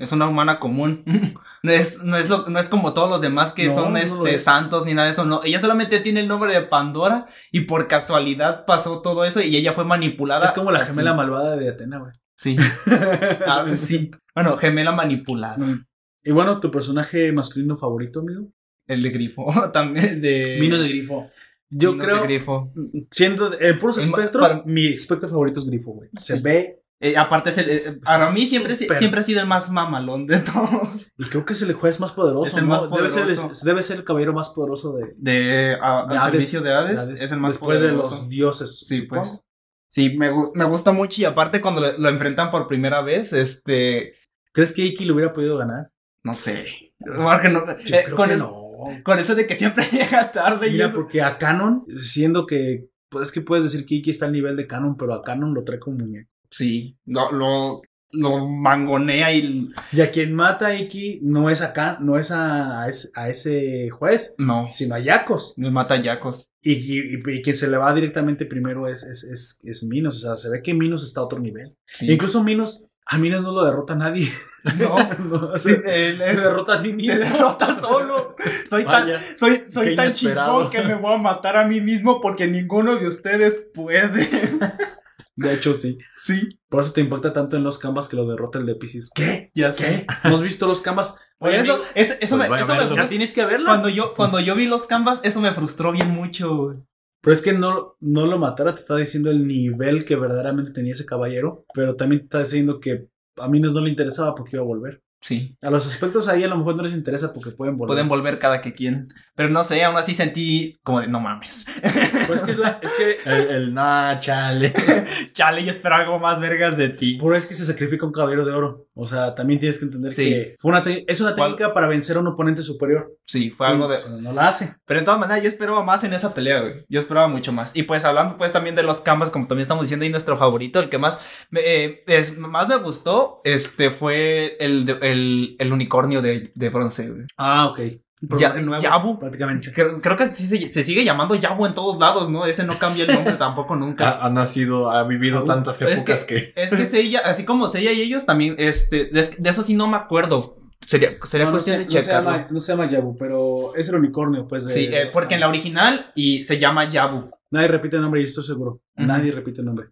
Es una humana común. no, es, no, es lo, no es como todos los demás que No, son no este, es. santos ni nada de eso. No. Ella solamente tiene el nombre de Pandora y por casualidad pasó todo eso y ella fue manipulada. Es como la así. gemela malvada de Atena, güey. Sí. Ah, sí. Bueno, gemela manipulada. Y bueno, tu personaje masculino favorito, amigo. El de Grifo. También de. De Grifo. Yo Minos de creo, Grifo. siendo en puros espectros, para- mi espectro favorito es Grifo, güey. Se Sí. ve Eh, aparte es el. eh, para mí siempre, siempre ha sido el más mamalón de todos. y creo que es el juez más poderoso, Es el ¿no? más Debe, ser, poderoso. debe ser el caballero más poderoso de, De, a- de al Hades, servicio de Hades, de Hades, Es el más después poderoso. de los dioses. Sí, supongo. pues. Sí, me, me gusta mucho y aparte cuando lo, lo enfrentan por primera vez, este, ¿Crees que Iki lo hubiera podido ganar? no sé. Porque no- Yo eh, creo con, que eso, no. con eso de que siempre llega tarde y Mira, eso- porque a Canon, siendo que, pues es que puedes decir que Iki está al nivel de Canon, pero a Canon lo trae como muñeco. Sí, lo, lo, lo mangonea y Y a quien mata a Iki no es acá, no es a, a ese, a ese juez, no, sino a Yakos. me mata Yacos. Y, y, y- y quien se le va directamente primero es, es, es, es Minos. O sea, se ve que Minos está a otro nivel. Sí. Incluso Minos, a Minos no lo derrota nadie. No, No, sí, se, se derrota a sí se mismo. derrota solo. Soy tan, soy, soy tan chingón que me voy a matar a mí mismo porque ninguno de ustedes puede. De hecho, sí. sí, Por eso te impacta tanto en los canvas que lo derrota el de Pisces. ¿Qué? ya sé. ¿Qué? ¿No has visto los canvas? Por Oye, eso, eso Pues me, eso me verlo. ya frustra. tienes que verla. Cuando yo, cuando yo vi los canvas, eso me frustró bien mucho. güey. Pero es que no, no lo matara, te está diciendo el nivel que verdaderamente tenía ese caballero, pero también te está diciendo que a mí no, no le interesaba porque iba a volver. Sí. A los aspectos ahí a lo mejor no les interesa porque pueden volver. Pueden volver cada que quieren. Pero no sé, aún así sentí como de no mames. Pues es que, es que El, el nah, chale. Chale, yo esperaba algo más vergas de ti. Por eso es que se sacrifica un caballero de oro. O sea, también tienes que entender Sí. que fue una es una ¿Cuál? técnica para vencer a un oponente superior. Sí, fue algo de. O sea, no la hace. Pero de todas maneras, yo esperaba más en esa pelea, güey. Yo esperaba mucho más. Y pues hablando pues también de los canvas, como también estamos diciendo, ahí nuestro favorito, el que más me, eh, es, más me gustó, este fue el, el, el unicornio de, de bronce, güey. Ah, ok. Ya- nuevo, Yabu. Prácticamente. Creo, creo que sí se, se sigue llamando Yabu en todos lados, ¿no? Ese no cambia el nombre tampoco nunca. Ha, ha nacido, ha vivido tantas Es épocas que. Es que Seiya, así como Seiya y ellos también, este, de, de eso sí no me acuerdo. Sería, sería No, no cuestión se, de no se checarlo. llama, no se llama Yabu, pero es el unicornio, pues. De, sí, eh, porque en la original y se llama Yabu. Nadie repite el nombre y estoy seguro. Nadie repite el nombre.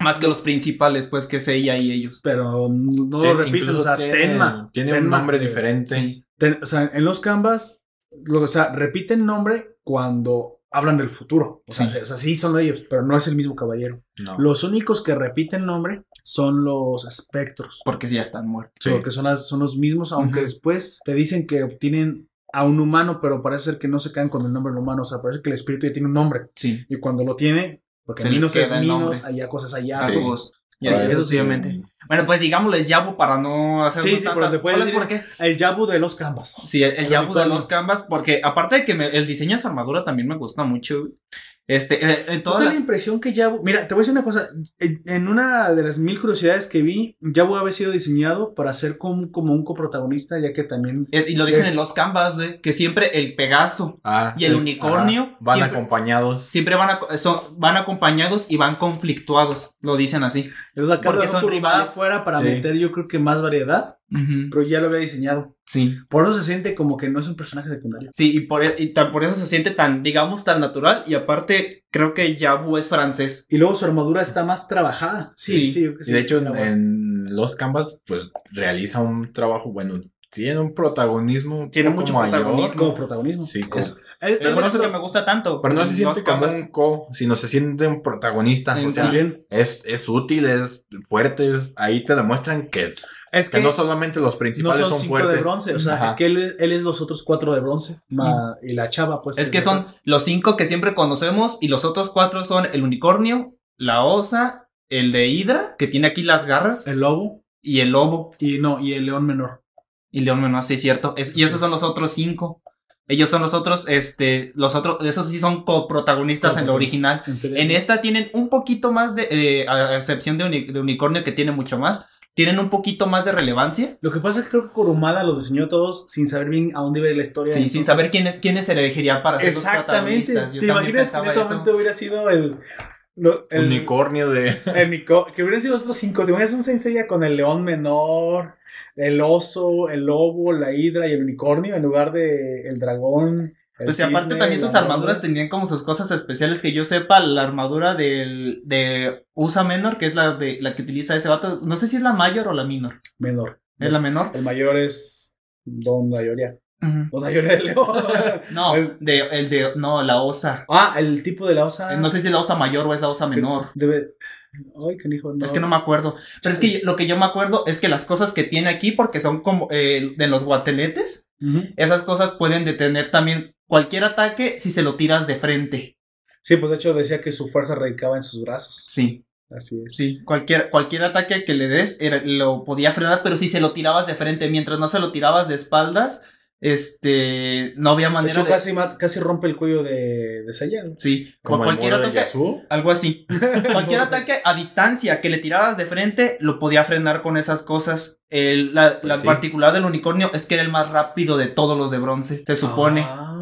Más que los principales, pues, que Seiya y ellos. Pero no lo repiten. incluso O sea, tiene- Tenma. Tiene un nombre diferente. Sí. Ten- o sea, en los canvas, lo, o sea, repiten nombre cuando hablan del futuro. O sea, Sí. o sea, sí son ellos, pero no es el mismo caballero. No. Los únicos que repiten nombre son los espectros. Porque ya están muertos. Sí. Porque son, las, son los mismos, aunque después te dicen que obtienen a un humano, pero parece ser que no se quedan con el nombre del humano. O sea, parece que el espíritu ya tiene un nombre. Sí. Y cuando lo tiene, porque Se Minos es. Minos, allá cosas allá. Sí. pues, Sí, sí, eso sucesivamente. Bueno, pues digámosles Yabu para no hacer Sí, sí, pero se puede decir- por qué. El Yabu de los canvas. Sí, el, el El Yabu de los canvas, porque aparte de que me- el diseño de esa armadura también me gusta mucho. Este, eh, en ¿No todas da la las- impresión que Yabu... Mira, te voy a decir una cosa. En, una de las mil curiosidades que vi, Yabu había sido diseñado para ser como, como un coprotagonista, ya que también... es- y lo dicen Eh. en los canvas, de que siempre el Pegaso Ah, y el sí. unicornio Ajá. Van siempre- acompañados. siempre van, a- son, van acompañados y van conflictuados. Lo dicen así. Sea, Porque Porque son rivales. fuera para Sí. meter, yo creo que más variedad, pero ya lo había diseñado. Sí. Por eso se siente como que no es un personaje secundario. Sí, y por, e- y tan- por eso se siente tan, digamos, tan natural. Y aparte, creo que Yabu es francés. Y luego su armadura está más trabajada. Sí, Sí. sí. Y de hecho, en los canvas, pues realiza un trabajo, bueno, tiene un protagonismo. Tiene mucho mayor. protagonismo. como protagonismo. Sí, como- Es- Es por eso que me gusta tanto. pero no se siente como un co, sino se siente un protagonista. Sí, o sea, También. es, es útil, es fuerte, es- ahí te demuestran que, Es que que no solamente los no principales son son, cinco fuertes. de bronce. O sea, Ajá. es que él, él es los otros cuatro de bronce. ma- y la chava, pues. Es que son los cinco que siempre conocemos y los otros cuatro son el unicornio, la osa, el de Hydra, que tiene aquí las garras, El lobo y el lobo. y no, y el león menor. Y León Menor, sí, cierto. Es, y esos son los otros cinco. Ellos son los otros, este, los otros, esos sí son coprotagonistas en lo original. En esta tienen un poquito más de, eh, a excepción de, Uni- de Unicornio que tiene mucho más, tienen un poquito más de relevancia. Lo que pasa es que creo que Kurumada los diseñó todos sin saber bien a dónde iba a ir la historia. Sí, sin saber quiénes, quiénes se elegirían para ser los Exactamente. protagonistas. Yo ¿Te imaginas que en este momento hubiera sido el. lo- el Unicornio de. el que hubieran sido los otros cinco. Te imaginas un Senseiya con el león menor, el oso, el lobo, la hidra y el unicornio en lugar de el dragón. Pues y aparte también sus armaduras tenían como sus cosas especiales que yo sepa, la armadura del, de Usa Menor, que es la de la que utiliza ese vato, no sé si es la mayor o la minor. Menor. ¿Es la menor? El mayor es Don Dayoria. Ujú. Don Dayoria de león. No, El- de, el de, no, la osa. ah, el tipo de la osa. No sé si es la osa mayor o es la osa menor. Debe. Ay, no. Es que no me acuerdo. Pero es que lo que yo me acuerdo es que las cosas que tiene aquí, porque son como eh, de los guateletes, esas cosas pueden detener también cualquier ataque si se lo tiras de frente. Sí, pues de hecho decía que su fuerza radicaba en sus brazos. Sí, Así es. sí. Cualquier, cualquier ataque que le des era- lo podía frenar, pero si se lo tirabas de frente, mientras no se lo tirabas de espaldas, este, no había De manera hecho, de... casi, ma- casi rompe el cuello de, de Seiya. ¿no? Sí, Como cualquier ataque, algo así. Cualquier ataque a distancia que le tiraras de frente lo podía frenar con esas cosas. El- la la sí. particular del unicornio es que era el más rápido de todos los de bronce, se supone. Ah,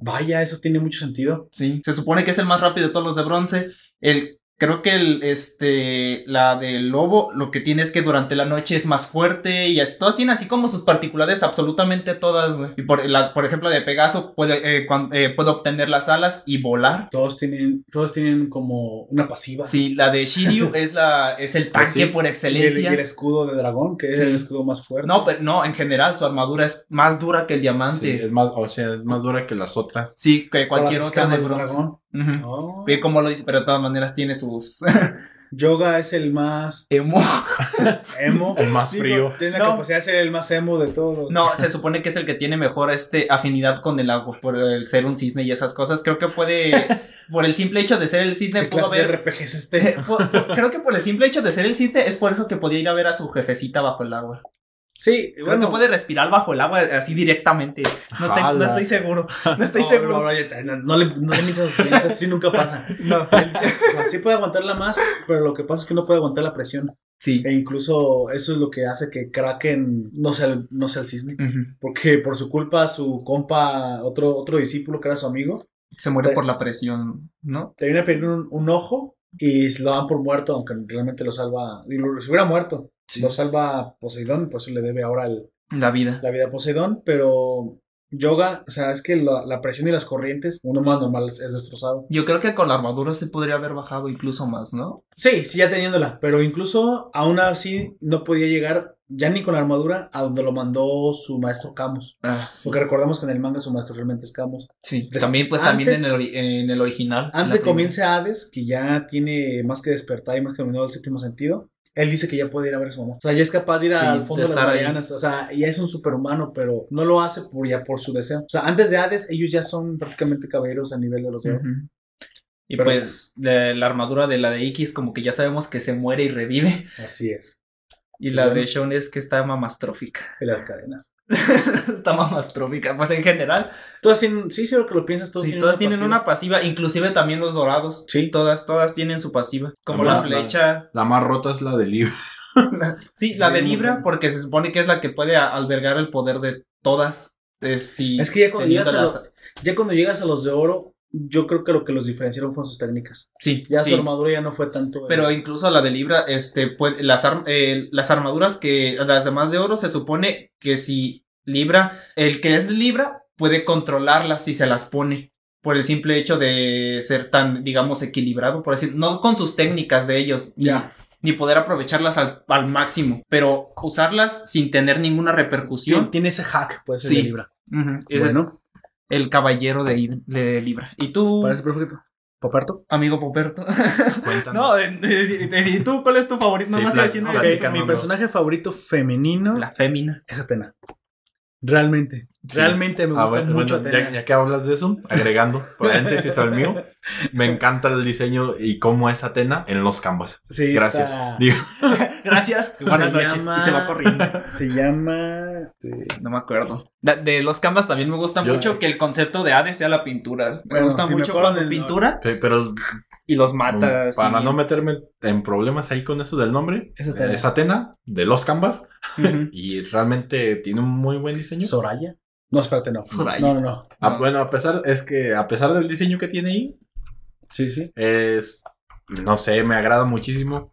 vaya, eso tiene mucho sentido. Sí, se supone que es el más rápido de todos los de bronce. El, Creo que el, este, la del lobo, lo que tiene es que durante la noche es más fuerte y así- todas tienen así como sus particularidades, absolutamente todas, güey. Y por, la, por ejemplo, de Pegaso puede, eh, cuan- eh, puede obtener las alas y volar. Todos tienen, todos tienen como una pasiva. Sí, la de Shiryu es la, es el Pues tanque sí. por Y el, y excelencia. el escudo de dragón, que es Sí. el escudo más fuerte. No, pero no, en general su armadura es más dura que el Sí, diamante. es más, o sea, es más dura que las otras. Sí, que cualquier otra de escamas Ujú. Oh. Ve cómo lo dice, pero de todas maneras tiene sus Yoga es el más emo. emo. El más Digo, frío. Tiene la No. capacidad de ser el más emo de todos. No, se supone que es el que tiene mejor este afinidad con el agua por el ser un cisne y esas cosas. Creo que puede por el simple hecho de ser el cisne ¿Qué pudo clase de haber RPG es este? por- por- creo que por el simple hecho de ser el cisne es por eso que podía ir a ver a su jefecita bajo el agua. Sí, Creo bueno. que puede respirar bajo el agua así directamente. No, te- estoy seguro. No estoy No, seguro. No, no, te- no, no le, no le mientas, eso sí nunca pasa. No. Sí, o sea, sí puede aguantarla más, pero lo que pasa es que no puede aguantar la presión. Sí. E incluso eso es lo que hace que Kraken no sea el, no sea el cisne. Porque por su culpa, su compa, otro, otro discípulo que era su amigo, Se muere por la presión, ¿no? termina perdiendo un, un ojo y lo dan por muerto, aunque realmente lo salva. Y lo, si hubiera muerto, lo salva Poseidón, por eso le debe ahora el- La vida. la vida a Poseidón, pero yoga, o sea, es que la, la presión y las corrientes, uno más normal es, es destrozado. Yo creo que con la armadura se podría haber bajado incluso más, ¿no? Sí, sí, ya teniéndola, pero incluso aún así no podía llegar ya ni con la armadura a donde lo mandó su maestro Camus. Ah, sí. Porque recordamos que en el manga su maestro realmente es Camus. Sí, también, pues también en el, en el original. Antes de comience Hades, que ya tiene más que despertar y más que dominado el séptimo sentido, él dice que ya puede ir a ver a su mamá. O sea, ya es capaz de ir Sí, al de fondo de, las ahí. Marianas. O sea, ya es un superhumano, pero no lo hace por, ya por su deseo. O sea, antes de Hades, ellos ya son prácticamente caballeros a nivel de los de. Ujú. Y Pero- pues la, la armadura de la de X como que ya sabemos que se muere y revive. Así es. Y la Bueno. de Sean es que está mamastrófica. Y las cadenas. está mamastrófica. Pues en general, Todas tienen, sí, sí, lo que lo piensas, todas sí, tienen todas una tienen pasiva. una pasiva, inclusive también los dorados. Sí. Todas, todas tienen su pasiva. Como La la más- flecha. La más rota es la del libro. Sí, la de Libra, porque se supone que es la que puede albergar el poder de todas. Es, si Es que ya cuando, llegas a los, ya cuando llegas a los de oro, yo creo que lo que los diferenciaron fueron sus técnicas. Sí, Ya sí. su armadura ya no fue tanto. Pero incluso la de Libra, este, puede, las, arm- eh, las armaduras que, las demás de oro, se supone que si Libra, el que es Libra, puede controlarlas si se las pone. Por el simple hecho de ser tan, digamos, equilibrado, por decir, no con sus técnicas de ellos, ni, Ya. ni poder aprovecharlas al, al máximo, pero usarlas sin tener ninguna repercusión. tiene ese hack, pues, Sí. de Libra. Ese Bueno. es el caballero de, de Libra. ¿Y tú, Parece perfecto. ¿Paparto? amigo Poperto? Cuéntanos. no, de- de- de- ¿y tú cuál es tu favorito? Sí, Nomás pla- estoy diciendo ok, así Platícanos, mi personaje favorito femenino La fémina. es Atena. Realmente. Sí. Realmente me Ah, gusta mucho bueno, ya, ya que hablas de eso, agregando paréntesis al mío, me encanta el diseño y cómo es Atena en los canvas. Sí, Gracias. está- Digo, Gracias. Se Buenas noches. llama- Y se va corriendo. Se llama. No me acuerdo. De, de los canvas también me gusta Yo- mucho que el concepto de Hades sea la pintura. Me Bueno, gusta si me mucho cuando del- pintura pe- pero y los mata. um, para no meterme en problemas ahí con eso del nombre, Es Atena. es Atena de los canvas y realmente tiene un muy buen diseño. Soraya. No, espérate, no. Soraya. No, no, no. Ah, No. bueno, a pesar, es que a pesar del diseño que tiene ahí, Sí, sí. es, no sé, me agrada muchísimo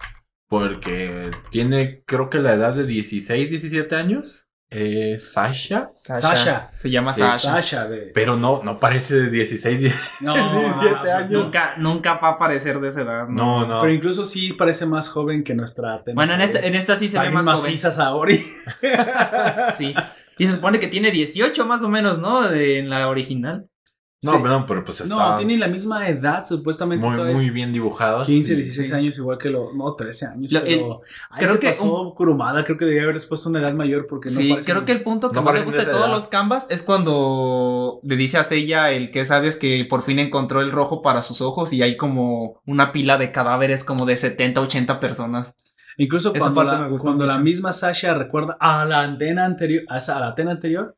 porque tiene, creo que la edad de 16, 17 años, eh, Sasha, Sasha. Se llama Sí, Sasha. Sasha de. pero no, no parece de 16, 10 No, 17 pues años. no. Nunca, nunca va a aparecer de esa edad. No, no. Pero incluso sí parece más joven que nuestra. Bueno, en esta, en esta sí se ve más joven. maciza Saori. Sí. Y se supone que tiene 18 más o menos, ¿no? De, en la original. No, Sí. no, pero pues está No, tienen la misma edad, supuestamente. muy, bien dibujada. 15, Y- 16 sí. años, igual que lo. No, 13 años. Pero. ahí creo se que pasó Kurumada. Creo que debía haberles puesto una edad mayor porque no sí, creo que el punto que no más le gusta de todos edad. los canvas es cuando le dice a Seiya el que es Hades que por fin encontró el rojo para sus ojos y hay como una pila de cadáveres como de 70, 80 personas. Incluso Esa cuando, parte la, cuando la misma Sasha recuerda a la antena anterior, a, la Atena anterior,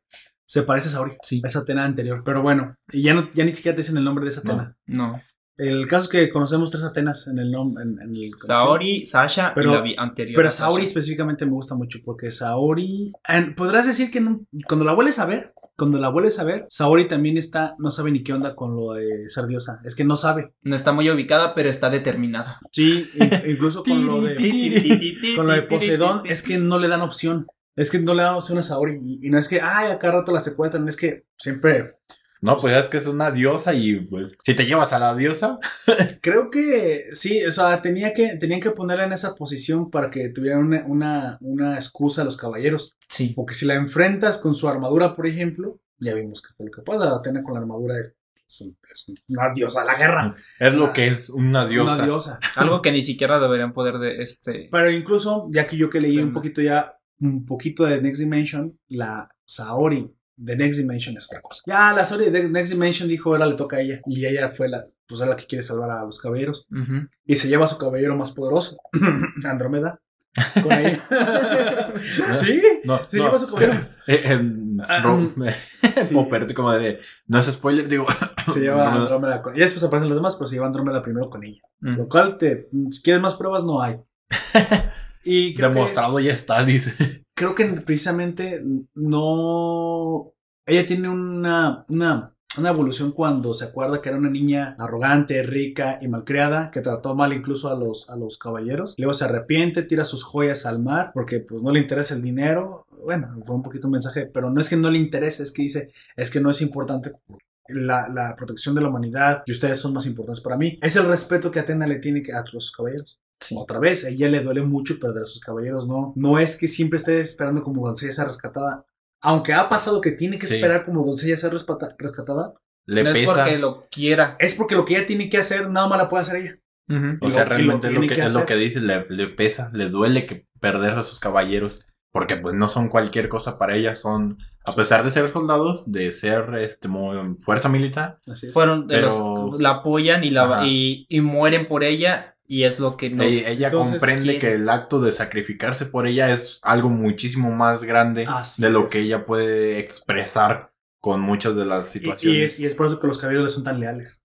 se parece a Saori. Sí. A esa Atena anterior. Pero bueno, ya, no, ya ni siquiera te dicen el nombre de esa. Atena. No. El caso es que conocemos tres Atenas en el nombre. En, en el, Saori, Sasha Pero- y la anterior. Pero Sasha. Saori específicamente me gusta mucho porque Saori. Podrás decir que no- cuando la vuelves a ver, cuando la vuelves a ver, Saori también está, no sabe ni qué onda con lo de ser diosa. Es que no sabe. No está muy ubicada, pero está determinada. Sí, in- incluso con lo de, con lo de Poseidón, es que no le dan opción. Es que no le dan opción a Saori. Y, y no es que, ay, acá rato la secuestran, es que siempre. No, pues es que es una diosa y pues si te llevas a la diosa, Creo que sí, o sea, tenía que, tenían que ponerla en esa posición para que tuvieran una, una, una excusa a los caballeros. Sí. Porque si la enfrentas con su armadura, por ejemplo, ya vimos que fue lo que pasa. Atena con la armadura es, es, es una diosa de la guerra. es lo que es una diosa. Una diosa. Algo que ni siquiera deberían poder de este. Pero incluso, ya que yo que leí un poquito ya, un poquito de Next Dimension, la Saori de Next Dimension es otra cosa. Ya la Saori de Next Dimension dijo, ahora le toca a ella. Y ella fue la, pues es la que quiere salvar a los caballeros. Y se lleva a su caballero más poderoso, Andrómeda. Con ella. sí, No, se no. lleva a su caballero. Eh, eh, Ro- sí. Popper, como de, no es spoiler, digo. Se lleva a Andrómeda. Andrómeda con Y después aparecen los demás, pero se lleva a Andrómeda primero con ella. Mm. Lo cual, te, si quieres más pruebas, no hay. Y que es- Demostrado ya está, dice. creo que precisamente no. Ella tiene una, una, una evolución cuando se acuerda que era una niña arrogante, rica y malcriada, que trató mal incluso a los, a los caballeros. Luego se arrepiente, tira sus joyas al mar porque pues no le interesa el dinero. Bueno, fue un poquito un mensaje, pero no es que no le interese, es que dice, es que no es importante la, la protección de la humanidad y ustedes son más importantes para mí. Es el respeto que Atena le tiene a sus caballeros. Otra vez, a ella le duele mucho perder a sus caballeros, no. No es que siempre esté esperando como doncella ser rescatada. Aunque ha pasado que tiene que Sí. esperar como doncella ser rescatada, Le no es pesa. porque lo quiera. es porque lo que ella tiene que hacer, nada más la puede hacer ella. O sea, realmente lo es, lo que, que es lo hacer. que dice, le, le pesa, le duele que perder a sus caballeros, porque pues no son cualquier cosa para ella, son, a pesar de ser soldados, de ser este fuerza militar, Así es. Fueron de Pero- los la apoyan y la Ajá. y, y mueren por ella y es lo que no. ella, ella entonces comprende quiere. que el acto de sacrificarse por ella es algo muchísimo más grande Así de lo es. que ella puede expresar con muchas de las situaciones. y es, y es por eso que los caballeros le son tan leales.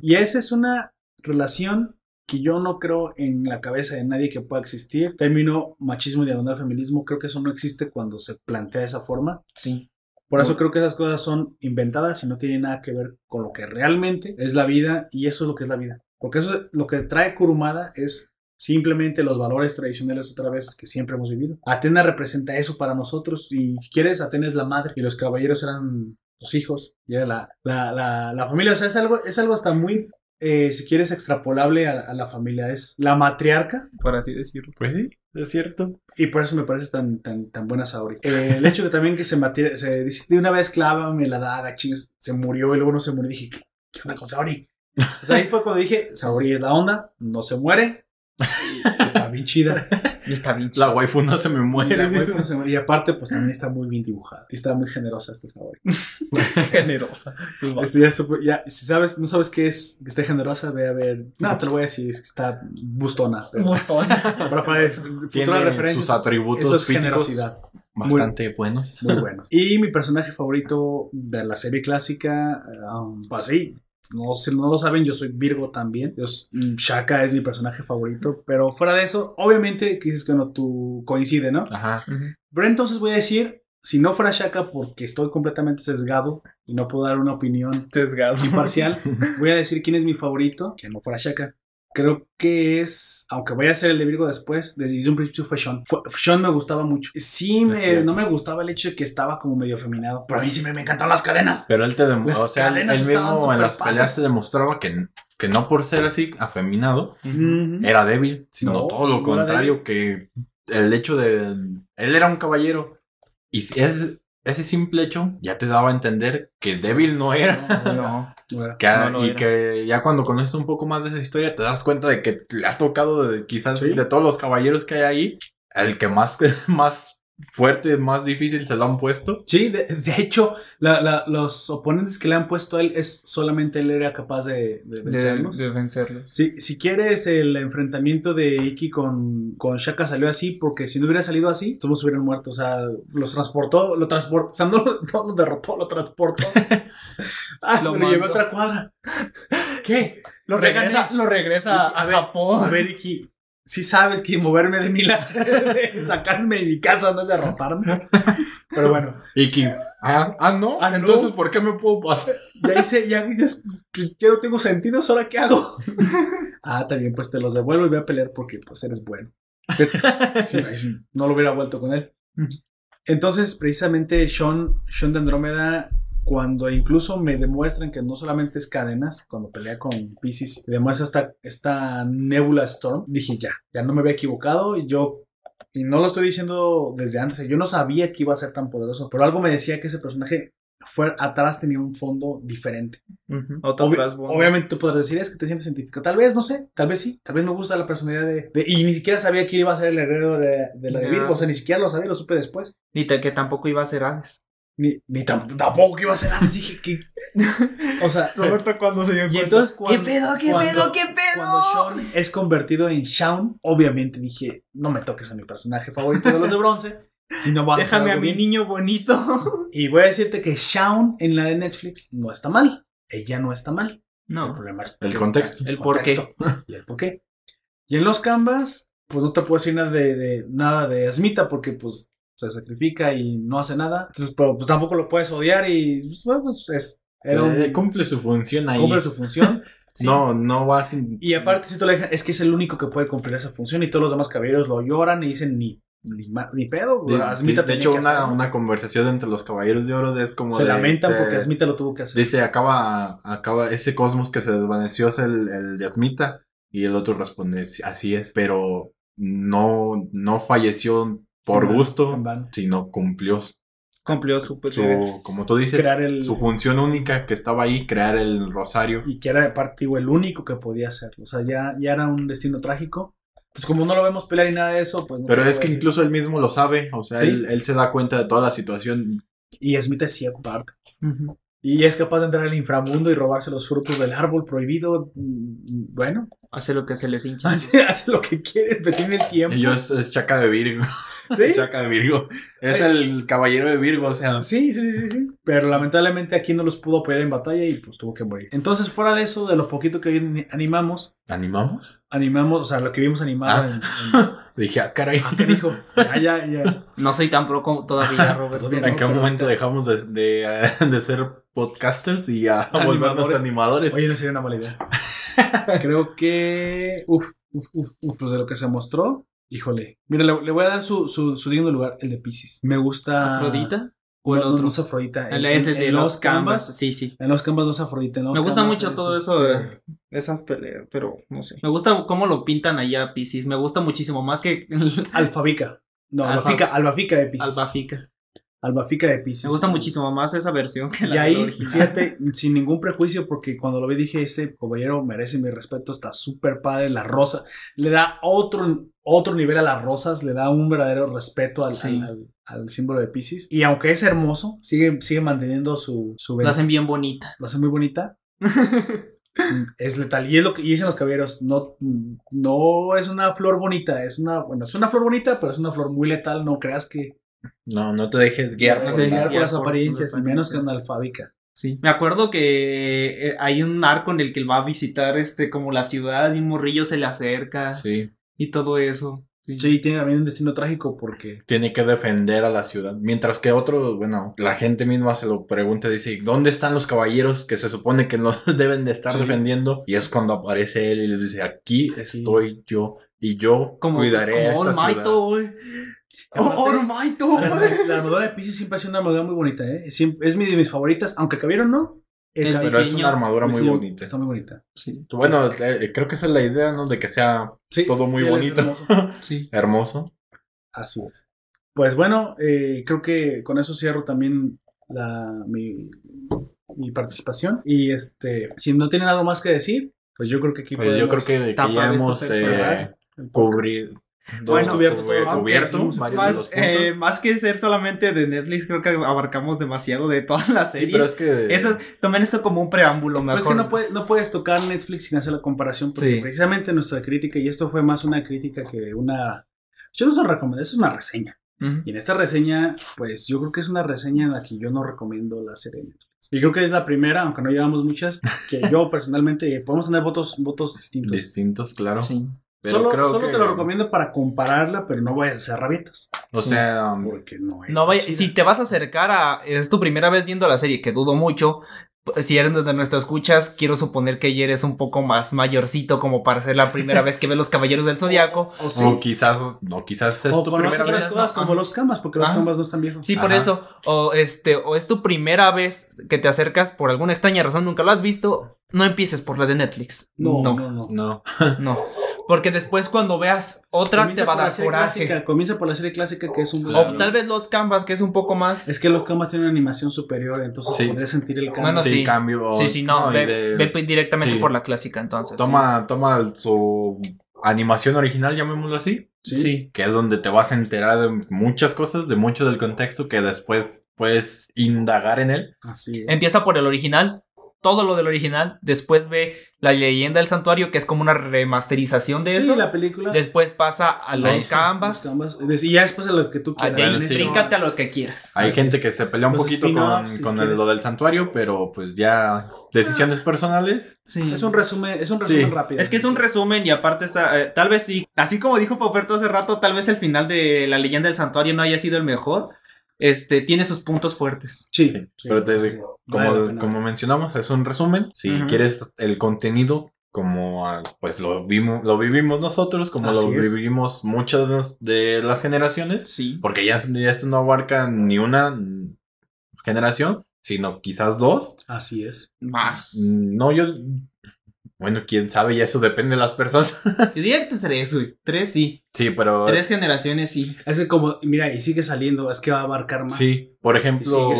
Y esa es una relación que yo no creo en la cabeza de nadie que pueda existir. Término machismo y diagonal feminismo, creo que eso no existe cuando se plantea de esa forma. Sí. Por eso creo que esas cosas son inventadas y no tienen nada que ver con lo que realmente es la vida y eso es lo que es la vida. Porque eso es lo que trae Kurumada es simplemente los valores tradicionales otra vez que siempre hemos vivido. Atena representa eso para nosotros y si quieres Atena es la madre y los caballeros eran los hijos y era la, la, la, la familia. O sea, es algo, es algo hasta muy, eh, si quieres, extrapolable a, a la familia. Es la matriarca Por así decirlo. Pues sí, es cierto. y por eso me parece tan, tan, tan buena Saori. Eh, el hecho que también que se dice, de una vez clávame la daga, chingues, se murió y luego no se murió. Dije, ¿qué, qué onda con Saori? Ahí fue cuando dije, Saori es la onda, no se muere. Está bien chida. Está bien La chido. waifu no se me muere. la waifu no se muere. Y aparte, pues también está muy bien dibujada. Está muy generosa esta Saori. generosa. Este, ya, ya, si sabes, no sabes qué es que esté generosa, ve a ver. No, te lo voy a decir, es que está bustona. Pero, Bustón. para, para futuras referencias, sus atributos eso es físicos generosidad. bastante buenos. Muy buenos. Y mi personaje favorito de la serie clásica, um, pues sí, no, si no lo saben, yo soy Virgo también. Yo, mm, Shaka es mi personaje favorito, pero fuera de eso, obviamente, que dices que no, tú coincide, ¿no? Ajá. Pero entonces voy a decir, si no fuera Shaka, porque estoy completamente sesgado y no puedo dar una opinión Sesgado. imparcial, voy a decir quién es mi favorito, que no fuera Shaka. Creo que es, aunque vaya a ser el de Virgo después, desde un principio fue Sean. Fue- Sean me gustaba mucho. Sí, me, no me gustaba el hecho de que estaba como medio afeminado. Pero a mí siempre me encantaban las cadenas. Pero él te demostró, o sea, él, mismo en las peleas te demostraba que, que no por ser así afeminado era débil, sino No, todo lo contrario, que el hecho de él era un caballero y es, ese simple hecho ya te daba a entender que débil no era. No. No era. Que- No lo y era. que ya cuando conoces un poco más de esa historia te das cuenta de que le ha tocado de, quizás Sí. de todos los caballeros que hay ahí, el que más, más fuerte, más difícil se lo han puesto. Sí, de, de hecho, la- la- los oponentes que le han puesto a él es solamente él era capaz de, de vencerlos. de vencerlos. Si, si quieres, el enfrentamiento de Iki con, con Shaka salió así, porque si no hubiera salido así, todos hubieran muerto. O sea, los transportó, lo transportó, o sea, no, lo- no lo derrotó, lo transportó. ah, Lo llevó a otra cuadra. ¿Qué? Lo regresa, lo regresa A a, ver, Japón. A ver, Iki, si sabes que moverme de mi lado, sacarme de mi casa no es derrotarme. Pero bueno, Y que, ah, ah, no, Ah, no. entonces, ¿por qué me puedo pasar? ya hice, ya, ya, pues, ya no tengo sentidos, ¿ahora qué hago? ah, también, pues te los devuelvo y voy a pelear porque pues eres bueno. Sí, sí, no lo hubiera vuelto con él. Entonces, precisamente, Sean, Sean de Andrómeda, cuando incluso me demuestran que no solamente es cadenas, cuando pelea con Pisces, me demuestra esta, esta Nebula Storm, dije ya, ya no me había equivocado y yo. Y no lo estoy diciendo desde antes, yo no sabía que iba a ser tan poderoso, pero algo me decía que ese personaje fue, atrás tenía un fondo diferente. Otro obviamente tú podrás decir es que te sientes científico. Tal vez, no sé, tal vez sí. Tal vez me gusta la personalidad de. de- y ni siquiera sabía quién iba a ser el heredero de, de la de. Virgo. O sea, ni siquiera lo sabía, lo supe después. Ni que tampoco iba a ser Hades. Ni, ni tam- tampoco que iba a ser antes. Dije que. O sea. Roberto, cuando se dio Y entonces cuando, ¿Qué pedo, qué cuando- pedo, qué pedo? Cuando Sean es convertido en Shaun, obviamente dije, no me toques a mi personaje favorito de los de bronce. Si no vas a hacer Déjame a algo mi bien". niño bonito. Y voy a decirte que Shaun en la de Netflix no está mal. Ella no está mal. El No. problema es El contexto. El por qué. Y el por qué. Y en los canvas, pues no te puedo decir nada de, de- nada de Asmita porque pues se sacrifica y no hace nada. Entonces, pero pues tampoco lo puedes odiar y pues, bueno, pues es, era un- Eh, cumple su función ahí. cumple su función. Sí. No, no va sin. y aparte, si lo dejan, es que es el único que puede cumplir esa función y todos los demás caballeros lo lloran y dicen ni, ni, pedo. De, Asmita de tenía hecho, que una, una conversación entre los caballeros de oro es como. se de- lamentan se- porque Asmita lo tuvo que hacer. Dice, acaba, acaba, ese cosmos que se desvaneció es el, el de Asmita. Y el otro responde, "Sí, así es, pero no, no falleció por gusto, sino cumplió Cumplió su, su, como tú dices, Crear el- su función única que estaba ahí, crear el rosario. y que era aparte digo, el único que podía hacerlo. O sea, ya, ya era un destino trágico. Pues como no lo vemos pelear y nada de eso, pues no Pero es que decir. incluso él mismo lo sabe, o sea, Sí. él, él se da cuenta de toda la situación. Y Smith es ciego, aparte. Ujú. Y es capaz de entrar al inframundo y robarse los frutos del árbol prohibido. Mm, Bueno, Hace lo que se les hincha. hace, hace lo que quiere, pero tiene el tiempo. Y yo es, es Chaca de Virgo. ¿Sí? Chaca de Virgo. Es Ay. el caballero de Virgo, o sea. Sí, sí, sí, sí. Pero lamentablemente aquí no los pudo apoyar en batalla y pues tuvo que morir. Entonces, fuera de eso, de lo poquito que animamos, ¿Animamos? animamos, o sea, lo que vimos animado Ah. en, en- Dije, ah, caray. Ah, carajo. Ya, ya, ya. No soy tan pro como todavía, Roberto. Todavía ¿En no, qué momento dejamos de, de, de ser podcasters y a volvernos Animadores. animadores? Oye, no sería una mala idea. Creo que. Uf, uf, uf, uf, pues de lo que se mostró. Híjole. Mira, le, le voy a dar su, su, su digno lugar, el de Pisces. Me gusta. ¿Afrodita? ¿O ¿O el no, otro? no es Afrodita. El, el de los canvas. canvas. Sí, sí. En los canvas no es Afrodita. Me gusta canvas mucho todo eso este, de esas peleas, pero no sé. Me gusta cómo lo pintan allá Pisces. Me gusta muchísimo más que Alfabica. No, Alfa- Albafica, Albafica de Pisces. Albafica. Albafica de Pisces. Me gusta muchísimo más esa versión que Y la ahí, del original. fíjate, sin ningún prejuicio, porque cuando lo vi dije, este caballero merece mi respeto, está súper padre, la rosa, le da otro, otro nivel a las rosas, le da un verdadero respeto al, Sí. al, al- al símbolo de Pisces. Y aunque es hermoso, sigue, sigue manteniendo su, su Lo hacen bien bonita. lo hace muy bonita. Es letal. Y es lo que y dicen los caballeros, no, no es una flor bonita, es una, bueno, es una flor bonita, pero es una flor muy letal, no creas que No, no te dejes guiar. no por te dejes guiar por las por apariencias, y menos que una apariencias. alfábica. Sí. Me acuerdo que eh, hay un arco en el que él va a visitar este como la ciudad y un morrillo se le acerca Sí. y todo eso. Sí. Sí, tiene también un destino trágico porque Tiene que defender a la ciudad. Mientras que otros, bueno, la gente misma se lo pregunta, dice, ¿dónde están los caballeros que se supone que no deben de estar Sí. defendiendo? Y es cuando aparece él y les dice, aquí estoy yo y yo Como, cuidaré a como esta All ciudad. Might. Aparte, Oh, Might, La, armadura- la armadura de Pisces siempre ha sido una armadura muy bonita, ¿eh? Es, mi, de mis favoritas, aunque el caballero no. El El Pero es una armadura muy diseño bonita. Está muy bonita. Sí, Bueno, eh, creo que esa es la idea, ¿no? De que sea Sí, Todo muy bonito. hermoso. sí. hermoso. Así es. Pues bueno, eh, creo que con eso cierro también la, mi, mi participación. Y este, si no tienen algo más que decir, pues yo creo que aquí Pues yo creo podemos que, que ya hemos eh, cubrir. Bueno, cubierto todo, eh, más que ser solamente de Netflix, creo que abarcamos demasiado de toda la sí, serie. pero es que. Eso, tomen esto como un preámbulo, mejor. Pues es que no, puede- no puedes tocar Netflix sin hacer la comparación, porque Sí. precisamente nuestra crítica, y esto fue más una crítica que una... Yo no se recomiendo, eso es una reseña. Y en esta reseña, pues yo creo que es una reseña en la que yo no recomiendo la serie de Netflix. Y creo que es la primera, aunque no llevamos muchas, que yo personalmente podemos tener votos, votos distintos. Distintos, claro. Sí. Pero solo creo solo que- te lo recomiendo para compararla, pero no voy a hacer rabietas. O sea, um, Porque no es. No vaya, si te vas a acercar a. Es tu primera vez viendo la serie, que dudo mucho. Si eres de nuestras escuchas, quiero suponer que ya eres un poco más mayorcito como para ser la primera vez que ves los Caballeros del Zodiaco. O, sí. o quizás, no, quizás es O tu primera vez. cosas como Ajá. los camas, porque los Ajá. camas no están viejos. Sí, por Ajá. eso. O este, o es tu primera vez que te acercas por alguna extraña razón, nunca lo has visto. No empieces por las de Netflix. No, no, no, no. No, no. Porque después cuando veas otra Comienza te va a por la dar serie coraje. clásica, Comienza por la serie clásica que es un... Claro. O tal vez los canvas, que es un poco más. Es que los camas tienen una animación superior, entonces Sí. podrías sentir el cambio. Bueno, sí, sí. cambio. sí, sí, no. ve, de- ve directamente sí. por la clásica entonces. toma, toma su animación original, llamémoslo así. Sí. sí. Que es donde te vas a enterar de muchas cosas, de mucho del contexto que después puedes indagar en él. Así es. Empieza por el original. Todo lo del original. Después ve la leyenda del santuario, que es como una remasterización de Sí, eso. la película. Después pasa a los Eso, canvas. los canvas. Y ya después a lo que tú A quieras. Bueno, sí. a lo que quieras. Hay gente es. que se pelea un Los poquito con, spin-offs, si con el- lo del santuario, pero pues ya decisiones personales. Sí. Es un resumen, es un resumen Sí. rápido. Es que es un resumen y aparte está, eh, tal vez sí, así como dijo Pauperto hace rato, tal vez el final de la leyenda del santuario no haya sido el mejor. Este, tiene sus puntos fuertes. Sí, Sí, sí, pero te sí. Vale como, como mencionamos, es un resumen. Si quieres el contenido como ah, pues lo vimos, lo vivimos nosotros, como Así lo es. vivimos muchas de las generaciones, Sí. porque ya, ya esto no abarca ni una generación, sino quizás dos. Así es. Más. No, yo bueno, quién sabe, ya eso depende de las personas. Si diría que tres, güey. Tres sí. Sí, pero Tres generaciones sí. Es que como, mira, y sigue saliendo, es que va a abarcar más. Sí, por ejemplo,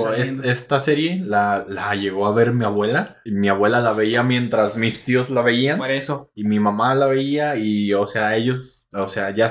esta serie la, la llegó a ver mi abuela. Y mi abuela la veía mientras mis tíos la veían. Por eso. Y mi mamá la veía. Y, o sea, ellos, o sea, ya,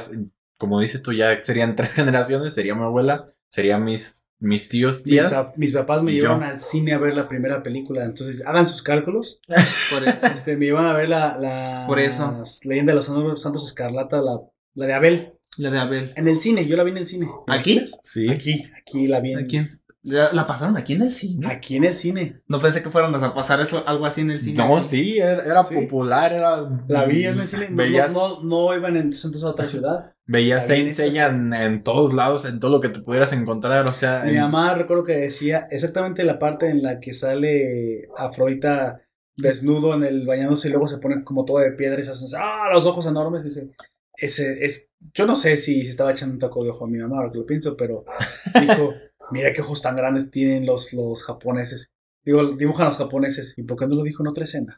como dices tú, ya serían tres generaciones. Sería mi abuela, serían mis, mis tíos, tías. mis papás me yo. llevaron al cine a ver la primera película, entonces hagan sus cálculos. Por eso. Este, me iban a ver la, la Por eso. Leyenda de los Santos, Santos Escarlata, la, la de Abel. La de Abel. En el cine, yo la vi en el cine. ¿Te ¿Aquí? imaginas? Sí. Aquí, aquí la vi. en- ¿A quién? ¿La, la pasaron aquí en el cine? Aquí en el cine. No pensé que fueran a pasar eso, algo así en el cine. No, sí, era, era Sí. popular, era... La vi en el cine. No, no, no iban entonces a otra ciudad. En Saint Seiya en, en todos lados, en todo lo que te pudieras encontrar, o sea... Mi en- mamá recuerdo que decía exactamente la parte en la que sale Afrodita desnudo en el bañándose y luego se pone como todo de piedra y se hacen ¡ah! los ojos enormes. Dice, ese es, yo no sé si, si estaba echando un taco de ojo a mi mamá ahora que lo pienso, pero dijo, mira qué ojos tan grandes tienen los, los japoneses. Digo, dibujan los japoneses. ¿Y por qué no lo dijo en otra escena?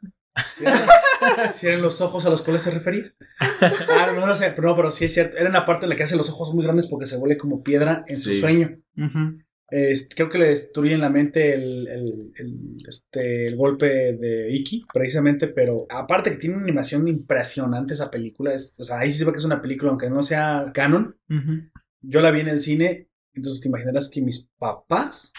¿Si eran, si eran los ojos a los cuales se refería? Ah, no, no sé, pero no, pero sí es cierto. Era una parte en la que hace los ojos muy grandes porque se vuelve como piedra en su sueño. Este, creo que le destruyen la mente el, el- el, este, el golpe de Iki, precisamente, pero aparte que tiene una animación impresionante esa película, es, o sea, ahí sí se ve que es una película, aunque no sea canon, yo la vi en el cine, entonces te imaginarás que mis papás,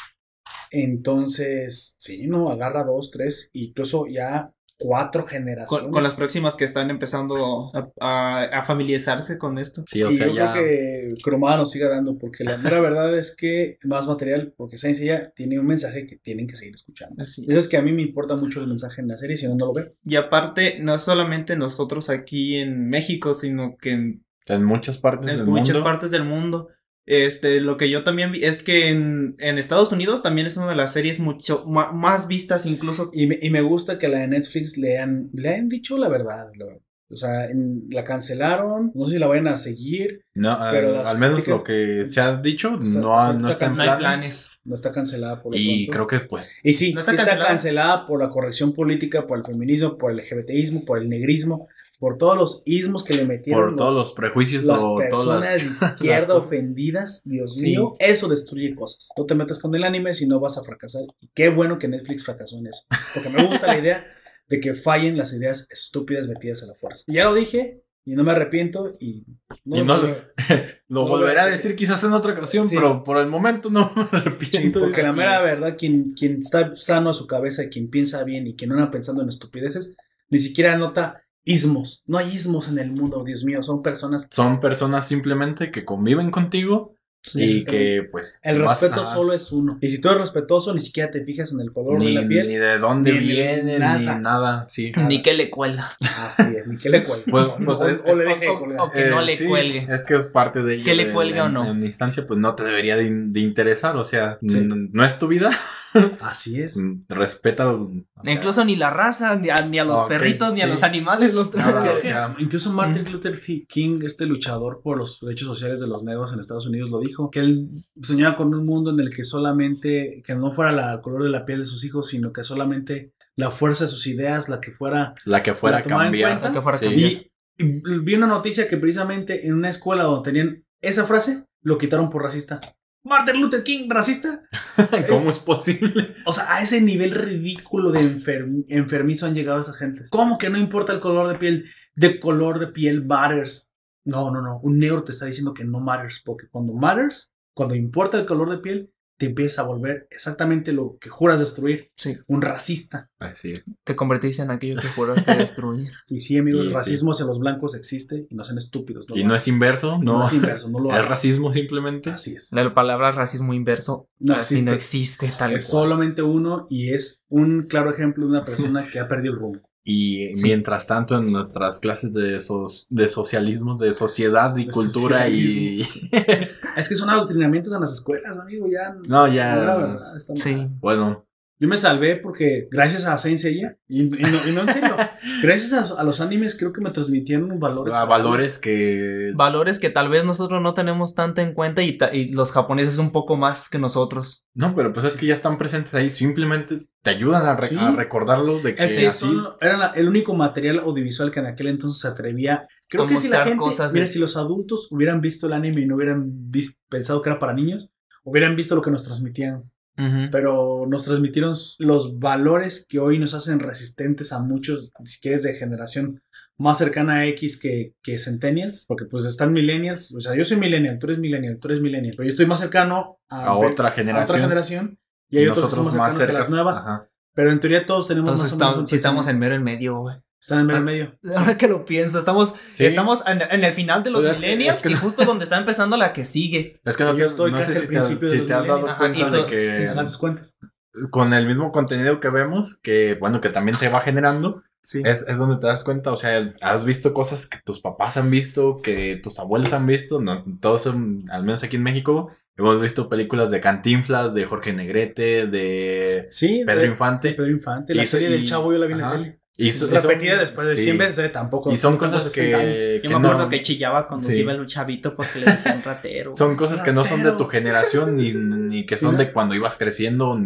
entonces, sí, no, agarra dos, tres, incluso ya cuatro generaciones. Con, con las próximas que están empezando a, a- a familiarizarse con esto. Sí, o y sea, yo ya... creo que Cromada nos siga dando, porque la mera verdad es que más material, porque Saint Seiya tiene un mensaje que tienen que seguir escuchando. Así. Eso es que a mí me importa mucho el mensaje en la serie, si no, no lo veo. Y aparte, no solamente nosotros aquí en México, sino que en, En muchas partes en del muchas mundo. partes del mundo. Este, lo que yo también vi es que en, en Estados Unidos también es una de las series mucho más vistas incluso. Y me, y me gusta que la de Netflix le han, le han dicho la verdad. la verdad. O sea, en- la cancelaron, no sé si la vayan a seguir, No, Pero al- menos lo que se ha dicho, Está- no, ha- está no está en No hay planes. no está cancelada por Y pronto. creo que pues Y sí, ¿No sí está está cancelada? cancelada por la corrección política, por el feminismo, por el LGBTismo, por el negrismo, por todos los ismos que le metieron. por todos los prejuicios las o personas todas de izquierda las- ofendidas, Dios Sí. mío, eso destruye cosas. No te metas con el anime si no vas a fracasar. Y qué bueno que Netflix fracasó en eso. Porque me gusta la idea de que fallen las ideas estúpidas metidas a la fuerza. Ya lo dije y no me arrepiento y no, Y no-. Lo No, volveré a decir quizás en otra ocasión, Sí. pero por el momento no me Sí, arrepiento. porque la mera es. verdad, quien, quien está sano a su cabeza, quien piensa bien y quien no anda pensando en estupideces, ni siquiera nota ismos. No hay ismos en el mundo, Dios mío, son personas Son personas simplemente que conviven contigo y que pues... El respeto solo es uno. Y si tú eres respetuoso, ni siquiera te fijas en el color Ni, de la piel. ni de dónde ni viene, nada. ni nada, sí. Ni que le cuelga. Así es, ni que le cuelgue. Pues- O- pues o, es- o le deje o- o- que no le sí, cuelgue. Es que es parte de. Que le de- cuelgue o en- no. En instancia, pues no te debería de, de interesar. O sea, Sí. no es tu vida. Así es. Mm, Respeta. o sea, Incluso ni la raza, ni a, ni a los perritos, ni a los animales los o sea, Incluso Martin Luther King, este luchador por los derechos sociales de los negros en Estados Unidos, lo dijo, que él soñaba con un mundo en el que solamente, que no fuera la- el color de la piel de sus hijos, sino que solamente la fuerza de sus ideas, la que fuera... la que fuera cambiar. cuenta. La que fuera a Sí. cambiar. Y, y vi una noticia que precisamente en una escuela donde tenían esa frase, lo quitaron por racista. Martin Luther King, racista. ¿Cómo es posible? O sea, a ese nivel ridículo de enfer- enfermizo han llegado esas gentes. ¿Cómo que no importa el color de piel? De color de piel matters. No, no, no. Un negro te está diciendo que no matters. Porque cuando matters, cuando importa el color de piel, te empieza a volver exactamente lo que juras destruir. Sí. Un racista. Ay, sí. Te convertiste en aquello que juraste destruir. Y sí, amigos, Y el sí. racismo hacia los blancos existe y no sean estúpidos. Y no es inverso, no, no. es inverso, no lo Es racismo simplemente. Así es. La palabra racismo inverso No así existe. no existe tal Es cual. solamente uno y es un claro ejemplo de una persona que ha perdido el rumbo. Y Sí. mientras tanto, en nuestras clases de, sos- de socialismo, de sociedad y De cultura y. Es que son adoctrinamientos en las escuelas, amigo, ya. no, ya. la verdad, está mal. Sí. Bueno, Yo me salvé porque gracias a Saint Seiya, y, y no, y no en serio, gracias a, a los animes creo que me transmitieron valores. a valores que. Valores que tal vez nosotros no tenemos tanto en cuenta y, ta- y los japoneses un poco más que nosotros. No, pero pues es que ya están presentes ahí. Simplemente te ayudan a, re- Sí. a recordarlos de que Es que así. son- era la- el único material audiovisual que en aquel entonces se atrevía. Creo A que si la gente, cosas de- mira, si los adultos hubieran visto el anime y no hubieran pensado que era para niños, hubieran visto lo que nos transmitían. Pero nos transmitieron los valores que hoy nos hacen resistentes a muchos, si quieres, de generación más cercana a X que, que Centennials, porque pues están Millennials, o sea, yo soy Millennial, tú eres Millennial, tú eres Millennial, pero yo estoy más cercano a, A otra a generación. otra generación y hay otros que más más cercanos a cerca. las nuevas, pero en teoría todos tenemos Entonces más o menos estamos, un sí estamos en mero en medio, güey. Están en Ah, medio. Ahora que lo pienso, estamos, Sí. estamos en, en el final de los Pues es que- millennials es que y no- justo donde está empezando la que sigue. Es que no Yo te, estoy no casi al si te, principio de si los te has dado. Ajá, cuenta de que Sí, hagan sus cuentas. con el mismo contenido que vemos, que bueno, que también se va generando, Sí. es, es donde te das cuenta, o sea, has visto cosas que tus papás han visto, que tus abuelos han visto, no, todos, son- al menos aquí en México, hemos visto películas de Cantinflas, de Jorge Negrete, de Sí, Pedro de- Infante. de Pedro Infante. La Y serie del Chavo yo la vi en la tele. Y so- y repetida son- después de sí. 100 veces, eh, tampoco. Y son cosas 60 años. que, Yo que me acuerdo no- que chillaba cuando Sí. se iba el chavito porque le decían ratero. son cosas que no son de tu Ratero. generación ni, ni que son de cuando ibas creciendo.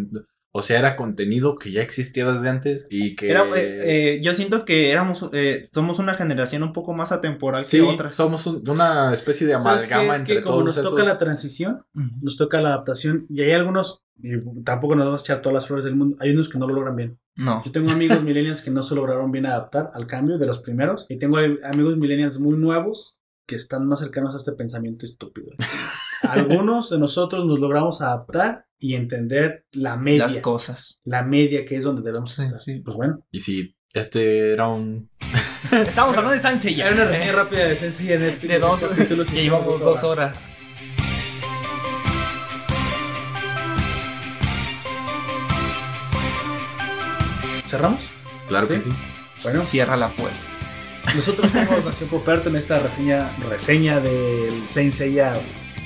O sea, era contenido que ya existía desde antes y que... Era, eh, eh, yo siento que éramos, eh, somos una generación un poco más atemporal sí, que otras. somos un- una especie de ¿Sabes qué? amalgama Es entre que como todos nos toca la transición, nos toca la adaptación, y hay algunos, y tampoco nos vamos a echar todas las flores del mundo, hay unos que no lo logran bien. No. Yo tengo amigos millennials que no se lograron bien adaptar al cambio de los primeros, y tengo amigos millennials muy nuevos que están más cercanos a este pensamiento estúpido. Algunos de nosotros nos logramos adaptar y entender la media, Las cosas. la media que es donde debemos Sí, estar. sí. Pues bueno, Y si este era un... Estamos hablando de Sansei ya. Era una reseña rápida de Sensei de Netflix. De dos, capítulos y llevamos dos horas. ¿Cerramos? Claro que ¿Sí? Bueno, Cierra la puerta. nosotros fuimos Nación Poperto en esta reseña, reseña del Saint Seiya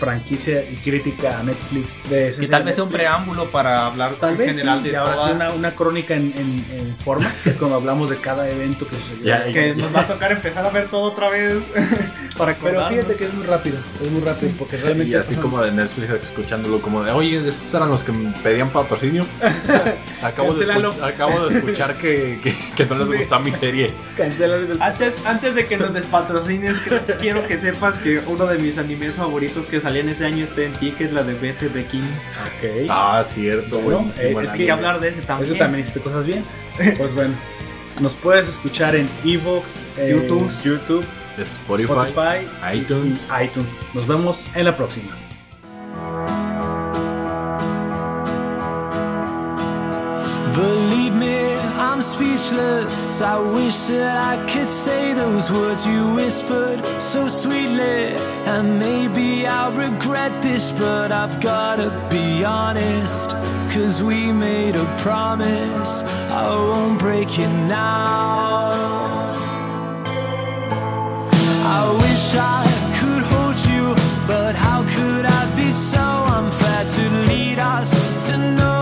franquicia y crítica a Netflix de Que tal vez sea un preámbulo para hablar Tal en vez general sí, de y ahora toda- sí una, una crónica en, en- en forma, que es cuando hablamos de cada evento que sucedió. Ya, Que nos va a tocar empezar a ver todo otra vez para Pero fíjate que es muy rápido, es muy rápido, porque realmente... Y así como de Netflix escuchándolo como de, oye, estos eran los que me pedían patrocinio. acabo, de acabo de escuchar que, que, que no les gusta mi serie. Cancelarles el... Antes, antes de que nos despatrocines, creo- quiero que sepas que uno de mis animes favoritos que salía en ese año está en ti, que es la de Bete de King. Ok. Ah, cierto, Bueno, buenísimo eh, es Hay que que anime. hablar de ese también. Eso también hiciste cosas bien. Pues bueno, nos puedes escuchar en Evox, eh, YouTube. YouTube Spotify. Spotify, y- iTunes. y iTunes. Nos vemos en la próxima. Believe me, I'm speechless. I wish that I could say those words you whispered so sweetly. And maybe I'll regret this, but I've gotta be honest. Cause we made a promise. I won't break it now. I wish I could hold you, but how could I be so unfair to lead us to nowhere?